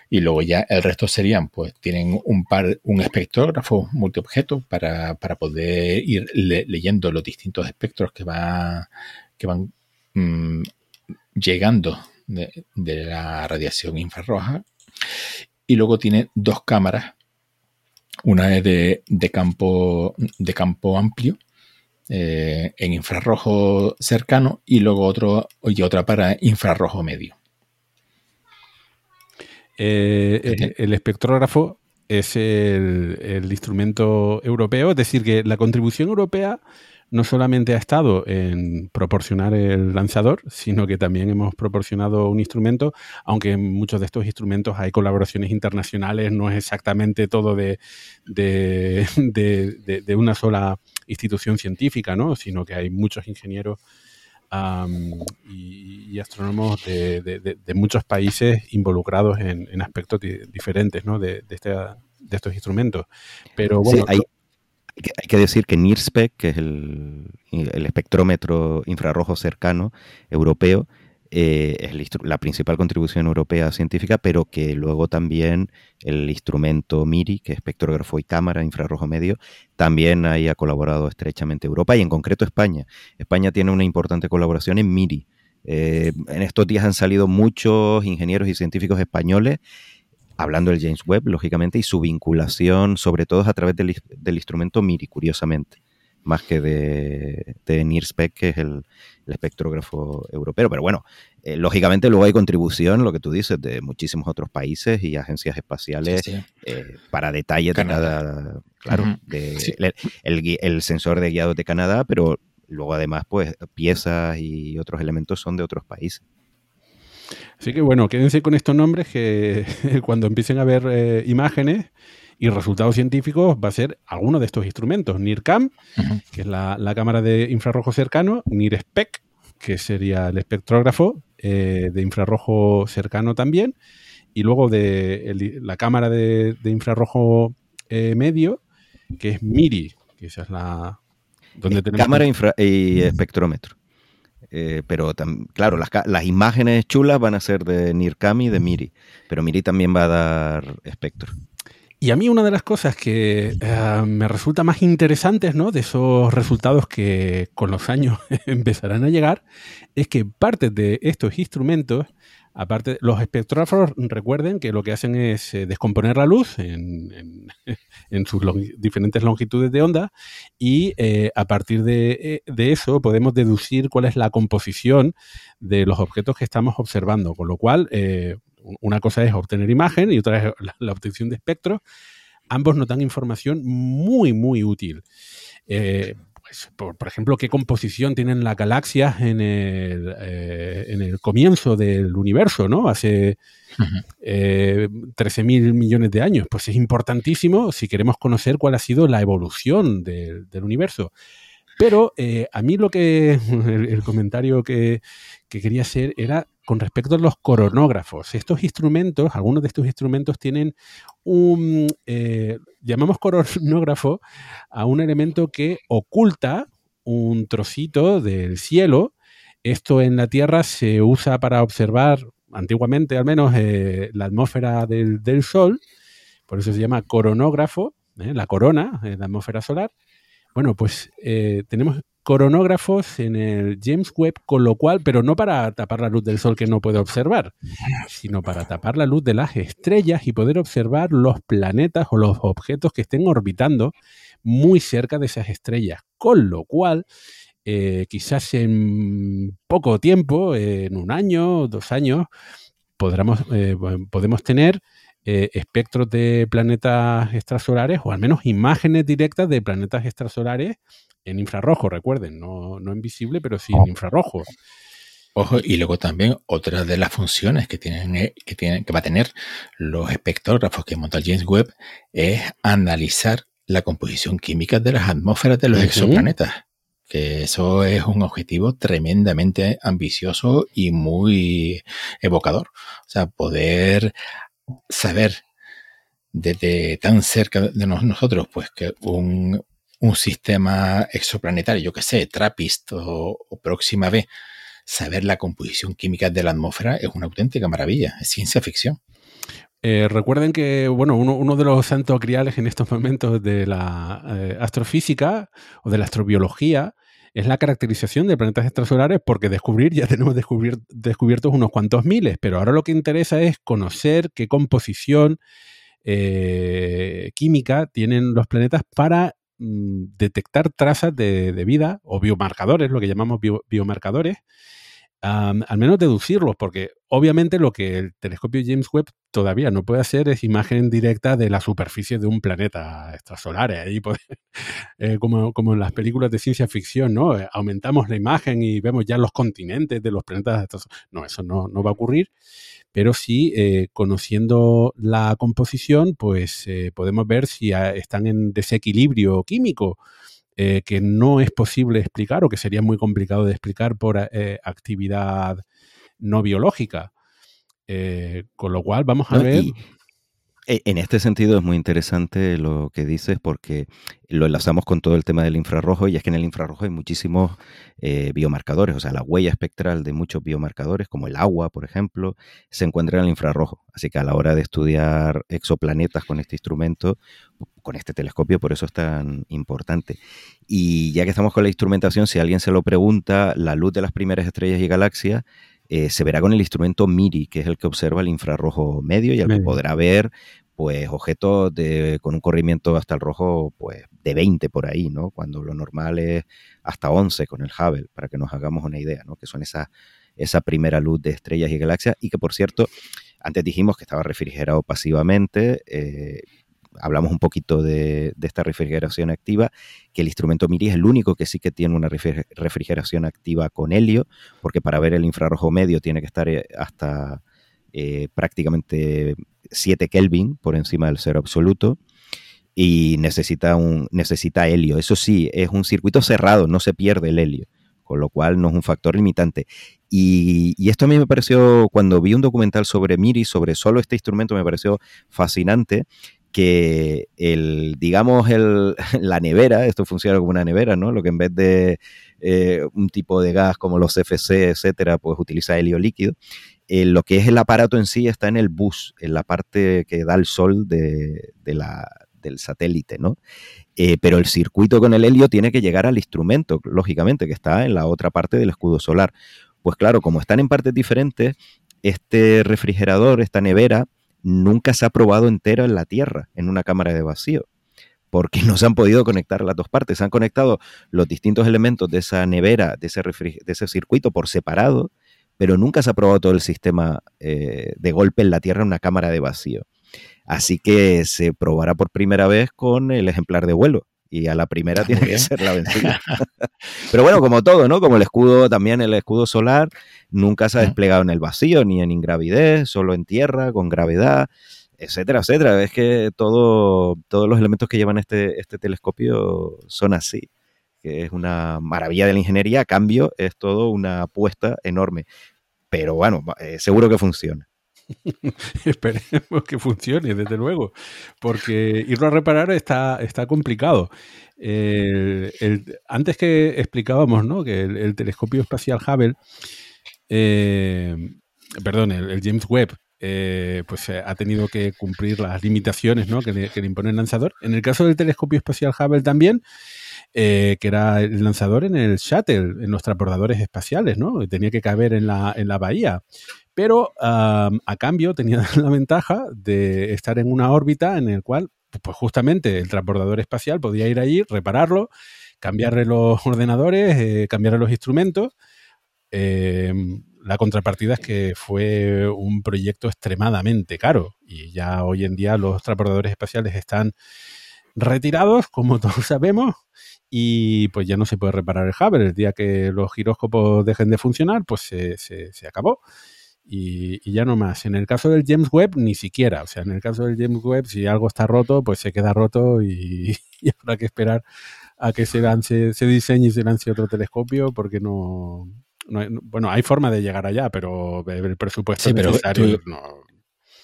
Y luego ya el resto serían, pues tienen un par, un espectrógrafo multiobjeto para, para poder ir leyendo los distintos espectros que, va, que van mm, llegando de, la radiación infrarroja. Y luego tiene dos cámaras. Una es de, de campo, de campo amplio eh, en infrarrojo cercano y luego otro y otra para infrarrojo medio. Eh, el espectrógrafo es el, instrumento europeo, es decir, que la contribución europea no solamente ha estado en proporcionar el lanzador, sino que también hemos proporcionado un instrumento, aunque en muchos de estos instrumentos hay colaboraciones internacionales, no es exactamente todo de, de, una sola institución científica, ¿no? sino que hay muchos ingenieros y, astrónomos de, muchos países involucrados en, aspectos diferentes ¿no? de, estos instrumentos. Pero bueno, hay, hay que decir que NIRSPEC, que es el, espectrómetro infrarrojo cercano europeo, eh, es la principal contribución europea científica, pero que luego también el instrumento MIRI, que es espectrógrafo y cámara infrarrojo medio, también ahí ha colaborado estrechamente Europa y en concreto España. España tiene una importante colaboración en MIRI. Eh, en estos días han salido muchos ingenieros y científicos españoles hablando del James Webb, lógicamente, y su vinculación, sobre todo a través del, instrumento MIRI, curiosamente, más que de, de NIRSPEC, que es el, espectrógrafo europeo. Pero bueno, eh, lógicamente luego hay contribución, lo que tú dices, de muchísimos otros países y agencias espaciales eh, para detalles de cada, claro, el, sensor de guiado de Canadá, pero luego además, pues, piezas y otros elementos son de otros países. Así que bueno, quédense con estos nombres que cuando empiecen a ver eh, imágenes y resultados científicos va a ser alguno de estos instrumentos. NIRCAM, que es la, cámara de infrarrojo cercano, NIRSPEC, que sería el espectrógrafo eh, de infrarrojo cercano también, y luego de la cámara de, infrarrojo eh, medio, que es MIRI, que esa es la... Donde tenemos cámara y espectrómetro. Eh, pero claro, las, imágenes chulas van a ser de Nirkami y de Miri, pero Miri también va a dar espectro. Y a mí una de las cosas que eh, me resulta más interesantes ¿no? de esos resultados que con los años empezarán a llegar es que parte de estos instrumentos Aparte, los espectrógrafos recuerden que lo que hacen es eh, descomponer la luz en, sus diferentes longitudes de onda y eh, a partir de, eso podemos deducir cuál es la composición de los objetos que estamos observando. Con lo cual, una cosa es obtener imagen y otra es la, obtención de espectros. Ambos nos dan información muy, muy útil. Pues, por, ejemplo, qué composición tienen las galaxias en el, eh, en el comienzo del universo, ¿no? Hace 13.000 mil millones de años. Pues es importantísimo si queremos conocer cuál ha sido la evolución del universo. Pero eh, a mí lo que, el, comentario que, quería hacer era con respecto a los coronógrafos. Estos instrumentos, algunos de estos instrumentos tienen un, eh, llamamos coronógrafo a un elemento que oculta un trocito del cielo Esto en la Tierra se usa para observar, antiguamente al menos, eh, la atmósfera del, Sol, por eso se llama coronógrafo, ¿eh? la corona, la atmósfera solar. Bueno, pues tenemos coronógrafos en el James Webb, con lo cual, pero no para tapar la luz del Sol que no puede observar, sino para tapar la luz de las estrellas y poder observar los planetas o los objetos que estén orbitando muy cerca de esas estrellas. Con lo cual, eh, quizás en poco tiempo, en un año, dos años, podremos, eh, podemos tener eh, espectros de planetas extrasolares o al menos imágenes directas de planetas extrasolares en infrarrojo, recuerden, no, no en visible, pero sí en infrarrojo. Ojo, y luego también otra de las funciones que tienen, eh, que tienen, que va a tener los espectrógrafos que monta James Webb es analizar la composición química de las atmósferas de los exoplanetas. Que eso es un objetivo tremendamente ambicioso y muy evocador. O sea, poder saber desde tan cerca de nosotros, pues que un, un sistema exoplanetario, yo que sé, TRAPPIST o, Próxima B, saber la composición química de la atmósfera es una auténtica maravilla, es ciencia ficción. Eh, recuerden que, bueno, uno, de los santos criales en estos momentos de la eh, astrofísica o de la astrobiología es la caracterización de planetas extrasolares, porque descubrir ya tenemos descubiertos unos cuantos miles, pero ahora lo que interesa es conocer qué composición eh, química tienen los planetas para Mm, detectar trazas de, vida o biomarcadores, lo que llamamos biomarcadores, al menos deducirlos, porque obviamente lo que el telescopio James Webb todavía no puede hacer es imagen directa de la superficie de un planeta extrasolar. Ahí eh, como, como, en las películas de ciencia ficción, ¿no? Eh, aumentamos la imagen y vemos ya los continentes de los planetas extrasolares. No, eso no, no va a ocurrir pero sí eh, conociendo la composición, pues eh, podemos ver si están en desequilibrio químico, eh, que no es posible explicar o que sería muy complicado de explicar por actividad no biológica. con lo cual vamos a ver... en este sentido es muy interesante lo que dices porque lo enlazamos con todo el tema del infrarrojo y es que en el infrarrojo hay muchísimos eh, biomarcadores, o sea, la huella espectral de muchos biomarcadores, como el agua, por ejemplo, se encuentra en el infrarrojo. Así que a la hora de estudiar exoplanetas con este instrumento, con este telescopio, por eso es tan importante. Y ya que estamos con la instrumentación, si alguien se lo pregunta, la luz de las primeras estrellas y galaxias eh, se verá con el instrumento MIRI, que es el que observa el infrarrojo medio y el que podrá ver pues objetos de, con un corrimiento hasta el rojo pues de 20 por ahí, ¿no? Cuando lo normal es hasta 11 con el Hubble, para que nos hagamos una idea, ¿no? Que son esa, esa primera luz de estrellas y galaxias y que por cierto, antes dijimos que estaba refrigerado pasivamente, eh, hablamos un poquito de, esta refrigeración activa, que el instrumento MIRI es el único que sí que tiene una refrigeración activa con helio, porque para ver el infrarrojo medio tiene que estar eh, hasta eh, prácticamente 7 Kelvin por encima del cero absoluto y necesita, un, necesita helio. Eso sí, es un circuito cerrado, no se pierde el helio, con lo cual no es un factor limitante. Y, y, esto a mí me pareció, cuando vi un documental sobre MIRI, sobre solo este instrumento, me pareció fascinante, que el, digamos, el, la nevera, esto funciona como una nevera, ¿no? Lo que en vez de eh, un tipo de gas como los CFC, etcétera, pues utiliza helio líquido. Eh, lo que es el aparato en sí está en el bus, en la parte que da el sol de, la, del satélite, ¿no? Eh, pero el circuito con el helio tiene que llegar al instrumento, lógicamente, que está en la otra parte del escudo solar. Pues claro, como están en partes diferentes, este refrigerador, esta nevera, nunca se ha probado entero en la Tierra, en una cámara de vacío, porque no se han podido conectar las dos partes. Se han conectado los distintos elementos de esa nevera, de ese, de ese circuito por separado, pero nunca se ha probado todo el sistema eh, de golpe en la Tierra en una cámara de vacío. Así que se probará por primera vez con el ejemplar de vuelo, y a la primera tiene que ser la vencida. Pero bueno, como todo, ¿no? Como el escudo, también el escudo solar nunca se ha desplegado en el vacío, ni en ingravidez, solo en tierra, con gravedad, etcétera, etcétera. Es que todo, todos los elementos que llevan este, este telescopio son así, que es una maravilla de la ingeniería, a cambio es todo una apuesta enorme. Pero bueno, eh, seguro que funciona. Esperemos que funcione, desde luego, porque irlo a reparar está, está complicado. antes que explicábamos ¿no? que el, telescopio espacial Hubble, eh, perdón, el, James Webb, eh, pues eh, ha tenido que cumplir las limitaciones ¿no? que, le, impone el lanzador. En el caso del telescopio espacial Hubble también, que era el lanzador en el shuttle, en los transbordadores espaciales, ¿no? Tenía que caber en la, en la bahía pero a cambio tenía la ventaja de estar en una órbita en el cual, pues justamente el transbordador espacial podía ir allí, repararlo, cambiarle los ordenadores, eh, cambiarle los instrumentos. Em, la contrapartida es que fue un proyecto extremadamente caro y ya hoy en día los transbordadores espaciales están retirados, como todos sabemos, y pues ya no se puede reparar el Hubble. El día que los giróscopos dejen de funcionar, pues se, se acabó y, ya no más. En el caso del James Webb, ni siquiera. O sea, en el caso del James Webb, si algo está roto, pues se queda roto y, habrá que esperar a que se lance, se diseñe y se lance otro telescopio porque no, bueno, hay forma de llegar allá, pero el presupuesto necesario no.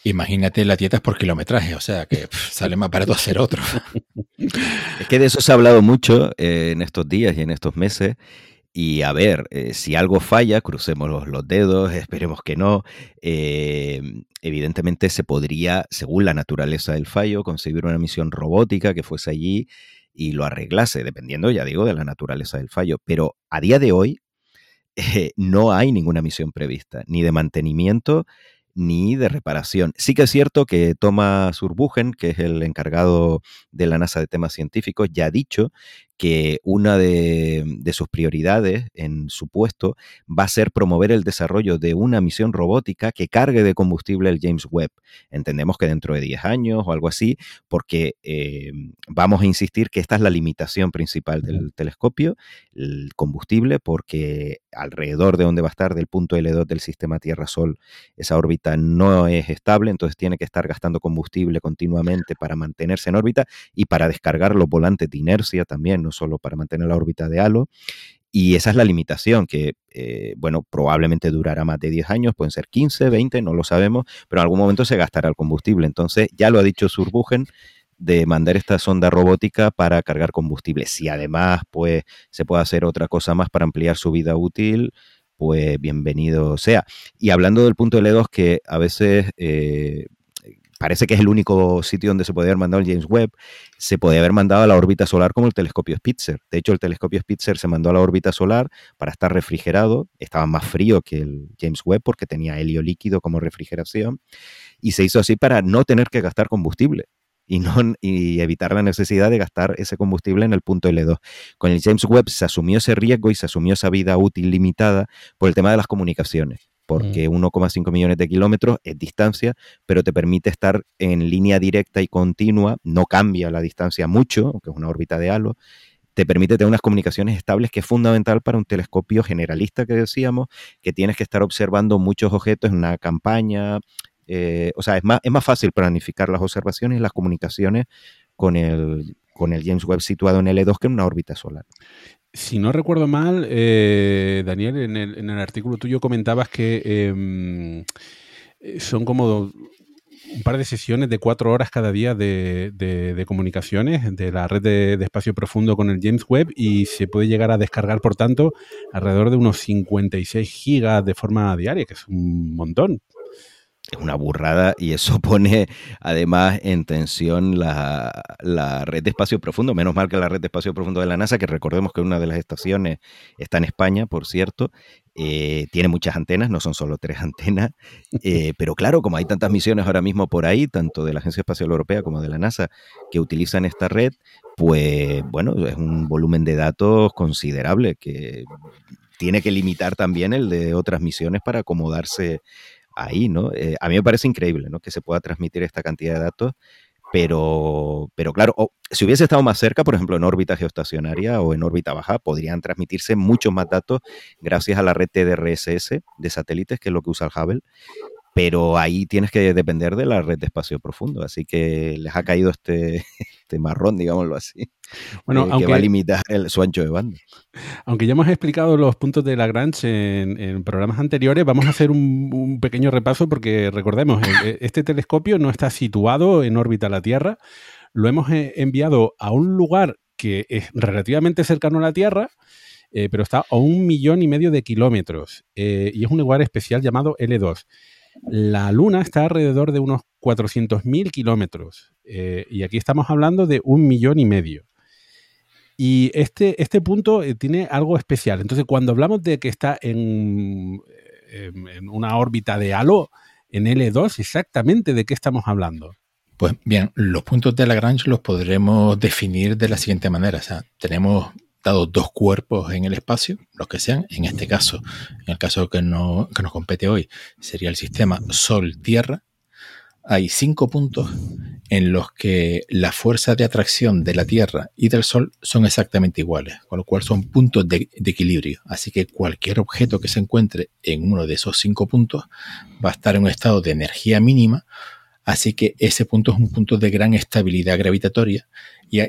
Imagínate las dietas por kilometraje, o sea que sale más barato hacer otro. Es que de eso se ha hablado mucho eh, en estos días y en estos meses. Y a ver, eh, si algo falla, crucemos los, dedos, esperemos que no. Eh, evidentemente se podría, según la naturaleza del fallo, conseguir una misión robótica que fuese allí y lo arreglase, dependiendo, ya digo, de la naturaleza del fallo. Pero a día de hoy no hay ninguna misión prevista, ni de mantenimiento, ni de reparación. Sí que es cierto que Thomas Urbuchen, que es el encargado de la NASA de temas científicos, ya ha dicho que una de, sus prioridades en su puesto va a ser promover el desarrollo de una misión robótica que cargue de combustible el James Webb. Entendemos que dentro de 10 años o algo así, porque eh, vamos a insistir que esta es la limitación principal del telescopio, el combustible, porque alrededor de donde va a estar del punto L2 del sistema Tierra-Sol, esa órbita no es estable, entonces tiene que estar gastando combustible continuamente para mantenerse en órbita y para descargar los volantes de inercia también solo para mantener la órbita de halo. Y esa es la limitación, que, eh, bueno, probablemente durará más de 10 años, pueden ser 15, 20, no lo sabemos, pero en algún momento se gastará el combustible. Entonces, ya lo ha dicho Surbugen, de mandar esta sonda robótica para cargar combustible. Si además, pues, se puede hacer otra cosa más para ampliar su vida útil, pues bienvenido sea. Y hablando del punto L2, que a veces eh, parece que es el único sitio donde se puede haber mandado el James Webb, se podía haber mandado a la órbita solar como el telescopio Spitzer. De hecho, el telescopio Spitzer se mandó a la órbita solar para estar refrigerado, estaba más frío que el James Webb porque tenía helio líquido como refrigeración, y se hizo así para no tener que gastar combustible. Y, no, y evitar la necesidad de gastar ese combustible en el punto L2. Con el James Webb se asumió ese riesgo y se asumió esa vida útil limitada por el tema de las comunicaciones porque 1,5 millones de kilómetros es distancia, pero te permite estar en línea directa y continua, no cambia la distancia mucho, aunque es una órbita de halo, te permite tener unas comunicaciones estables que es fundamental para un telescopio generalista que decíamos, que tienes que estar observando muchos objetos en una campaña, eh, o sea, es más, es más fácil planificar las observaciones y las comunicaciones con el, con el James Webb situado en L2 que en una órbita solar. Si no recuerdo mal, eh, Daniel, en el, artículo tuyo comentabas que em, eh, son como un par de sesiones de cuatro horas cada día de, comunicaciones de la red de, espacio profundo con el James Webb y se puede llegar a descargar, por tanto, alrededor de unos 56 gigas de forma diaria, que es un montón es una burrada y eso pone además en tensión la, red de espacio profundo. Menos mal que la red de espacio profundo de la NASA, que recordemos que una de las estaciones está en España, por cierto, eh, tiene muchas antenas, no son solo tres antenas, eh, pero claro, como hay tantas misiones ahora mismo por ahí, tanto de la Agencia Espacial Europea como de la NASA, que utilizan esta red, pues bueno, es un volumen de datos considerable que tiene que limitar también el de otras misiones para acomodarse ahí, ¿no? Eh, a mí me parece increíble, ¿no? Que se pueda transmitir esta cantidad de datos, pero, pero claro, si hubiese estado más cerca, por ejemplo, en órbita geoestacionaria o en órbita baja, podrían transmitirse muchos más datos gracias a la red TDRSS de satélites, que es lo que usa el Hubble. Pero ahí tienes que depender de la red de espacio profundo, así que les ha caído este, este marrón, digámoslo así, bueno, eh, que va a limitar el, su ancho de banda. Aunque ya hemos explicado los puntos de Lagrange en, en programas anteriores, vamos a hacer un, pequeño repaso porque recordemos, este telescopio no está situado en órbita a la Tierra, lo hemos eh, enviado a un lugar que es relativamente cercano a la Tierra, eh, pero está a un millón y medio de kilómetros y es un lugar especial llamado L2. La Luna está alrededor de unos 400.000 kilómetros eh, y aquí estamos hablando de un millón y medio. Y este, este punto eh, tiene algo especial. Entonces, cuando hablamos de que está en, en una órbita de halo, en L2, exactamente de qué estamos hablando. Pues bien, los puntos de Lagrange los podremos definir de la siguiente manera. O sea, tenemos dos cuerpos en el espacio, los que sean, en este caso, en el caso que, no, que nos compete hoy, sería el sistema Sol-Tierra, hay cinco puntos en los que la fuerza de atracción de la Tierra y del Sol son exactamente iguales, con lo cual son puntos de, equilibrio. Así que cualquier objeto que se encuentre en uno de esos cinco puntos va a estar en un estado de energía mínima, así que ese punto es un punto de gran estabilidad gravitatoria y,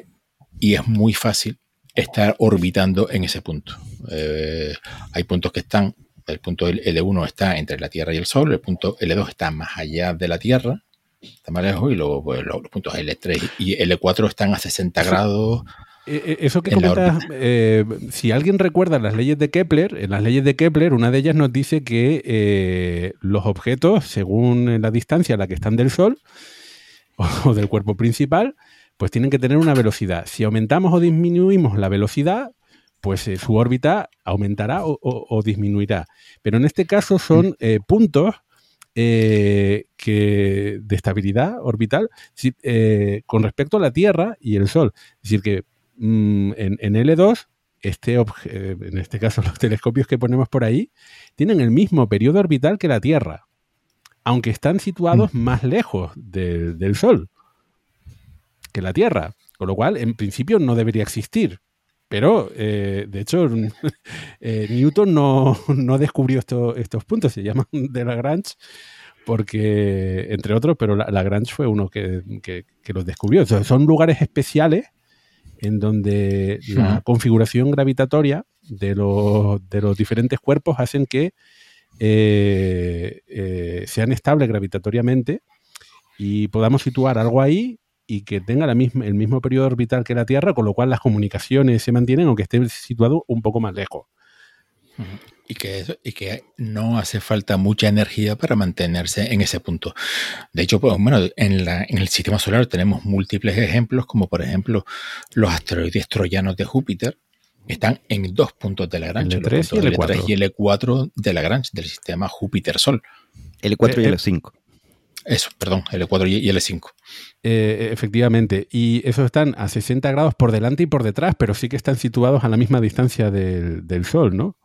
y es muy fácil estar orbitando en ese punto. Eh, hay puntos que están, el punto L1 está entre la Tierra y el Sol, el punto L2 está más allá de la Tierra, está más lejos, y luego pues, los, puntos L3 y L4 están a 60 grados. Eh, eh, eso que comentas, si alguien recuerda las leyes de Kepler, en las leyes de Kepler, una de ellas nos dice que los objetos, según la distancia a la que están del Sol o del cuerpo principal, pues tienen que tener una velocidad. Si aumentamos o disminuimos la velocidad, pues eh, su órbita aumentará o, disminuirá. Pero en este caso son mm. eh, puntos eh, que, de estabilidad orbital con respecto a la Tierra y el Sol. Es decir, que mm, en, L2, este en este caso los telescopios que ponemos por ahí, tienen el mismo periodo orbital que la Tierra, aunque están situados mm. más lejos del Sol que la Tierra, con lo cual en principio no debería existir. Pero, eh, de hecho, eh, Newton no, descubrió estos puntos, se llaman de Lagrange, porque, entre otros, pero Lagrange fue uno que, los descubrió. son lugares especiales en donde la configuración gravitatoria de los, diferentes cuerpos hacen que eh, sean estables gravitatoriamente y podamos situar algo ahí y que tenga la misma, el mismo periodo orbital que la Tierra, con lo cual las comunicaciones se mantienen aunque esté situado un poco más lejos. Y que, y que no hace falta mucha energía para mantenerse en ese punto. De hecho, pues, bueno, en, la, en el sistema solar tenemos múltiples ejemplos, como por ejemplo los asteroides troyanos de Júpiter, están en dos puntos de Lagrange, el L3 y el L4. y el 4 de Lagrange, del sistema Júpiter-Sol. L4 y L5. Eso, perdón, L4 y L5. Eh, efectivamente, y esos están a 60 grados por delante y por detrás, pero sí que están situados a la misma distancia del, Sol, ¿no?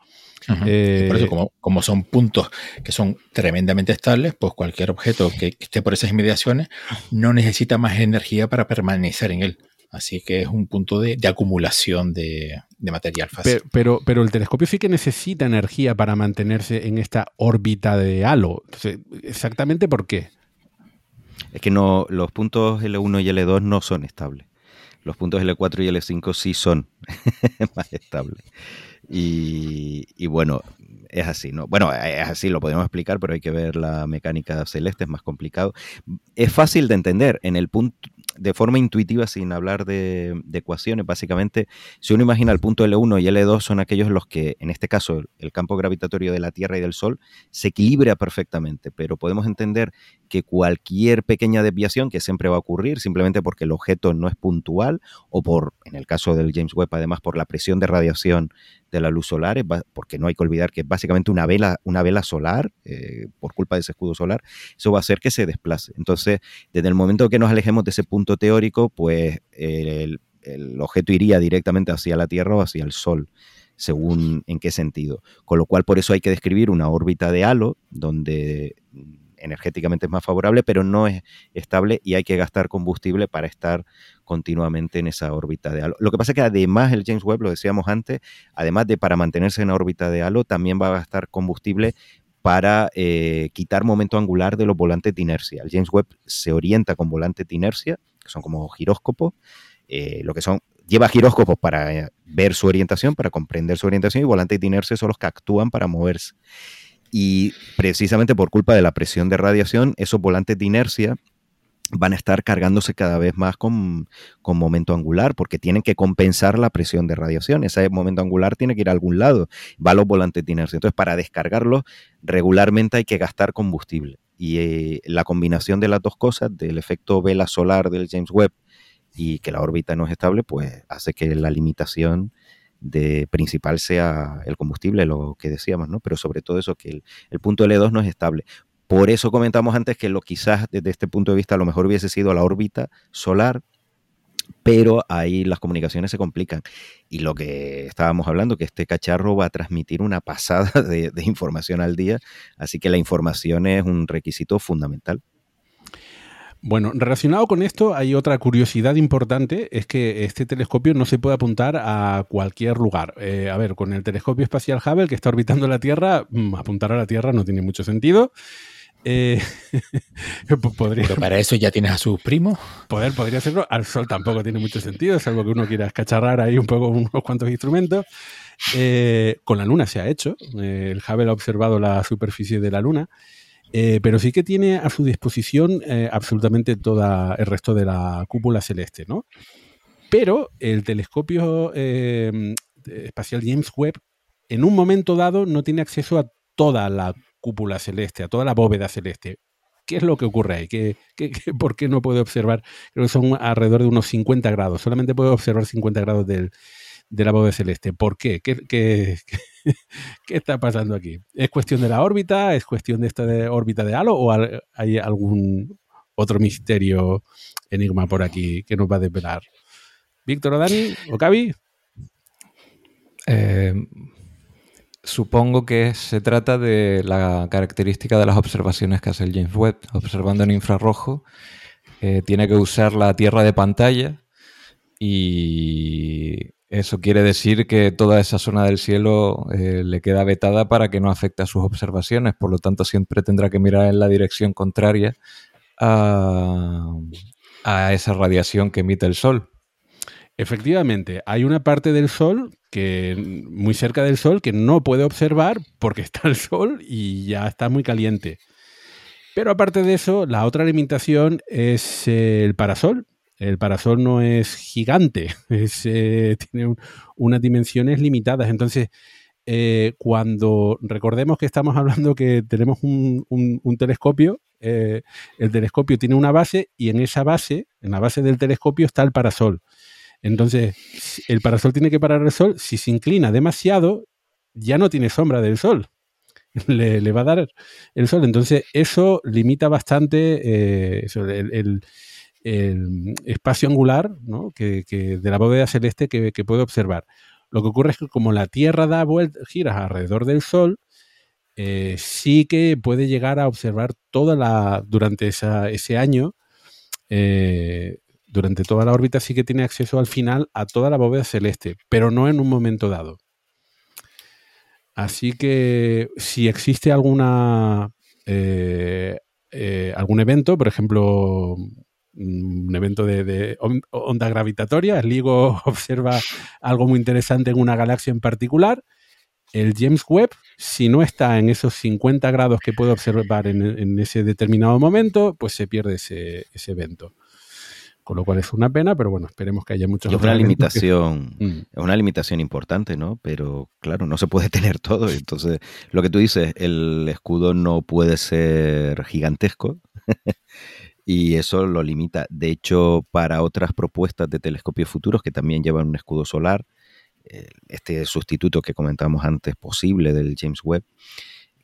Eh, por eso, como, como, son puntos que son tremendamente estables, pues cualquier objeto que esté por esas inmediaciones no necesita más energía para permanecer en él. Así que es un punto de, acumulación de, material fácil. Pero, pero, el telescopio sí que necesita energía para mantenerse en esta órbita de halo. ¿Exactamente por qué? Es que no, los puntos L1 y L2 no son estables. Los puntos L4 y L5 sí son más estables. Y, bueno, es así, ¿no? Bueno, es así, lo podemos explicar, pero hay que ver la mecánica celeste, es más complicado. Es fácil de entender. En el punto, de forma intuitiva, sin hablar de, ecuaciones, básicamente, si uno imagina el punto L1 y L2 son aquellos los que, en este caso, el campo gravitatorio de la Tierra y del Sol se equilibra perfectamente, pero podemos entender que cualquier pequeña desviación que siempre va a ocurrir, simplemente porque el objeto no es puntual o por, en el caso del James Webb, además por la presión de radiación de la luz solar, porque no hay que olvidar que es básicamente una vela, una vela solar, eh, por culpa de ese escudo solar, eso va a hacer que se desplace. Entonces, desde el momento que nos alejemos de ese punto teórico, pues el, objeto iría directamente hacia la Tierra o hacia el Sol según en qué sentido. Con lo cual, por eso hay que describir una órbita de halo, donde energéticamente es más favorable, pero no es estable y hay que gastar combustible para estar continuamente en esa órbita de halo. Lo que pasa es que además el James Webb, lo decíamos antes, además de para mantenerse en la órbita de halo, también va a gastar combustible para eh, quitar momento angular de los volantes de inercia. El James Webb se orienta con volantes de inercia, que son como giróscopos, eh, lo que son, lleva giróscopos para eh, ver su orientación, para comprender su orientación, y volantes de inercia son los que actúan para moverse. Y precisamente por culpa de la presión de radiación, esos volantes de inercia van a estar cargándose cada vez más con, momento angular, porque tienen que compensar la presión de radiación. Ese momento angular tiene que ir a algún lado, va a los volantes de inercia. Entonces, para descargarlos, regularmente hay que gastar combustible. Y eh, la combinación de las dos cosas, del efecto vela solar del James Webb y que la órbita no es estable, pues hace que la limitación de principal sea el combustible, lo que decíamos, ¿no? Pero sobre todo eso, que el, el punto L2 no es estable. Por eso comentamos antes que lo quizás desde este punto de vista a lo mejor hubiese sido la órbita solar, pero ahí las comunicaciones se complican. Y lo que estábamos hablando, que este cacharro va a transmitir una pasada de, información al día, así que la información es un requisito fundamental. Bueno, relacionado con esto hay otra curiosidad importante, es que este telescopio no se puede apuntar a cualquier lugar. Eh, a ver, con el telescopio espacial Hubble que está orbitando la Tierra, mm, apuntar a la Tierra no tiene mucho sentido. Eh, podría, Pero para eso ya tienes a sus primos. Poder, podría hacerlo. Al sol tampoco tiene mucho sentido, salvo que uno quiera escacharrar ahí un poco unos cuantos instrumentos. Eh, con la Luna se ha hecho. El Hubble ha observado la superficie de la Luna. Pero sí que tiene a su disposición absolutamente todo el resto de la cúpula celeste, ¿no? Pero el telescopio espacial James Webb, en un momento dado, no tiene acceso a toda la cúpula celeste, a toda la bóveda celeste. ¿Qué es lo que ocurre ahí? ¿Qué, por qué no puede observar? Creo que son alrededor de unos 50 grados. Solamente puede observar 50 grados del, de la bóveda celeste. ¿Por qué? ¿Qué, qué, qué está pasando aquí? ¿Es cuestión de la órbita? ¿Es cuestión de esta órbita de halo? ¿O hay algún otro misterio, enigma por aquí que nos va a desvelar? ¿Víctor o Dani? ¿O Cavi? Eh, Supongo que se trata de la característica de las observaciones que hace el James Webb. Observando en infrarrojo, eh, tiene que usar la tierra de pantalla y eso quiere decir que toda esa zona del cielo eh, le queda vetada para que no afecte a sus observaciones. Por lo tanto, siempre tendrá que mirar en la dirección contraria a, esa radiación que emite el Sol. Efectivamente, hay una parte del Sol que muy cerca del Sol que no puede observar porque está el Sol y ya está muy caliente. Pero aparte de eso, la otra limitación es el parasol. El parasol no es gigante, eh, tiene unas dimensiones limitadas. Entonces, eh, cuando recordemos que estamos hablando que tenemos un, telescopio, eh, el telescopio tiene una base y en esa base, en la base del telescopio está el parasol. Entonces, el parasol tiene que parar el sol. Si se inclina demasiado, ya no tiene sombra del sol. Le, va a dar el sol. Entonces, eso limita bastante el, espacio angular que, de la bóveda celeste que, puede observar. Lo que ocurre es que como la Tierra da vueltas, giras alrededor del Sol, eh, sí que puede llegar a observar toda la, durante ese año, eh, durante toda la órbita sí que tiene acceso al final a toda la bóveda celeste, pero no en un momento dado. Así que si existe alguna eh, algún evento, por ejemplo, un evento de, onda gravitatoria, el LIGO observa algo muy interesante en una galaxia en particular, el James Webb, si no está en esos 50 grados que puede observar en, ese determinado momento, pues se pierde ese evento con lo cual es una pena, pero bueno, esperemos que haya muchos. Es una limitación, mm. es una limitación importante, ¿no? Pero claro, no se puede tener todo. Entonces, lo que tú dices, el escudo no puede ser gigantesco. y eso lo limita. De hecho, para otras propuestas de telescopios futuros que también llevan un escudo solar, eh, este sustituto que comentamos antes posible del James Webb,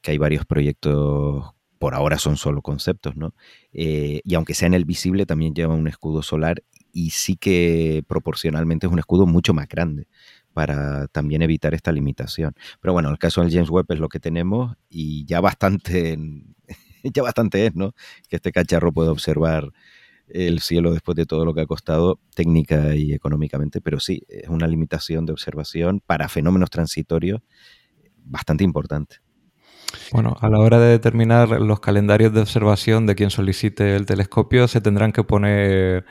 que hay varios proyectos por ahora son solo conceptos, ¿no? Eh, y aunque sea en el visible, también lleva un escudo solar y sí que proporcionalmente es un escudo mucho más grande para también evitar esta limitación. Pero bueno, el caso del James Webb es lo que tenemos y ya bastante, ya bastante es, ¿no? Que este cacharro pueda observar el cielo después de todo lo que ha costado técnica y económicamente, pero sí, es una limitación de observación para fenómenos transitorios bastante importante. Bueno, a la hora de determinar los calendarios de observación de quien solicite el telescopio, se tendrán que poner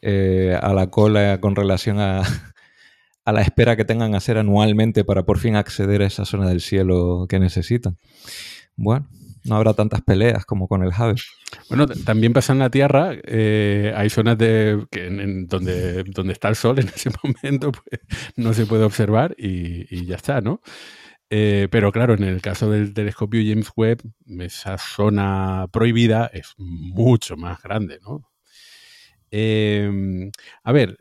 eh, a la cola con relación a, a la espera que tengan a hacer anualmente para por fin acceder a esa zona del cielo que necesitan. Bueno, no habrá tantas peleas como con el Hubble. Bueno, también pasa en la Tierra, eh, hay zonas de, en, donde, donde está el Sol en ese momento, pues no se puede observar y, ya está, ¿no? Eh, pero claro, en el caso del telescopio James Webb, esa zona prohibida es mucho más grande, ¿no? Eh, a ver,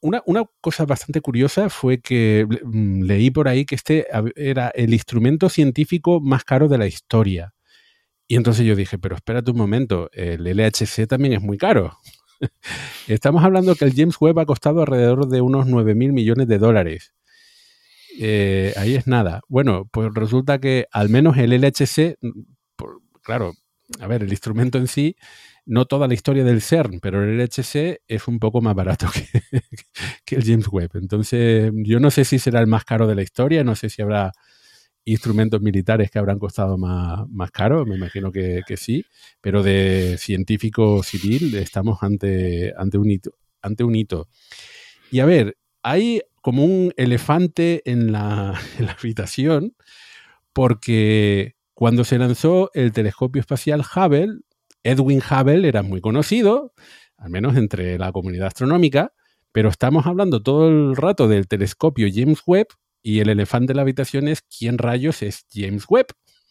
una, cosa bastante curiosa fue que mm, leí por ahí que este era el instrumento científico más caro de la historia. Y entonces yo dije, pero espérate un momento, el LHC también es muy caro. Estamos hablando que el James Webb ha costado alrededor de unos 9 mil millones de dólares. Eh, ahí es nada. Bueno, pues resulta que al menos el LHC, mm, claro, a ver, el instrumento en sí no toda la historia del CERN, pero el LHC es un poco más barato que, el James Webb. Entonces, yo no sé si será el más caro de la historia, no sé si habrá instrumentos militares que habrán costado más, más caro, me imagino que, sí, pero de científico civil estamos ante, un hito, ante un hito. Y a ver, hay como un elefante en la, en la habitación, porque cuando se lanzó el telescopio espacial Hubble, Edwin Hubble era muy conocido, al menos entre la comunidad astronómica, pero estamos hablando todo el rato del telescopio James Webb y el elefante de la habitación es quién rayos es James Webb.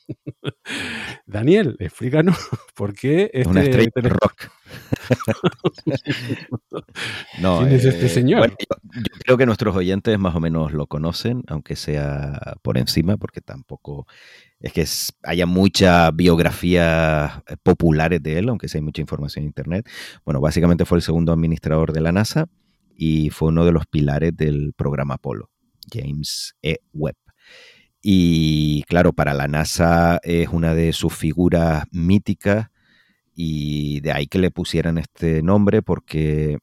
Daniel, explícanos por qué este una estrella de rock. no, ¿Quién es este eh, señor? yo, creo que nuestros oyentes más o menos lo conocen, aunque sea por encima, porque tampoco es que haya mucha biografía eh, populares de él, aunque sea hay mucha información en internet. Bueno, básicamente fue el segundo administrador de la NASA y fue uno de los pilares del programa Apolo, James E. Webb. Y claro, para la NASA es una de sus figuras míticas y de ahí que le pusieran este nombre porque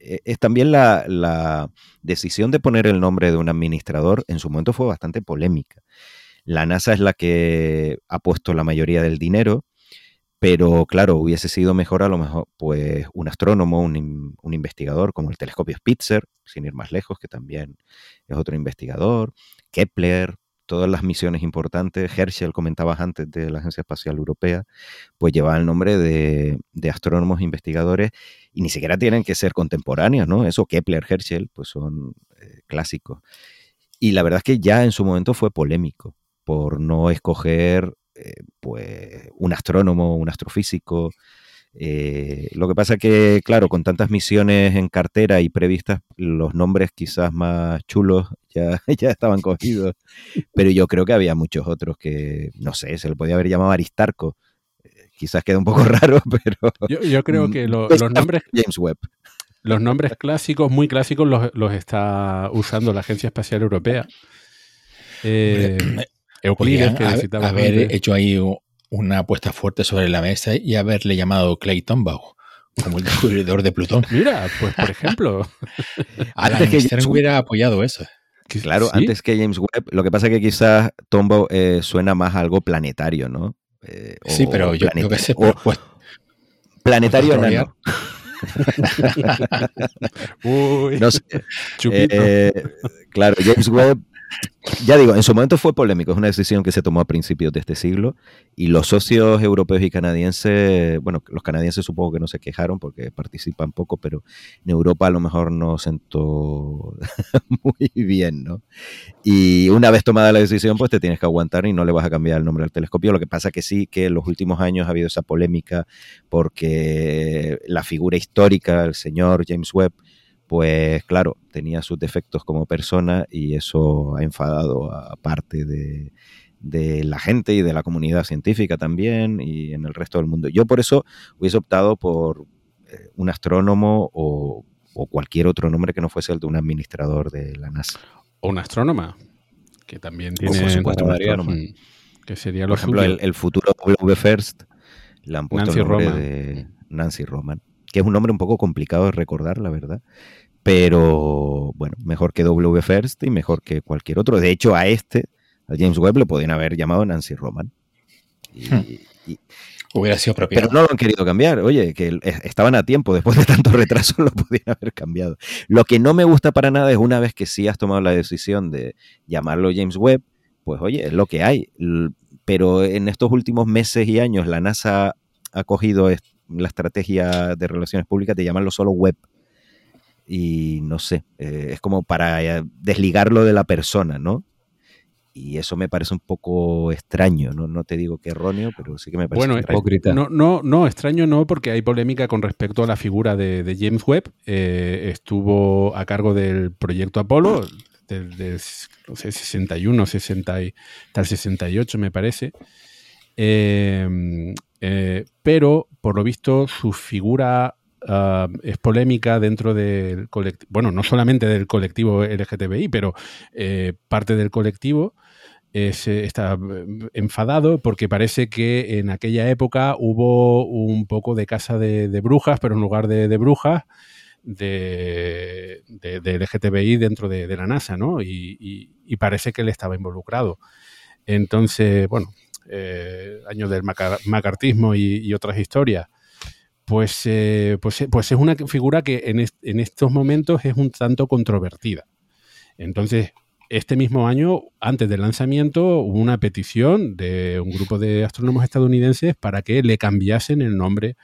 eh, es también la, decisión de poner el nombre de un administrador en su momento fue bastante polémica. La NASA es la que ha puesto la mayoría del dinero, pero claro, hubiese sido mejor a lo mejor pues un astrónomo, un, investigador como el telescopio Spitzer, sin ir más lejos, que también es otro investigador, Kepler, todas las misiones importantes, Herschel comentabas antes de la Agencia Espacial Europea, pues lleva el nombre de, astrónomos investigadores y ni siquiera tienen que ser contemporáneos, ¿no? Eso Kepler, Herschel, pues son eh, clásicos. Y la verdad es que ya en su momento fue polémico por no escoger eh, pues, un astrónomo, un astrofísico. Eh, lo que pasa que, claro, con tantas misiones en cartera y previstas, los nombres quizás más chulos ya, ya estaban cogidos, pero yo creo que había muchos otros que, no sé, se le podía haber llamado Aristarco. Eh, quizás queda un poco raro, pero... Yo, creo que los nombres... James Webb. Los nombres clásicos, muy clásicos, los, los está usando la Agencia Espacial Europea. Eh, Euclides, que haber hecho ahí una apuesta fuerte sobre la mesa y haberle llamado Clay Tombaugh como el descubridor de Plutón. Mira, pues por ejemplo. Alan que Stern hubiera apoyado eso. Claro, antes que James Webb, lo que pasa es que quizás Tombaugh eh, suena más a algo planetario, ¿no? Eh, sí, pero yo creo que sé, pues, planetario no. Uy, no sé. Eh, claro, James Webb ya digo, en su momento fue polémico, es una decisión que se tomó a principios de este siglo y los socios europeos y canadienses, bueno, los canadienses supongo que no se quejaron porque participan poco, pero en Europa a lo mejor no sentó muy bien, ¿no? Y una vez tomada la decisión, pues te tienes que aguantar y no le vas a cambiar el nombre al telescopio. Lo que pasa que sí que en los últimos años ha habido esa polémica porque la figura histórica, el señor James Webb, pues claro, tenía sus defectos como persona y eso ha enfadado a parte de, la gente y de la comunidad científica también y en el resto del mundo. Yo por eso hubiese optado por eh, un astrónomo o, cualquier otro nombre que no fuese el de un administrador de la NASA. O una astrónoma, que también tiene que sería lo Por ejemplo, el, futuro W First le han puesto el nombre de Nancy Roman, que es un nombre un poco complicado de recordar, la verdad pero bueno, mejor que W First y mejor que cualquier otro. De hecho, a este A James Webb le podían haber llamado Nancy Roman. Hmm. Hubiera sido propio. Pero no lo han querido cambiar. Oye, que estaban a tiempo, después de tanto retraso lo podían haber cambiado. Lo que no me gusta para nada es una vez que sí has tomado la decisión de llamarlo James Webb, pues oye, es lo que hay. Pero en estos últimos meses y años la NASA ha cogido la estrategia de relaciones públicas de llamarlo solo Webb. Y no sé, eh, es como para eh, desligarlo de la persona, ¿no? y eso me parece un poco extraño, no, no te digo que erróneo, pero sí que me parece bueno, hipócrita. No, no, no, extraño no, porque hay polémica con respecto a la figura de, James Webb. Eh, estuvo a cargo del proyecto Apolo, del, no sé, 61, 60 y, tal 68 me parece. Eh, pero, por lo visto, su figura ah, es polémica dentro del colectivo, bueno, no solamente del colectivo LGTBI, pero eh, parte del colectivo está mm, enfadado porque parece que en aquella época hubo un poco de casa de, brujas, pero en lugar de, brujas, de, LGTBI dentro de, la NASA, ¿no? Y, parece que él estaba involucrado. Entonces, bueno, eh, años del macartismo y, otras historias. Pues, eh, pues, pues, es una figura que en, en estos momentos es un tanto controvertida. Entonces, este mismo año, antes del lanzamiento, hubo una petición de un grupo de astrónomos estadounidenses para que le cambiasen el nombre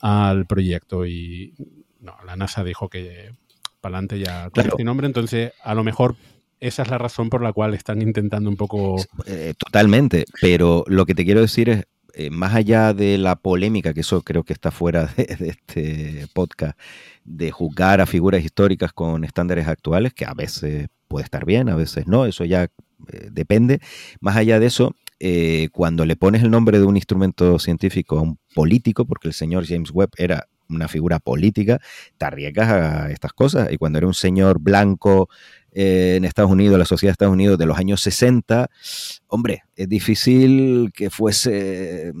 al proyecto. Y no, la NASA dijo que para adelante ya con este nombre, entonces a lo mejor esa es la razón por la cual están intentando un poco... Eh, totalmente, pero lo que te quiero decir es, eh, más allá de la polémica, que eso creo que está fuera de, este podcast, de juzgar a figuras históricas con estándares actuales, que a veces puede estar bien, a veces no, eso ya eh, depende. Más allá de eso, cuando le pones el nombre de un instrumento científico a un político, porque el señor James Webb era una figura política, te arriesgas a estas cosas. Y cuando era un señor blanco eh, en Estados Unidos, la sociedad de Estados Unidos de los años 60, hombre, es difícil que fuese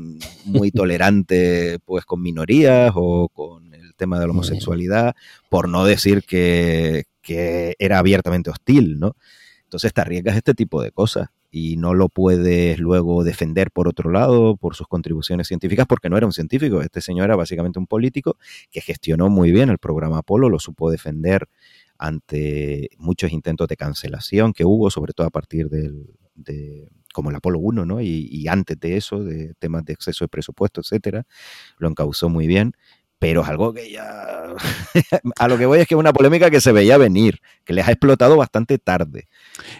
muy tolerante pues con minorías o con el tema de la homosexualidad, por no decir que, que era abiertamente hostil, ¿no? Entonces te arriesgas este tipo de cosas y no lo puedes luego defender por otro lado por sus contribuciones científicas porque no era un científico, este señor era básicamente un político que gestionó muy bien el programa Apolo, lo supo defender ante muchos intentos de cancelación que hubo, sobre todo a partir del, de, como el Apolo 1, ¿no? Y, y, antes de eso, de temas de exceso de presupuesto, etcétera, lo encauzó muy bien pero es algo que ya... a lo que voy es que es una polémica que se veía venir, que les ha explotado bastante tarde.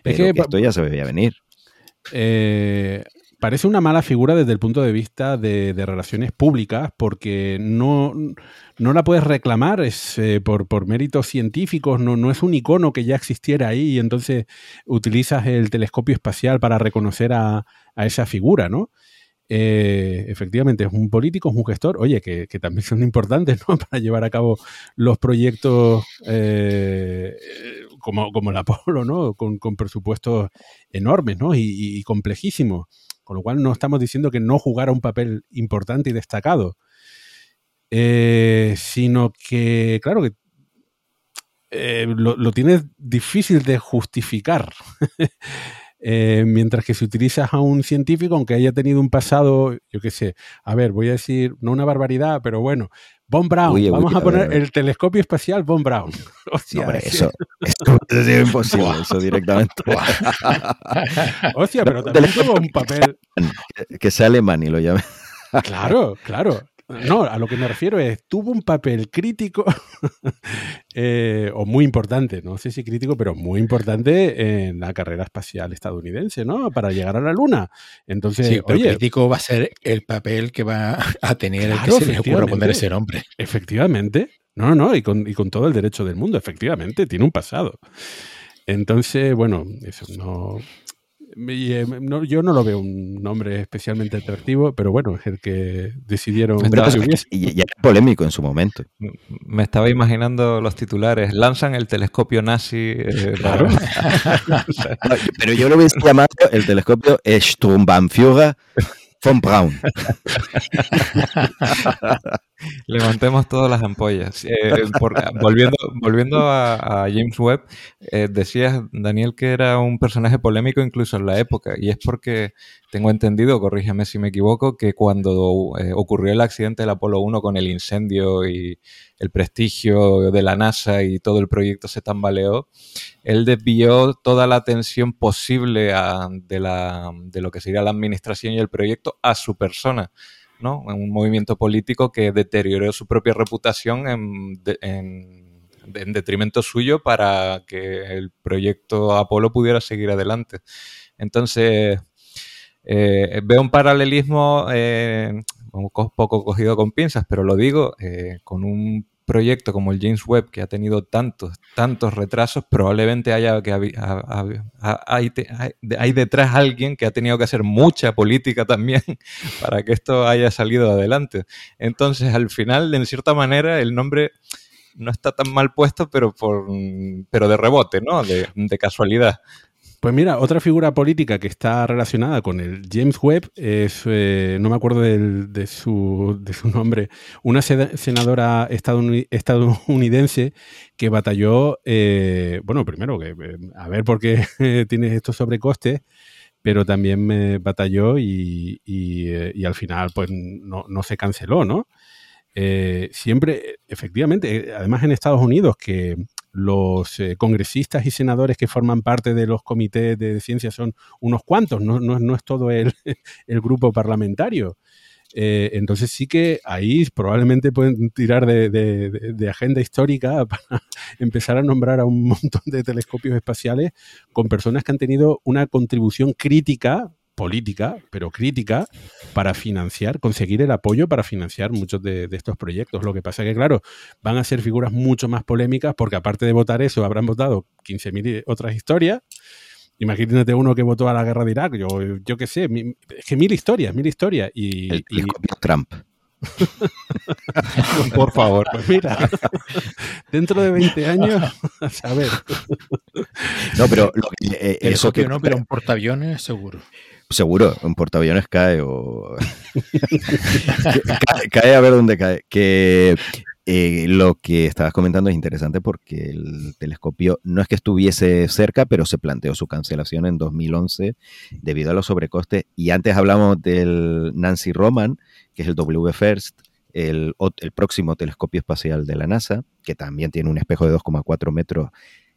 es que, esto ya se veía venir. Eh, parece una mala figura desde el punto de vista de, relaciones públicas, porque no, no la puedes reclamar es, eh, por, por, méritos científicos, no, no es un icono que ya existiera ahí y entonces utilizas el telescopio espacial para reconocer a, a esa figura, ¿no? Eh, efectivamente es un político, es un gestor, oye, que, también son importantes ¿no? para llevar a cabo los proyectos eh, como, como el Apolo, ¿no? con, presupuestos enormes ¿no? y, complejísimos. Con lo cual no estamos diciendo que no jugara un papel importante y destacado, eh, sino que, claro, que lo, lo tienes difícil de justificar. Eh, mientras que si utilizas a un científico, aunque haya tenido un pasado, yo qué sé, a ver, voy a decir, no una barbaridad, pero bueno, Von Braun, vamos a poner el telescopio espacial Von Braun. Hostia, hombre, eso, es imposible, eso directamente. Hostia, pero también tuvo un papel. Que sea alemán y lo llame. Claro, claro. No, a lo que me refiero es, tuvo un papel crítico, eh, o muy importante, no sé si crítico, pero muy importante en la carrera espacial estadounidense, ¿no? Para llegar a la Luna. Entonces, sí, pero crítico va a ser el papel que va a tener el que se le ocurra poner ese nombre. Efectivamente. No, no, y con, y con todo el derecho del mundo, efectivamente, tiene un pasado. Entonces, bueno, eso no, eh, yo no lo veo un nombre especialmente atractivo, pero bueno, es el que decidieron. y era polémico en su momento. Me estaba imaginando los titulares: lanzan el telescopio nazi. Eh, claro. pero yo lo hubiese llamado el telescopio Sturmbannführer von Braun. Levantemos todas las ampollas. Eh, volviendo volviendo a, James Webb, eh, decías, Daniel, que era un personaje polémico incluso en la época, y es porque tengo entendido, corrígeme si me equivoco, que cuando eh, ocurrió el accidente del Apolo 1 con el incendio y el prestigio de la NASA y todo el proyecto se tambaleó, él desvió toda la atención posible de, la, de lo que sería la administración y el proyecto a su persona. Un movimiento político que deterioró su propia reputación en, en, detrimento suyo para que el proyecto Apolo pudiera seguir adelante. Entonces, eh, veo un paralelismo eh, un poco cogido con pinzas, pero lo digo, eh, con un proyecto como el James Webb, que ha tenido tantos, tantos retrasos, probablemente haya que hay, hay, detrás alguien que ha tenido que hacer mucha política también para que esto haya salido adelante. Entonces, al final, en cierta manera, el nombre no está tan mal puesto, pero por pero de rebote, ¿no? de casualidad. Pues mira, otra figura política que está relacionada con el James Webb es, eh, no me acuerdo de, su, nombre, una senadora estadounidense que batalló, eh, bueno, primero, que, eh, a ver por qué tiene estos sobrecostes, pero también me batalló y, al final pues no se canceló, ¿no? siempre, efectivamente, además en Estados Unidos, que los eh, congresistas y senadores que forman parte de los comités de ciencia son unos cuantos, no, no, es todo el, el grupo parlamentario. Eh, entonces sí que ahí probablemente pueden tirar de, de, agenda histórica para empezar a nombrar a un montón de telescopios espaciales con personas que han tenido una contribución crítica política, pero crítica, para financiar, conseguir el apoyo para financiar muchos de, estos proyectos. Lo que pasa es que, claro, van a ser figuras mucho más polémicas porque aparte de votar eso, habrán votado 15.000 otras historias. Imagínate uno que votó a la guerra de Irak, yo, yo qué sé, es que mil historias, mil historias. Y, el, Trump. Por favor, pues mira, dentro de 20 años, a saber. No, pero eh, eso que no, pero un portaaviones seguro. Seguro, un portaaviones cae o. cae, a ver dónde cae. Que eh, lo que estabas comentando es interesante porque el telescopio no es que estuviese cerca, pero se planteó su cancelación en 2011 debido a los sobrecostes. Y antes hablamos del Nancy Roman, que es el W First, el, el próximo telescopio espacial de la NASA, que también tiene un espejo de 2,4 metros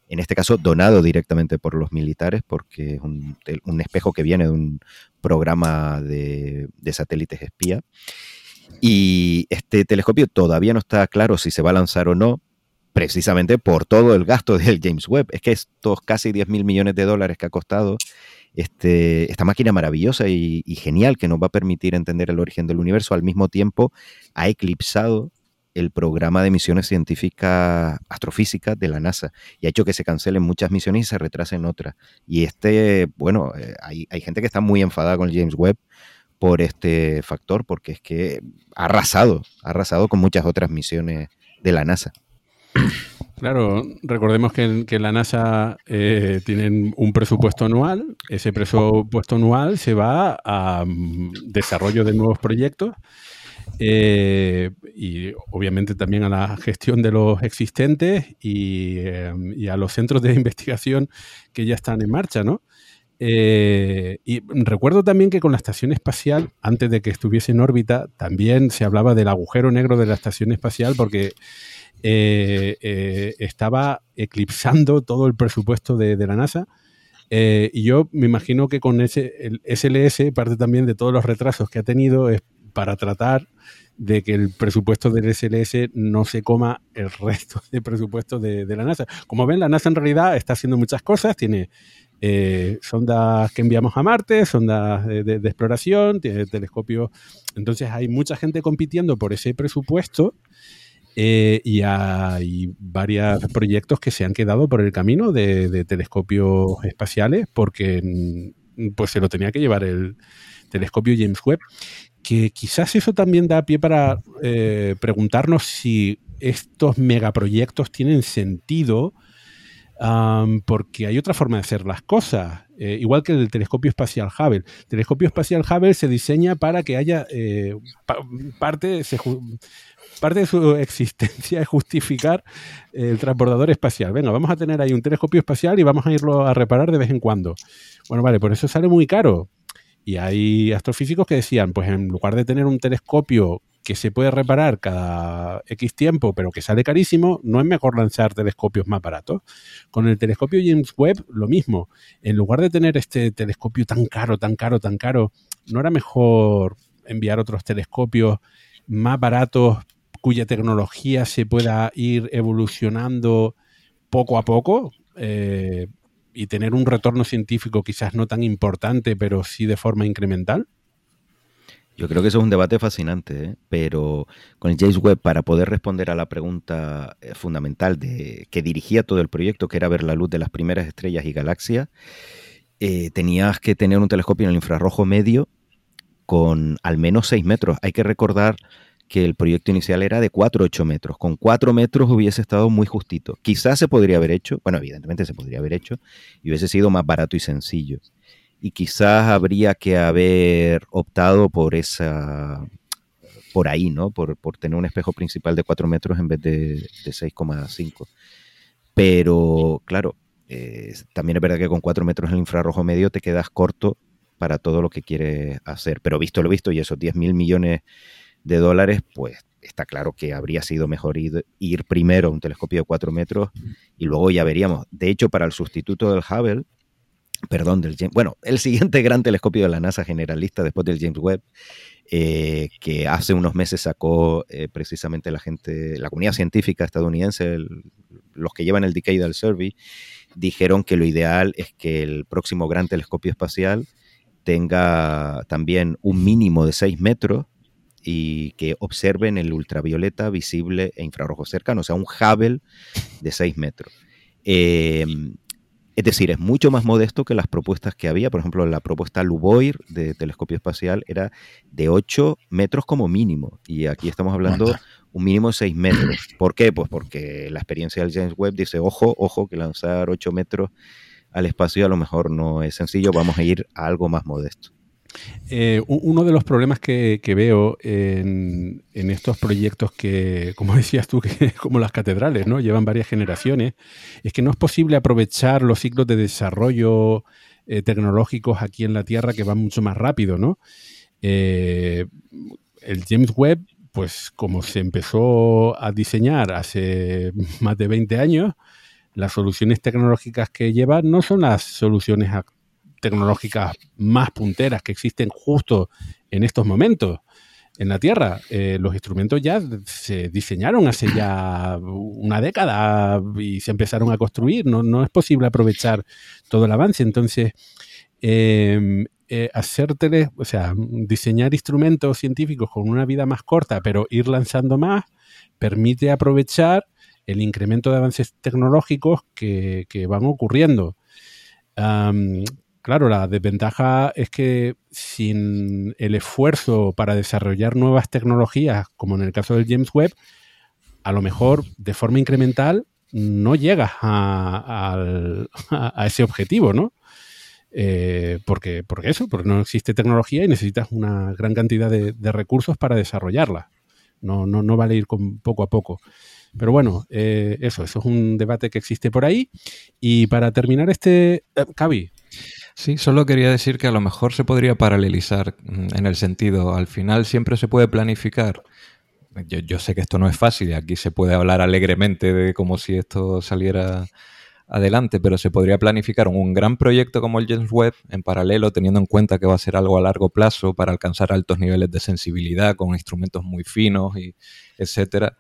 en este caso donado directamente por los militares, porque es un, espejo que viene de un programa de, satélites espía. Y este telescopio todavía no está claro si se va a lanzar o no, precisamente por todo el gasto del James Webb. Es que estos casi 10 mil millones de dólares que ha costado este, esta máquina maravillosa y, genial que nos va a permitir entender el origen del universo, al mismo tiempo ha eclipsado el programa de misiones científicas astrofísicas de la NASA y ha hecho que se cancelen muchas misiones y se retrasen otras. Y este, bueno, eh, hay, gente que está muy enfadada con James Webb por este factor, porque es que ha arrasado, ha arrasado con muchas otras misiones de la NASA. Claro, recordemos que, que la NASA eh, tienen un presupuesto anual, ese presupuesto anual se va a mm, desarrollo de nuevos proyectos eh, y obviamente también a la gestión de los existentes eh, y, a los centros de investigación que ya están en marcha, ¿no? Eh, y recuerdo también que con la estación espacial, antes de que estuviese en órbita, también se hablaba del agujero negro de la estación espacial porque estaba eclipsando todo el presupuesto de, la NASA. y yo me imagino que con ese, el SLS, parte también de todos los retrasos que ha tenido, es para tratar de que el presupuesto del SLS no se coma el resto del presupuesto de, la NASA. Como ven, la NASA en realidad está haciendo muchas cosas, tiene eh, sondas que enviamos a Marte, sondas de, exploración, tiene telescopios. Entonces hay mucha gente compitiendo por ese presupuesto eh, y hay varios proyectos que se han quedado por el camino de, telescopios espaciales porque mm, pues se lo tenía que llevar el telescopio James Webb que quizás eso también da pie para eh, preguntarnos si estos megaproyectos tienen sentido, porque hay otra forma de hacer las cosas. Eh, igual que el telescopio espacial Hubble. El telescopio espacial Hubble se diseña para que haya parte, parte de su existencia es justificar el transbordador espacial. Venga, vamos a tener ahí un telescopio espacial y vamos a irlo a reparar de vez en cuando. Bueno, vale, por eso sale muy caro. Y hay astrofísicos que decían, pues en lugar de tener un telescopio que se puede reparar cada X tiempo, pero que sale carísimo, no es mejor lanzar telescopios más baratos. Con el telescopio James Webb, lo mismo. En lugar de tener este telescopio tan caro, tan caro, tan caro, ¿no era mejor enviar otros telescopios más baratos cuya tecnología se pueda ir evolucionando poco a poco? Eh, y tener un retorno científico quizás no tan importante, pero sí de forma incremental? Yo creo que eso es un debate fascinante, ¿eh? pero con el James Webb, para poder responder a la pregunta eh, fundamental de que dirigía todo el proyecto, que era ver la luz de las primeras estrellas y galaxias, tenías que tener un telescopio en el infrarrojo medio con al menos 6 metros. Hay que recordar que el proyecto inicial era de 4 8 metros. Con 4 metros hubiese estado muy justito. Quizás se podría haber hecho, bueno, evidentemente se podría haber hecho, y hubiese sido más barato y sencillo y quizás habría que haber optado por esa por ahí, ¿no? Por, tener un espejo principal de 4 metros en vez de, de 6,5. Pero, claro, eh, también es verdad que con 4 metros en el infrarrojo medio te quedas corto para todo lo que quieres hacer. Pero visto lo visto y esos 10 mil millones de dólares, pues está claro que habría sido mejor ir, primero a un telescopio de 4 metros y luego ya veríamos. De hecho, para el sustituto del Hubble, perdón, del James, bueno, el siguiente gran telescopio de la NASA generalista después del James Webb, eh, que hace unos meses sacó eh, precisamente la gente, la comunidad científica estadounidense, los que llevan el Decadal Survey, dijeron que lo ideal es que el próximo gran telescopio espacial tenga también un mínimo de 6 metros y que observen el ultravioleta visible e infrarrojo cercano, o sea, un Hubble de 6 metros. Eh, es decir, es mucho más modesto que las propuestas que había. Por ejemplo, la propuesta Luboir de telescopio espacial era de 8 metros como mínimo. Y aquí estamos hablando un mínimo de 6 metros. ¿Por qué? Pues porque la experiencia del James Webb dice, ojo, ojo, que lanzar 8 metros al espacio a lo mejor no es sencillo, vamos a ir a algo más modesto. Eh, uno de los problemas que, veo en, estos proyectos que, como decías tú, que como las catedrales, ¿no? Llevan varias generaciones, es que no es posible aprovechar los ciclos de desarrollo eh, tecnológicos aquí en la Tierra que van mucho más rápido, ¿no? Eh, el James Webb, pues como se empezó a diseñar hace más de 20 años, las soluciones tecnológicas que lleva no son las soluciones actuales tecnológicas más punteras que existen justo en estos momentos en la Tierra. Eh, los instrumentos ya se diseñaron hace ya una década y se empezaron a construir. No, no es posible aprovechar todo el avance. Entonces, em, eh, o sea, diseñar instrumentos científicos con una vida más corta, pero ir lanzando más, permite aprovechar el incremento de avances tecnológicos que, van ocurriendo. Claro, la desventaja es que sin el esfuerzo para desarrollar nuevas tecnologías, como en el caso del James Webb, a lo mejor de forma incremental no llegas a, ese objetivo, ¿no? Eh, porque, porque eso, porque no existe tecnología y necesitas una gran cantidad de, recursos para desarrollarla. No, no, no vale ir con poco a poco. Pero bueno, eh, eso, eso es un debate que existe por ahí. Y para terminar este, eh, Sí, solo quería decir que a lo mejor se podría paralelizar mm, en el sentido, al final siempre se puede planificar. Yo, sé que esto no es fácil aquí se puede hablar alegremente de como si esto saliera adelante, pero se podría planificar un gran proyecto como el James Webb en paralelo, teniendo en cuenta que va a ser algo a largo plazo para alcanzar altos niveles de sensibilidad con instrumentos muy finos y etcétera,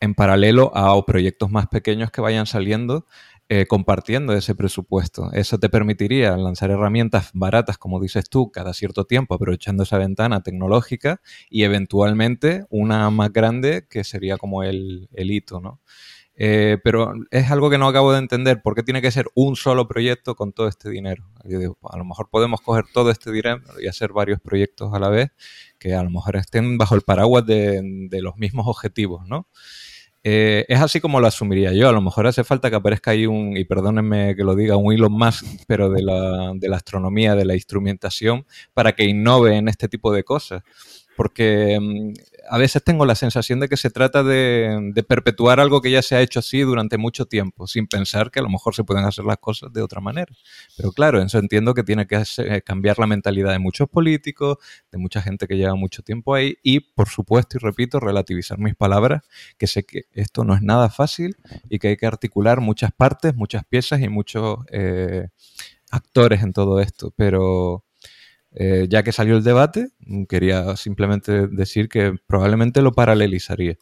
en paralelo a proyectos más pequeños que vayan saliendo eh, compartiendo ese presupuesto. Eso te permitiría lanzar herramientas baratas, como dices tú, cada cierto tiempo, aprovechando esa ventana tecnológica y eventualmente una más grande que sería como el, hito, ¿no? Eh, pero es algo que no acabo de entender. ¿Por qué tiene que ser un solo proyecto con todo este dinero? a lo mejor podemos coger todo este dinero y hacer varios proyectos a la vez que a lo mejor estén bajo el paraguas de, de los mismos objetivos, ¿no? Eh, es así como lo asumiría yo. A lo mejor hace falta que aparezca ahí un, y perdónenme que lo diga, un Elon Musk, pero de la, astronomía, de la instrumentación, para que innove en este tipo de cosas. Porque mm, a veces tengo la sensación de que se trata de, perpetuar algo que ya se ha hecho así durante mucho tiempo, sin pensar que a lo mejor se pueden hacer las cosas de otra manera. Pero claro, eso entiendo que tiene que cambiar la mentalidad de muchos políticos, de mucha gente que lleva mucho tiempo ahí y, por supuesto, y repito, relativizar mis palabras, que sé que esto no es nada fácil y que hay que articular muchas partes, muchas piezas y muchos eh, actores en todo esto. Pero eh, ya que salió el debate, quería simplemente decir que probablemente lo paralelizaría.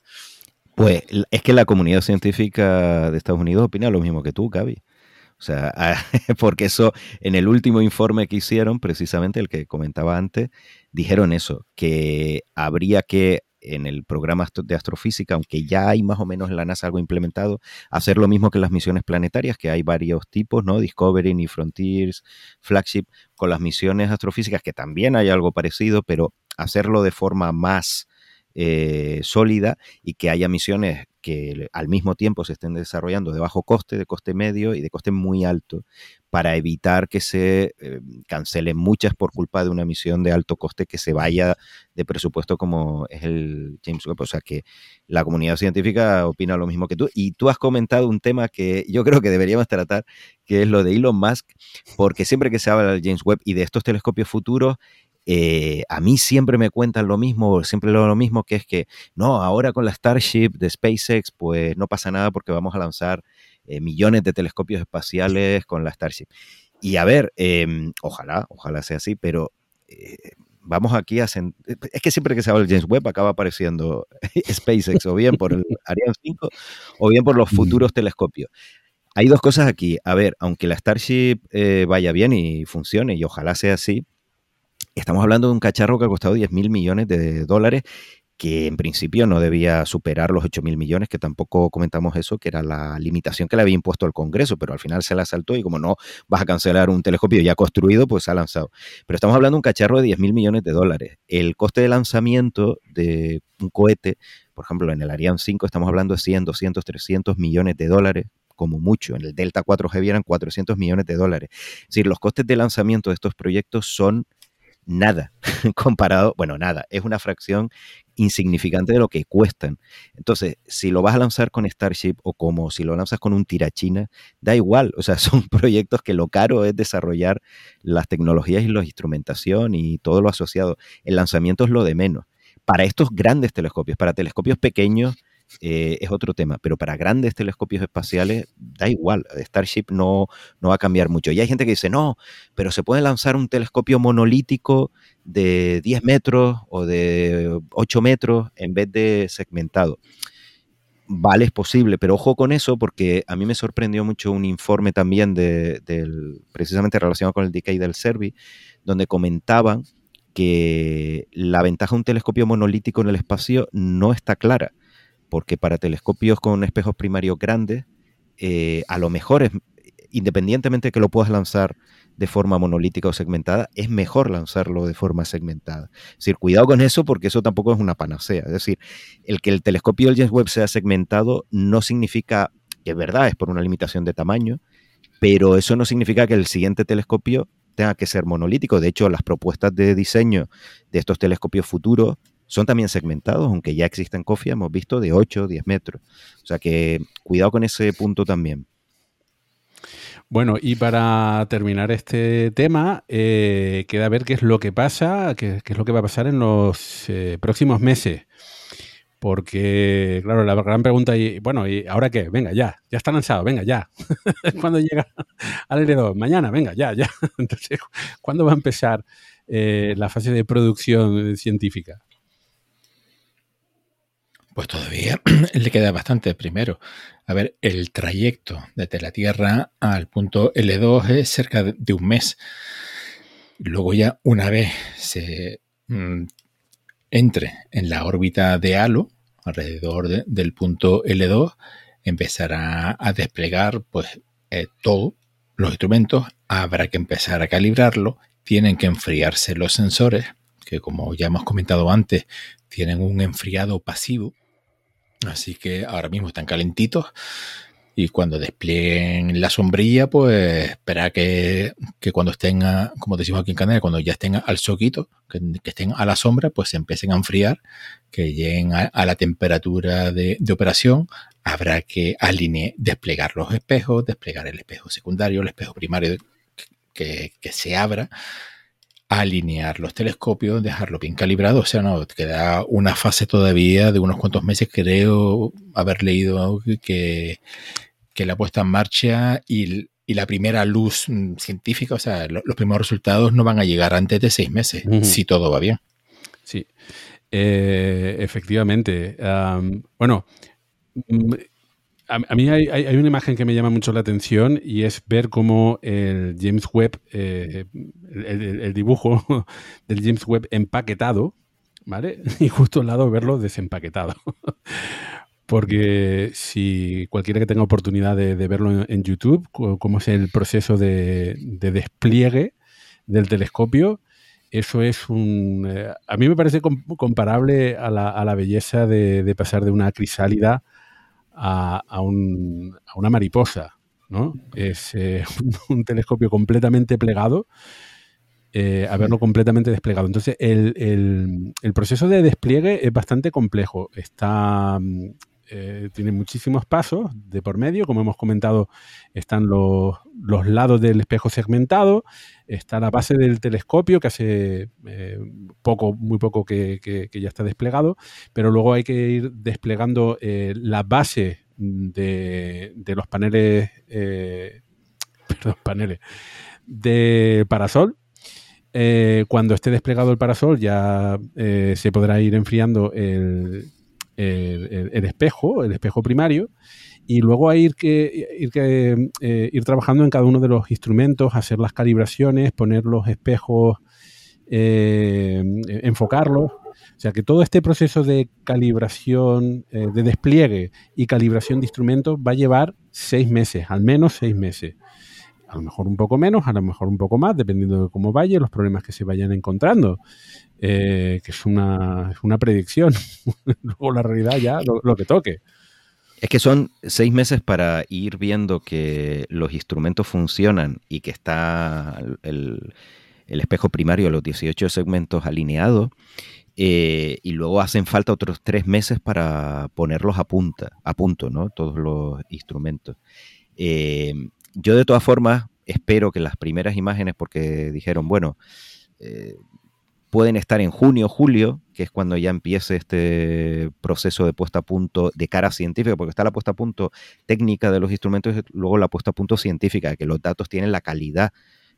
Pues es que la comunidad científica de Estados Unidos opina lo mismo que tú, Gaby. O sea, porque eso en el último informe que hicieron, precisamente el que comentaba antes, dijeron eso, que habría que en el programa de astrofísica, aunque ya hay más o menos en la NASA algo implementado, hacer lo mismo que las misiones planetarias, que hay varios tipos, ¿no? Discovery y Frontiers, Flagship, con las misiones astrofísicas, que también hay algo parecido, pero hacerlo de forma más eh, sólida y que haya misiones que al mismo tiempo se estén desarrollando de bajo coste, de coste medio y de coste muy alto, para evitar que se eh, cancelen muchas por culpa de una misión de alto coste que se vaya de presupuesto como es el James Webb. O sea que la comunidad científica opina lo mismo que tú. Y tú has comentado un tema que yo creo que deberíamos tratar, que es lo de Elon Musk, porque siempre que se habla del James Webb y de estos telescopios futuros, eh, a mí siempre me cuentan lo mismo, siempre lo, mismo, que es que no, ahora con la Starship de SpaceX, pues no pasa nada porque vamos a lanzar eh, millones de telescopios espaciales con la Starship. Y a ver, em, ojalá, ojalá sea así, pero eh, vamos aquí a... Es que siempre que se habla del James Webb acaba apareciendo SpaceX, o bien por el Ariane 5, o bien por los futuros telescopios. Hay dos cosas aquí. A ver, aunque la Starship vaya bien y funcione, y ojalá sea así, Estamos hablando de un cacharro que ha costado 10 mil millones de dólares, que en principio no debía superar los 8 mil millones, que tampoco comentamos eso, que era la limitación que le había impuesto el Congreso, pero al final se la saltó y como no vas a cancelar un telescopio ya construido, pues se ha lanzado. Pero estamos hablando de un cacharro de 10 mil millones de dólares. El coste de lanzamiento de un cohete, por ejemplo, en el Ariane 5 estamos hablando de 100, 200, 300 millones de dólares, como mucho. En el Delta 4G eran 400 millones de dólares. Es decir, los costes de lanzamiento de estos proyectos son nada comparado, bueno, nada, es una fracción insignificante de lo que cuestan. Entonces, si lo vas a lanzar con Starship o como si lo lanzas con un tirachina, da igual, o sea, son proyectos que lo caro es desarrollar las tecnologías y la instrumentación y todo lo asociado. El lanzamiento es lo de menos. Para estos grandes telescopios, para telescopios pequeños, eh, es otro tema, pero para grandes telescopios espaciales da igual, Starship no, no va a cambiar mucho. Y hay gente que dice, no, pero se puede lanzar un telescopio monolítico de 10 metros o de 8 metros en vez de segmentado. Vale, es posible, pero ojo con eso porque a mí me sorprendió mucho un informe también de, del, precisamente relacionado con el decay del Servi, donde comentaban que la ventaja de un telescopio monolítico en el espacio no está clara porque para telescopios con espejos primarios grandes, eh, a lo mejor es, independientemente de que lo puedas lanzar de forma monolítica o segmentada, es mejor lanzarlo de forma segmentada. Es decir, cuidado con eso porque eso tampoco es una panacea. Es decir, el que el telescopio del James Webb sea segmentado no significa que es verdad, es por una limitación de tamaño, pero eso no significa que el siguiente telescopio tenga que ser monolítico. De hecho, las propuestas de diseño de estos telescopios futuros son también segmentados, aunque ya existen COFIA, hemos visto de 8 o 10 metros. O sea que cuidado con ese punto también. Bueno, y para terminar este tema, eh, queda ver qué es lo que pasa, qué, es lo que va a pasar en los eh, próximos meses. Porque, claro, la gran pregunta, y bueno, ¿y ahora qué? Venga, ya, ya está lanzado, venga, ya. ¿Cuándo llega al L2? Mañana, venga, ya, ya. Entonces, ¿cuándo va a empezar eh, la fase de producción científica? Pues todavía le queda bastante. Primero, a ver, el trayecto desde la Tierra al punto L2 es cerca de un mes. Luego ya una vez se mm, entre en la órbita de Halo, alrededor del punto L2, empezará a desplegar pues eh, todos los instrumentos. Habrá que empezar a calibrarlo. Tienen que enfriarse los sensores, que como ya hemos comentado antes, tienen un enfriado pasivo Así que ahora mismo están calentitos y cuando desplieguen la sombrilla, pues espera que, cuando estén, como decimos aquí en Canadá, cuando ya estén al soquito, que, estén a la sombra, pues se empiecen a enfriar, que lleguen a, la temperatura de, operación. Habrá que alinear, desplegar los espejos, desplegar el espejo secundario, el espejo primario que, que se abra alinear los telescopios, dejarlo bien calibrado. O sea, no, queda una fase todavía de unos cuantos meses, creo haber leído que, que la puesta en marcha y, la primera luz mm, científica, o sea, los primeros resultados no van a llegar antes de seis meses, si todo va bien. Sí, eh, efectivamente. bueno, a, mí hay, una imagen que me llama mucho la atención y es ver cómo el James Webb, eh, el, dibujo del James Webb empaquetado, ¿vale? Y justo al lado verlo desempaquetado. Porque si cualquiera que tenga oportunidad de, verlo en, YouTube, cómo es el proceso de, despliegue del telescopio, eso es un... Eh, a mí me parece comparable a la, belleza de, pasar de una crisálida a, una mariposa, ¿no? Es eh, un, telescopio completamente plegado, eh, a verlo completamente desplegado. Entonces, el, proceso de despliegue es bastante complejo. Está, eh, tiene muchísimos pasos de por medio. Como hemos comentado, están los, lados del espejo segmentado, está la base del telescopio, que hace poco, muy poco que, ya está desplegado, pero luego hay que ir desplegando la base de, los paneles, eh, perdón, paneles de parasol. Eh, cuando esté desplegado el parasol ya eh, se podrá ir enfriando el, espejo, el espejo primario, y luego hay ir que, ir, que, ir trabajando en cada uno de los instrumentos, hacer las calibraciones, poner los espejos, enfocarlos o sea que todo este proceso de calibración, eh, de despliegue y calibración de instrumentos va a llevar seis meses, al menos seis meses. A lo mejor un poco menos, a lo mejor un poco más, dependiendo de cómo vaya, los problemas que se vayan encontrando. Eh, que es una, predicción. Luego la realidad ya lo, que toque. Es que son seis meses para ir viendo que los instrumentos funcionan y que está el, espejo primario, los 18 segmentos alineados eh, y luego hacen falta otros tres meses para ponerlos a, punta, a punto, ¿no? Todos los instrumentos. Eh, yo de todas formas espero que las primeras imágenes, porque dijeron, bueno, eh, pueden estar en junio, julio, que es cuando ya empiece este proceso de puesta a punto de cara científica, porque está la puesta a punto técnica de los instrumentos y luego la puesta a punto científica, que los datos tienen la calidad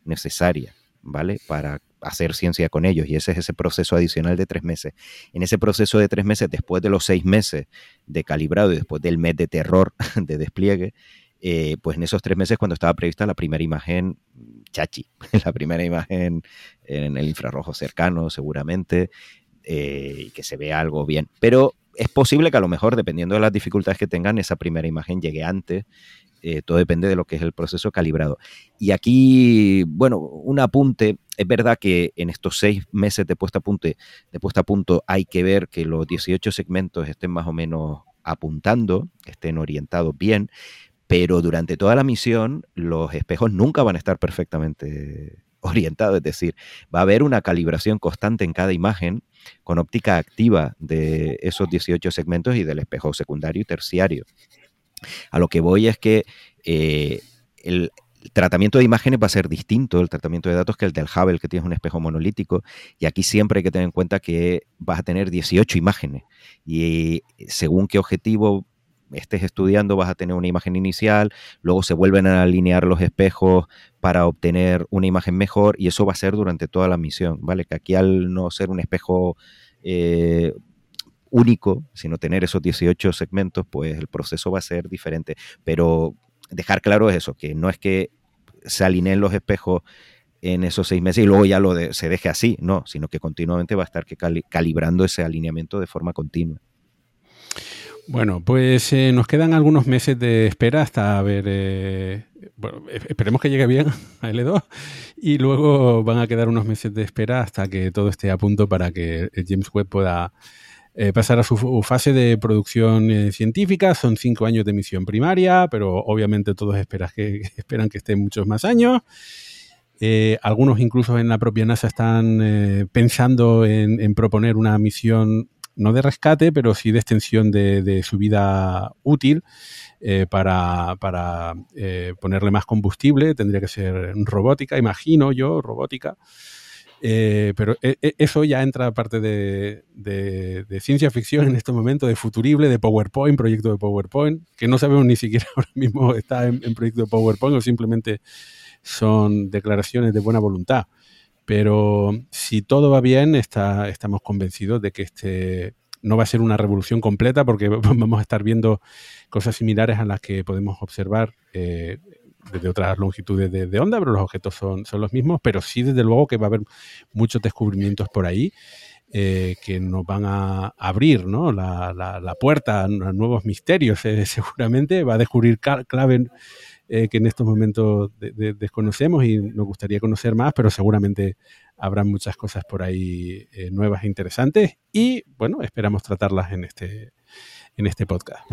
necesaria, ¿vale? Para hacer ciencia con ellos y ese es ese proceso adicional de tres meses. En ese proceso de tres meses, después de los seis meses de calibrado y después del mes de terror de despliegue, eh, pues en esos tres meses cuando estaba prevista la primera imagen chachi, la primera imagen en el infrarrojo cercano seguramente, eh, y que se vea algo bien. Pero es posible que a lo mejor, dependiendo de las dificultades que tengan, esa primera imagen llegue antes eh, todo depende de lo que es el proceso calibrado. Y aquí, bueno, un apunte, es verdad que en estos seis meses de puesta a de puesta a punto hay que ver que los 18 segmentos estén más o menos apuntando, estén orientados bien, pero durante toda la misión los espejos nunca van a estar perfectamente orientados, es decir, va a haber una calibración constante en cada imagen con óptica activa de esos 18 segmentos y del espejo secundario y terciario. A lo que voy es que eh, el, tratamiento de imágenes va a ser distinto, el tratamiento de datos, que el del Hubble, que tienes un espejo monolítico. Y aquí siempre hay que tener en cuenta que vas a tener 18 imágenes. Y según qué objetivo estés estudiando, vas a tener una imagen inicial, luego se vuelven a alinear los espejos para obtener una imagen mejor, y eso va a ser durante toda la misión, ¿vale? Que aquí al no ser un espejo eh, único, sino tener esos 18 segmentos, pues el proceso va a ser diferente. Pero dejar claro eso, que no es que se alineen los espejos en esos seis meses y luego ya lo se deje así, no, sino que continuamente va a estar calibrando ese alineamiento de forma continua. Bueno, pues eh, nos quedan algunos meses de espera hasta ver. Eh, bueno, esperemos que llegue bien a L2 y luego van a quedar unos meses de espera hasta que todo esté a punto para que el James Webb pueda eh, pasar a su fase de producción eh, científica. Son cinco años de misión primaria, pero obviamente todos esperan que, esperan que estén muchos más años. Eh, algunos incluso en la propia NASA están pensando en, proponer una misión no de rescate, pero sí de extensión de, su vida útil para, para ponerle más combustible. Tendría que ser robótica, imagino yo, robótica. Eh, pero e, e, eso ya entra parte de, ciencia ficción en este momento, de futurible, de PowerPoint, proyecto de PowerPoint, que no sabemos ni siquiera ahora mismo está en, proyecto de PowerPoint o simplemente son declaraciones de buena voluntad. Pero si todo va bien, está, estamos convencidos de que este no va a ser una revolución completa porque vamos a estar viendo cosas similares a las que podemos observar eh, desde otras longitudes de, onda, pero los objetos son, son los mismos, pero sí desde luego que va a haber muchos descubrimientos por ahí. Eh, que nos van a abrir ¿no? la, la, puerta a nuevos misterios. Eh, seguramente va a descubrir claves eh, que en estos momentos desconocemos y nos gustaría conocer más, pero seguramente habrá muchas cosas por ahí nuevas e interesantes y bueno, esperamos tratarlas en este, en este podcast.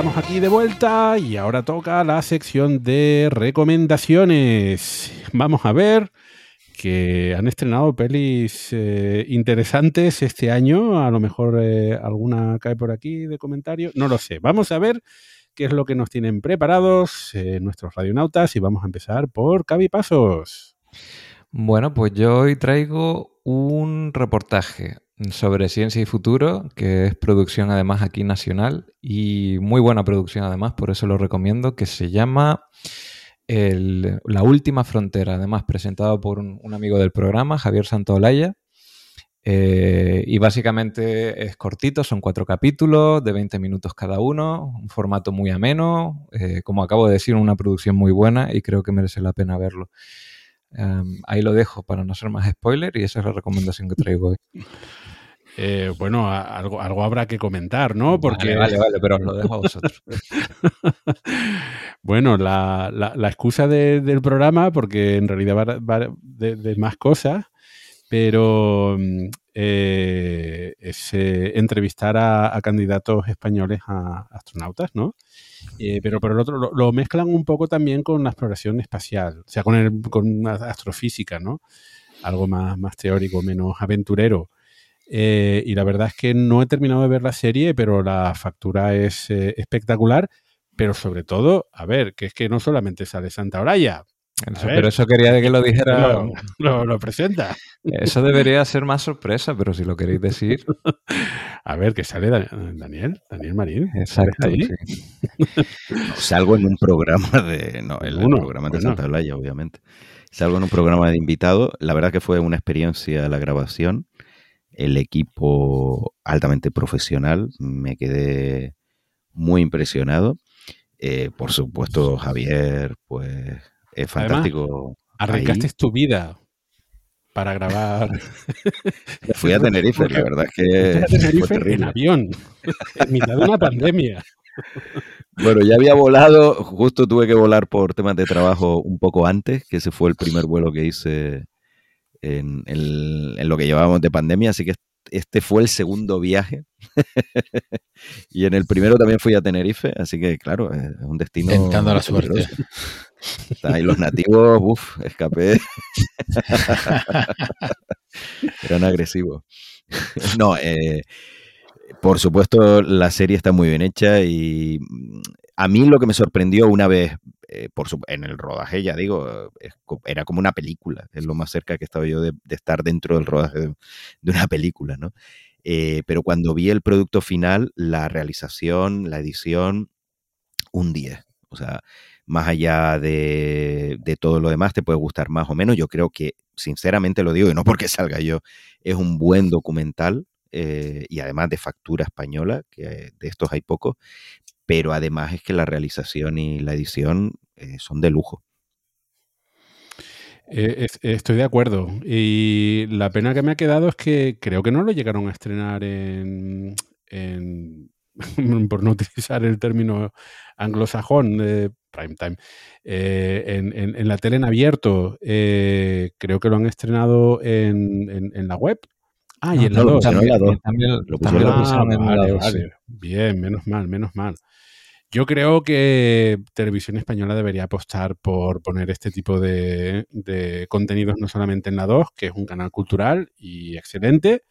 Estamos aquí de vuelta y ahora toca la sección de recomendaciones. Vamos a ver que han estrenado pelis eh, interesantes este año. A lo mejor eh, alguna cae por aquí de comentario. No lo sé. Vamos a ver qué es lo que nos tienen preparados eh, nuestros radionautas y vamos a empezar por Pasos. Bueno, pues yo hoy traigo un reportaje sobre ciencia y futuro, que es producción además aquí nacional y muy buena producción además, por eso lo recomiendo, que se llama La Última Frontera, además presentado por un, amigo del programa, Javier Santoolaya. Eh, y básicamente es cortito, son cuatro capítulos de 20 minutos cada uno, un formato muy ameno, eh, como acabo de decir, una producción muy buena y creo que merece la pena verlo. Em, ahí lo dejo para no ser más spoiler y esa es la recomendación que traigo hoy. Eh, bueno, algo, algo habrá que comentar, ¿no? Porque... Vale, vale, pero os lo dejo a vosotros. bueno, la, la, excusa del programa, porque en realidad va, de, más cosas, pero mm, eh, es eh, entrevistar a, candidatos españoles a astronautas, ¿no? pero por el otro, lo, mezclan un poco también con la exploración espacial, o sea, con, el, con astrofísica, ¿no? Algo más, más teórico, menos aventurero. Eh, y la verdad es que no he terminado de ver la serie, pero la factura es eh, espectacular. Pero sobre todo, a ver, que es que no solamente sale Santa Oraya. pero eso quería que lo dijera. Lo, presenta. Eso debería ser más sorpresa, pero si lo queréis decir. A ver, que sale Daniel, Daniel Marín. Exacto. Salgo en un programa de. No, el, programa de Santa Olaya, obviamente. Salgo en un programa de invitado. La verdad que fue una experiencia la grabación el equipo altamente profesional. Me quedé muy impresionado. Eh, por supuesto, Javier, pues es fantástico. arriesgaste tu vida para grabar. Fui a Tenerife, la verdad es que. Fui a Tenerife en avión, en mitad de una pandemia. Bueno, ya había volado, justo tuve que volar por temas de trabajo un poco antes, que ese fue el primer vuelo que hice en, lo que llevábamos de pandemia, así que este fue el segundo viaje. y en el primero también fui a Tenerife, así que claro, es un destino. Tentando la suerte. Ahí los nativos, uff, escapé. Eran agresivos. no, eh, por supuesto, la serie está muy bien hecha y mm, a mí lo que me sorprendió una vez eh, por en el rodaje, ya digo, era como una película, es lo más cerca que estaba yo de, estar dentro del rodaje de, una película, ¿no? Eh, pero cuando vi el producto final, la realización, la edición, un 10. O sea, más allá de, de, todo lo demás, te puede gustar más o menos. Yo creo que, sinceramente lo digo, y no porque salga yo, es un buen documental. eh, y además de factura española, que de estos hay pocos, pero además es que la realización y la edición eh, son de lujo. Eh, estoy de acuerdo. Y la pena que me ha quedado es que creo que no lo llegaron a estrenar en, por no utilizar el término anglosajón de prime time, en, la tele en abierto. creo que lo han estrenado en, la web Ah, y en la 2. También, lo pusieron en la 2. Bien, menos mal, menos mal. Yo creo que Televisión Española debería apostar por poner este tipo de, contenidos no solamente en la 2, que es un canal cultural y excelente,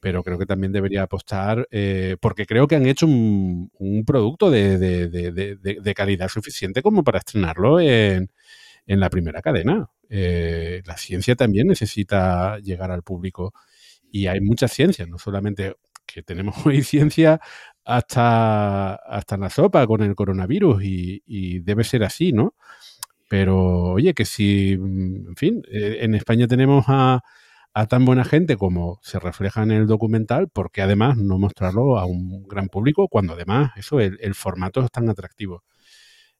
pero creo que también debería apostar, eh, porque creo que han hecho un, producto de, calidad suficiente como para estrenarlo en, la primera cadena. Eh, la ciencia también necesita llegar al público y hay muchas ciencias, no solamente que tenemos hoy ciencia hasta, hasta la sopa con el coronavirus y, debe ser así, ¿no? Pero oye, que si, mm, en fin, eh, en España tenemos a, tan buena gente como se refleja en el documental, porque además no mostrarlo a un gran público cuando además eso, el, el formato es tan atractivo.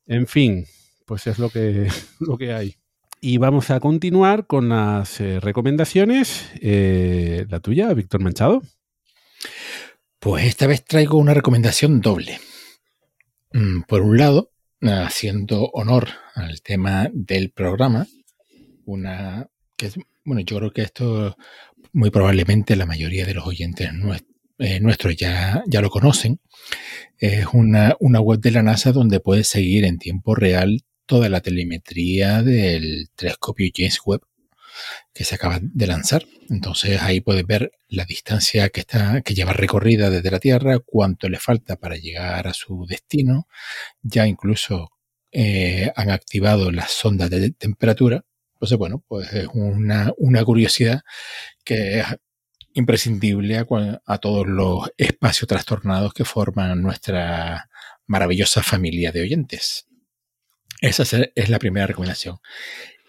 En fin, pues es lo que, lo que hay. Y vamos a continuar con las eh, recomendaciones. Eh, la tuya, Víctor Manchado. Pues esta vez traigo una recomendación doble. Mm, por un lado, haciendo honor al tema del programa, una que bueno, yo creo que esto muy probablemente la mayoría de los oyentes eh, nuestros ya, ya lo conocen. Es una, una web de la NASA donde puedes seguir en tiempo real toda la telemetría del telescopio James Webb que se acaba de lanzar. Entonces ahí puedes ver la distancia que está, que lleva recorrida desde la Tierra, cuánto le falta para llegar a su destino. Ya incluso eh, han activado las sondas de temperatura. Entonces, bueno, pues es una, curiosidad que es imprescindible a, a todos los espacios trastornados que forman nuestra maravillosa familia de oyentes. Esa es la primera recomendación.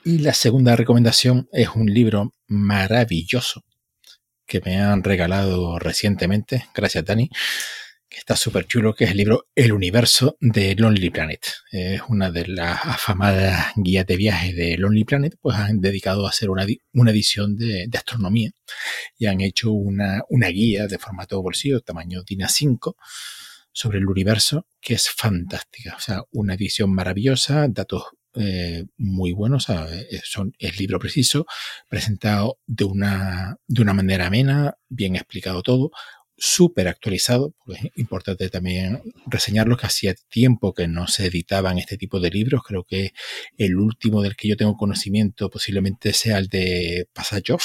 Y la segunda recomendación es un libro maravilloso que me han regalado recientemente, gracias Dani, que está súper chulo, que es el libro El universo de Lonely Planet. Es una de las afamadas guías de viaje de Lonely Planet, pues han dedicado a hacer una, edición de, astronomía y han hecho una, una guía de formato bolsillo, tamaño DIN A5, sobre el universo que es fantástica. O sea, una edición maravillosa, datos eh, muy buenos, eh, son, es libro preciso, presentado de una, de una manera amena, bien explicado todo, súper actualizado, porque es importante también reseñarlo, que hacía tiempo que no se editaban este tipo de libros, creo que el último del que yo tengo conocimiento posiblemente sea el de Passage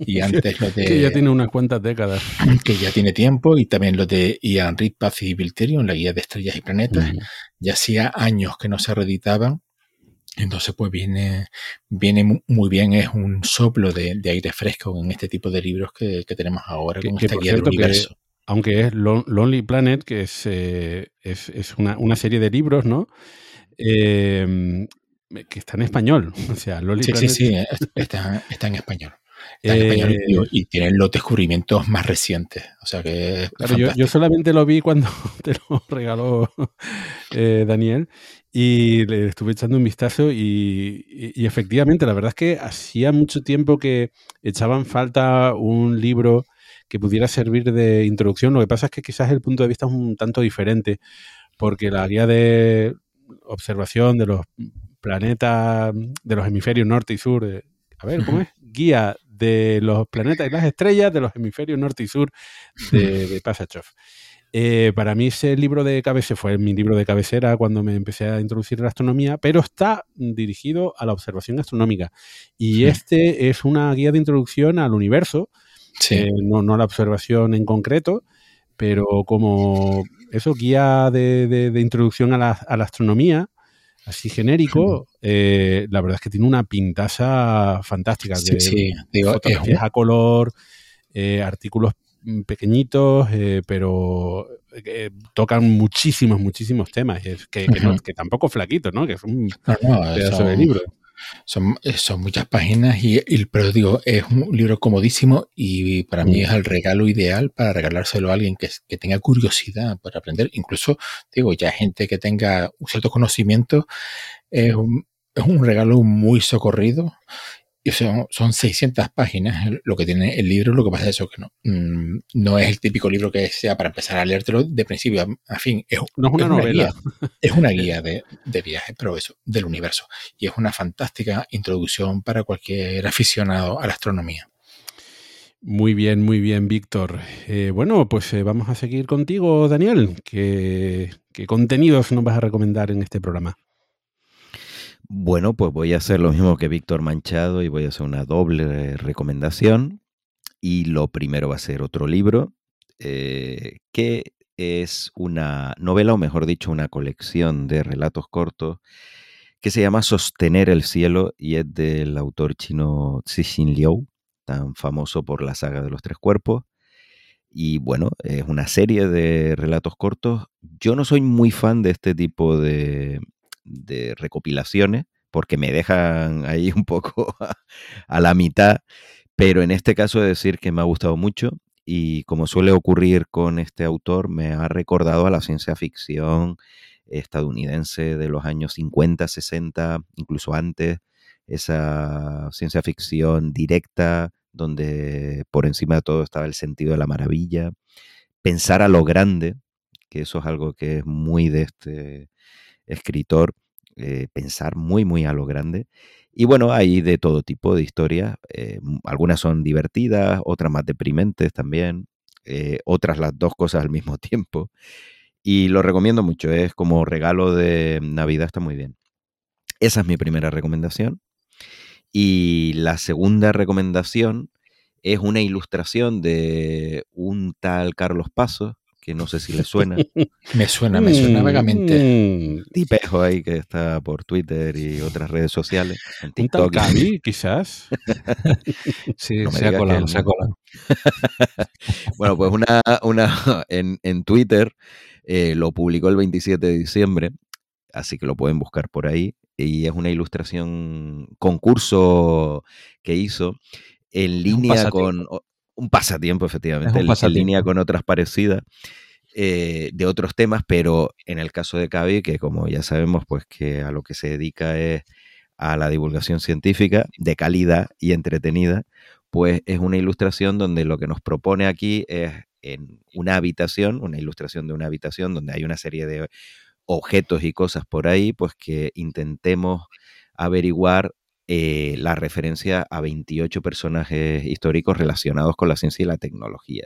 y antes lo de... que ya tiene unas cuantas décadas. Que ya tiene tiempo, y también lo de Ian Reed, Path y Bilterion, la guía de estrellas y planetas, ya hacía años que no se reeditaban, entonces, pues viene, viene muy bien, es un soplo de, aire fresco en este tipo de libros que, tenemos ahora con esta guía del universo. aunque es Lonely Planet, que es, eh, es, una, serie de libros, ¿no? Em, que está en español. O sea, Lonely sí, Planet. Sí, sí, está, en español. Está en español y, eh, tienen los descubrimientos más recientes. O sea que. yo, solamente lo vi cuando te lo regaló eh, Daniel y le estuve echando un vistazo y, efectivamente, la verdad es que hacía mucho tiempo que echaban falta un libro que pudiera servir de introducción. Lo que pasa es que quizás el punto de vista es un tanto diferente, porque la guía de observación de los planetas, de los hemisferios norte y sur, a ver, ¿cómo es? Guía de los planetas y las estrellas de los hemisferios norte y sur de, de eh, para mí ese libro de cabecera fue mi libro de cabecera cuando me empecé a introducir la astronomía, pero está dirigido a la observación astronómica. Y este es una guía de introducción al universo, eh, no, no a la observación en concreto, pero como eso, guía de, introducción a la, astronomía, así genérico, eh, la verdad es que tiene una pintaza fantástica de sí, fotografías a color, artículos pequeñitos, eh, pero eh, tocan muchísimos, muchísimos temas. Es que, que, tampoco flaquito, ¿no? Que es un pedazo de libro. Son, eh, son muchas páginas, y, pero digo, es un libro comodísimo y para mí mm. es el regalo ideal para regalárselo a alguien que, que, tenga curiosidad por aprender. Incluso, digo, ya gente que tenga un cierto conocimiento, es un, es un regalo muy socorrido y son, son 600 páginas lo que tiene el libro, lo que pasa es eso, que no, mm, no es el típico libro que sea para empezar a leértelo de principio a, fin. Es, no es una novela. es una guía de, de viaje, pero eso, del universo. Y es una fantástica introducción para cualquier aficionado a la astronomía. Muy bien, muy bien, Víctor. Eh, bueno, pues eh, vamos a seguir contigo, Daniel. ¿Qué, ¿Qué contenidos nos vas a recomendar en este programa? Bueno, pues voy a hacer lo mismo que Víctor Manchado y voy a hacer una doble recomendación. Y lo primero va a ser otro libro, eh, que es una novela, o mejor dicho, una colección de relatos cortos que se llama Sostener el cielo y es del autor chino Cixin Liu, tan famoso por la saga de los tres cuerpos. Y bueno, es una serie de relatos cortos. Yo no soy muy fan de este tipo de, de recopilaciones, porque me dejan ahí un poco a, la mitad, pero en este caso he de decir que me ha gustado mucho y como suele ocurrir con este autor, me ha recordado a la ciencia ficción estadounidense de los años 50, 60, incluso antes, esa ciencia ficción directa, donde por encima de todo estaba el sentido de la maravilla, pensar a lo grande, que eso es algo que es muy de este escritor, eh, pensar muy, muy a lo grande. Y bueno, hay de todo tipo de historias. Eh, algunas son divertidas, otras más deprimentes también, eh, otras las dos cosas al mismo tiempo. Y lo recomiendo mucho, es como regalo de Navidad, está muy bien. Esa es mi primera recomendación. Y la segunda recomendación es una ilustración de un tal Carlos Paso, que no sé si le suena. me suena, me suena vagamente. Mm, tipejo ahí que está por Twitter y otras redes sociales. En TikTok. Quizás. sí, se ha colado, se ha colado. bueno, pues una, una en, en Twitter eh, lo publicó el 27 de diciembre, así que lo pueden buscar por ahí. Y es una ilustración concurso que hizo en línea con un pasatiempo, efectivamente, en línea con otras parecidas. Eh, de otros temas, pero en el caso de Cavi, que como ya sabemos, pues que a lo que se dedica es a la divulgación científica de calidad y entretenida, pues es una ilustración donde lo que nos propone aquí es en una habitación, una ilustración de una habitación donde hay una serie de objetos y cosas por ahí, pues que intentemos averiguar eh, la referencia a 28 personajes históricos relacionados con la ciencia y la tecnología.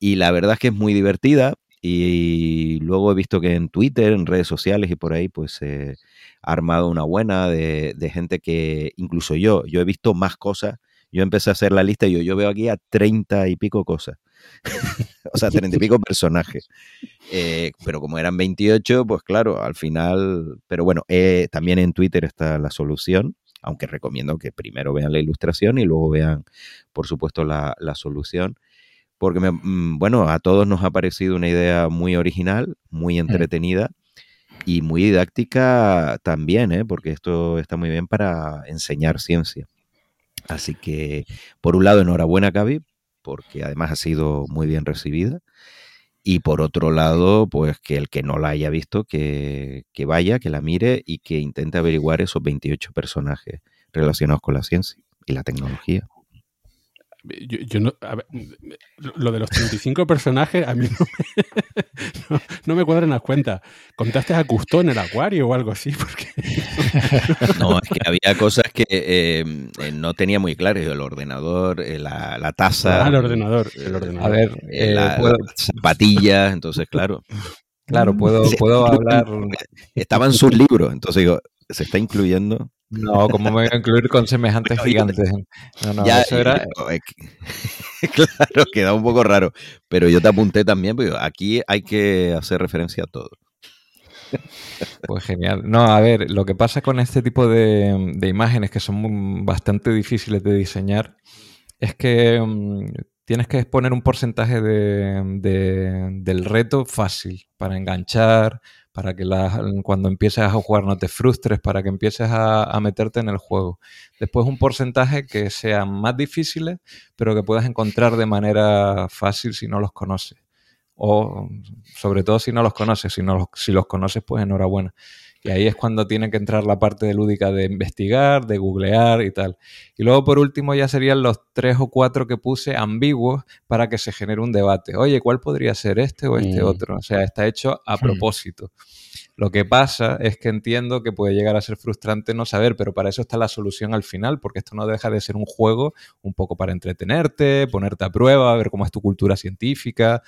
Y la verdad es que es muy divertida y luego he visto que en Twitter, en redes sociales y por ahí, pues se ha armado una buena de, gente que, incluso yo, yo he visto más cosas. Yo empecé a hacer la lista y yo, yo veo aquí a 30 y pico cosas. o sea, 30 y pico personajes. Eh, pero como eran 28, pues claro, al final. Pero bueno, eh, también en Twitter está la solución aunque recomiendo que primero vean la ilustración y luego vean, por supuesto, la, solución. Porque, mm, bueno, a todos nos ha parecido una idea muy original, muy entretenida y muy didáctica también, ¿eh? porque esto está muy bien para enseñar ciencia. Así que, por un lado, enhorabuena, Cavi, porque además ha sido muy bien recibida. Y por otro lado, pues que el que no la haya visto, que, vaya, que la mire y que intente averiguar esos 28 personajes relacionados con la ciencia y la tecnología. Yo, no, lo de los 35 personajes a mí no me, cuadran las cuentas. ¿Contaste a Cousteau en el acuario o algo así? Porque... no, es que había cosas que em, eh, no tenía muy claro. El ordenador, eh, la, la, taza. Ah, el ordenador. El ordenador. A ver, eh, las zapatillas, entonces, claro. Claro, puedo, puedo hablar. Estaban sus libros, entonces digo, se está incluyendo. No, ¿cómo me voy a incluir con semejantes gigantes? No, no, eso era... claro, queda un poco raro. Pero yo te apunté también, porque aquí hay que hacer referencia a todo. Pues genial. No, a ver, lo que pasa con este tipo de, imágenes que son bastante difíciles de diseñar es que mm, tienes que exponer un porcentaje de, del reto fácil para enganchar, para que cuando empieces a jugar no te frustres, para que empieces a, meterte en el juego. Después un porcentaje que sean más difíciles, pero que puedas encontrar de manera fácil si no los conoces. O sobre todo si no los conoces, si, no los, si los conoces, pues enhorabuena. Y ahí es cuando tiene que entrar la parte lúdica de investigar, de googlear y tal. Y luego por último ya serían los tres o cuatro que puse ambiguos para que se genere un debate. Oye, ¿cuál podría ser este o este mm. otro? O sea, está hecho a hmm. propósito. Lo que pasa es que entiendo que puede llegar a ser frustrante no saber, pero para eso está la solución al final, porque esto no deja de ser un juego un poco para entretenerte, ponerte a prueba, ver cómo es tu cultura científica.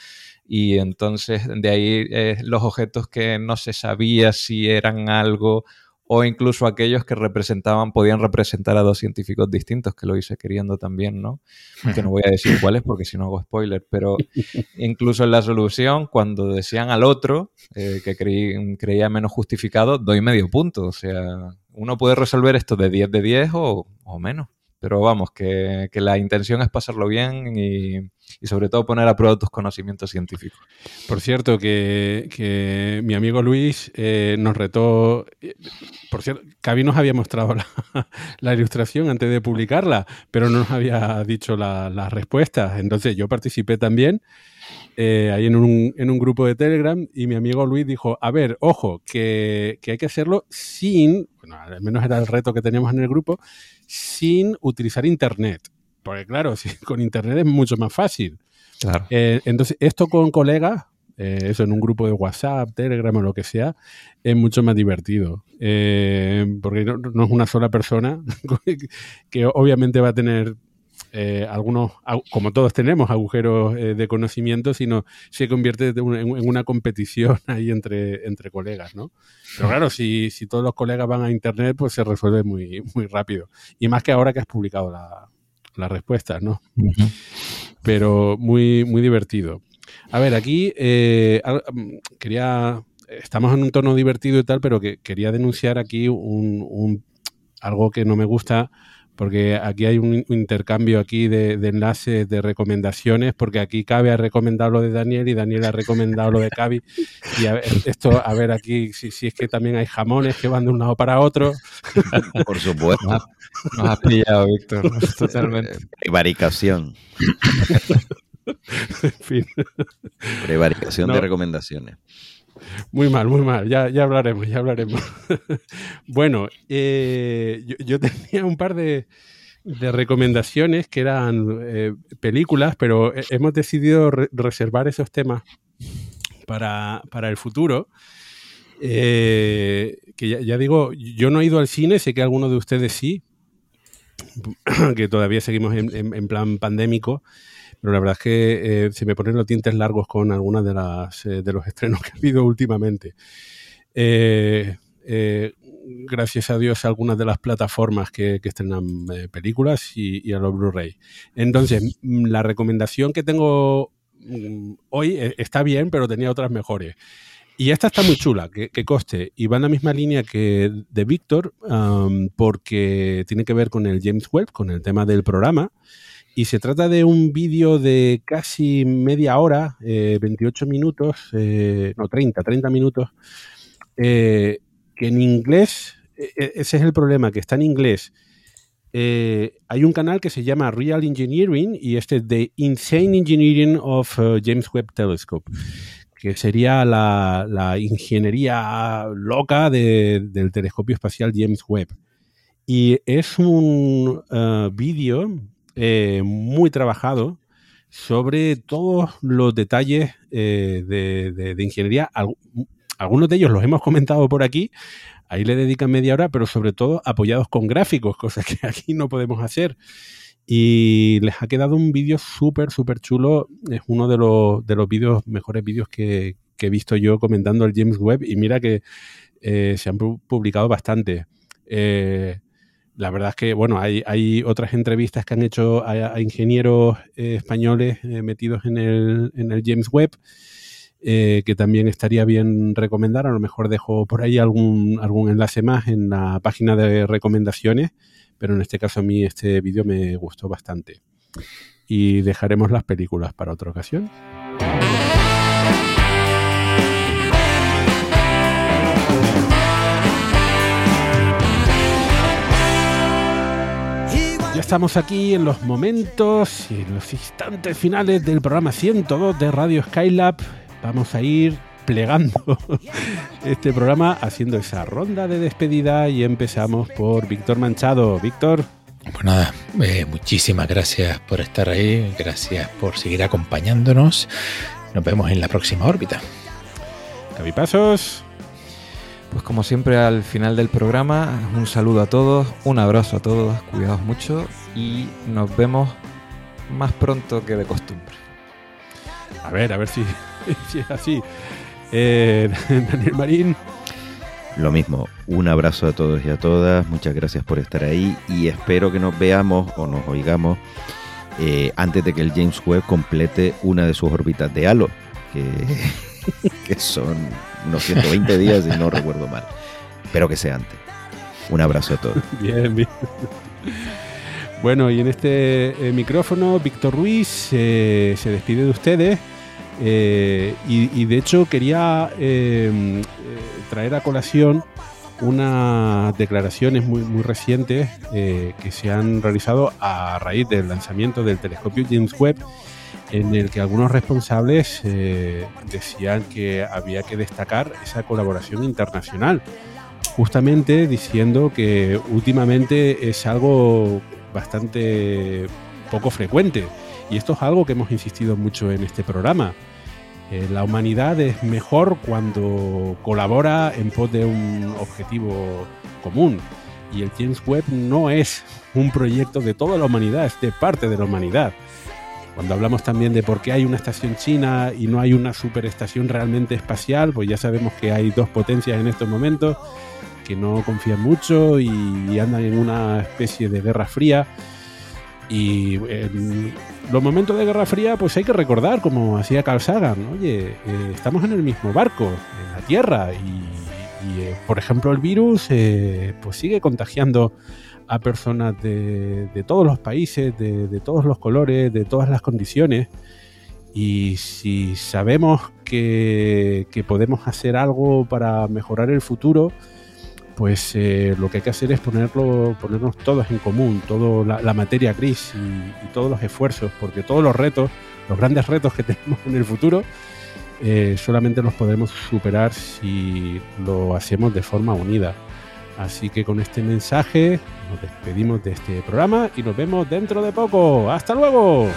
Y entonces de ahí eh, los objetos que no se sabía si eran algo o incluso aquellos que representaban, podían representar a dos científicos distintos, que lo hice queriendo también, ¿no? Que no voy a decir cuáles porque si no hago spoiler, pero incluso en la solución, cuando decían al otro, eh, que creía menos justificado, doy medio punto. O sea, uno puede resolver esto de 10 de 10 o, o menos. Pero vamos, que, la intención es pasarlo bien y, sobre todo poner a prueba tus conocimientos científicos. Por cierto, que, mi amigo Luis eh, nos retó. Eh, por cierto, Cavi nos había mostrado la, ilustración antes de publicarla, pero no nos había dicho las respuestas. Entonces yo participé también. Eh, ahí en un, en un, grupo de Telegram y mi amigo Luis dijo, a ver, ojo, que, que, hay que hacerlo sin, bueno, al menos era el reto que teníamos en el grupo, sin utilizar Internet. Porque claro, con Internet es mucho más fácil. Eh, entonces, esto con colegas, eh, eso en un grupo de WhatsApp, Telegram o lo que sea, es mucho más divertido. Eh, porque no, es una sola persona que obviamente va a tener algunos, como todos tenemos, agujeros de conocimiento, sino se convierte en, una competición ahí entre, entre colegas, ¿no? Pero claro, si, si todos los colegas van a Internet, pues se resuelve muy, muy rápido. Y más que ahora que has publicado la, la respuesta, ¿no? Pero muy, muy divertido. A ver, aquí eh, mm, quería. Estamos en un tono divertido y tal, pero que quería denunciar aquí un, un algo que no me gusta porque aquí hay un, intercambio aquí de, enlaces, de recomendaciones, porque aquí Cabe ha recomendado lo de Daniel y Daniel ha recomendado lo de Cavi. Y esto, a ver aquí, si, si, es que también hay jamones que van de un lado para otro. Por supuesto. Nos has, pillado, Víctor, totalmente. Prevaricación. en fin. Prevaricación de recomendaciones. Muy mal, muy mal. Ya, ya hablaremos, ya hablaremos. bueno, eh, yo, tenía un par de, recomendaciones que eran eh, películas, pero hemos decidido reservar esos temas para, el futuro. Eh, que ya, digo, yo no he ido al cine, sé que algunos de ustedes sí, que todavía seguimos en plan pandémico. Pero la verdad es que eh, se me ponen los dientes largos con algunas de, las, eh, de los estrenos que ha habido últimamente. Eh, gracias a Dios a algunas de las plataformas que, estrenan películas y, a los Blu-ray. Entonces, mm, la recomendación que tengo mm, hoy está bien, pero tenía otras mejores. Y esta está muy chula, que, coste, y va en la misma línea que de Víctor, porque tiene que ver con el James Webb, con el tema del programa. Y se trata de un vídeo de casi media hora, 28 eh, minutos, eh, no 30, 30 minutos, eh, que en inglés, e, e, ese es el problema, que está en inglés. hay un canal que se llama Real Engineering y este es The Insane Engineering of James Webb Telescope, que sería la, ingeniería loca del telescopio espacial James Webb. Y es un vídeo eh, muy trabajado sobre todos los detalles eh, de, ingeniería. Algunos de ellos los hemos comentado por aquí, ahí le dedican media hora, pero sobre todo apoyados con gráficos, cosas que aquí no podemos hacer. Y les ha quedado un vídeo súper, súper chulo. Es uno de los, de los vídeos, mejores vídeos que, he visto yo comentando el James Webb. Y mira que eh, se han publicado bastante la verdad es que, bueno, hay, hay otras entrevistas que han hecho a, ingenieros eh, españoles eh, metidos en el, en el, James Webb, eh, que también estaría bien recomendar. A lo mejor dejo por ahí algún, algún enlace más en la página de recomendaciones, pero en este caso a mí este vídeo me gustó bastante. Y dejaremos las películas para otra ocasión. Ya estamos aquí en los momentos y en los instantes finales del programa 102 de Radio Skylab. Vamos a ir plegando este programa haciendo esa ronda de despedida y empezamos por Víctor Manchado. Víctor. Pues nada, eh, muchísimas gracias por estar ahí, gracias por seguir acompañándonos. Nos vemos en la próxima órbita. Pasos. Pues como siempre al final del programa, un saludo a todos, un abrazo a todos, cuidados mucho y nos vemos más pronto que de costumbre. A ver, a ver si, es así. Eh, Daniel Marín. Lo mismo, un abrazo a todos y a todas, muchas gracias por estar ahí y espero que nos veamos o nos oigamos eh, antes de que el James Webb complete una de sus órbitas de halo, que, que son unos 120 días y no recuerdo mal. Espero que sea antes. Un abrazo a todos. Bien, bien. Bueno, y en este eh, micrófono, Víctor Ruiz eh, se despide de ustedes. Eh, y, de hecho quería traer a colación unas declaraciones muy, recientes que se han realizado a raíz del lanzamiento del telescopio James Webb en el que algunos responsables eh, decían que había que destacar esa colaboración internacional, justamente diciendo que últimamente es algo bastante poco frecuente. Y esto es algo que hemos insistido mucho en este programa. Eh, la humanidad es mejor cuando colabora en pos de un objetivo común. Y el James Webb no es un proyecto de toda la humanidad, es de parte de la humanidad. Cuando hablamos también de por qué hay una estación china y no hay una superestación realmente espacial, pues ya sabemos que hay dos potencias en estos momentos que no confían mucho y, andan en una especie de guerra fría. Y en los momentos de guerra fría, pues hay que recordar, como hacía Carl Sagan, oye, eh, estamos en el mismo barco, en la Tierra, y, eh, por ejemplo el virus eh, pues sigue contagiando a personas de, todos los países, de, todos los colores, de todas las condiciones. Y si sabemos que, podemos hacer algo para mejorar el futuro, pues eh, lo que hay que hacer es ponerlo, ponernos todos en común, toda la, materia gris y, todos los esfuerzos, porque todos los retos, los grandes retos que tenemos en el futuro, eh, solamente los podremos superar si lo hacemos de forma unida. Así que con este mensaje nos despedimos de este programa y nos vemos dentro de poco. ¡Hasta luego!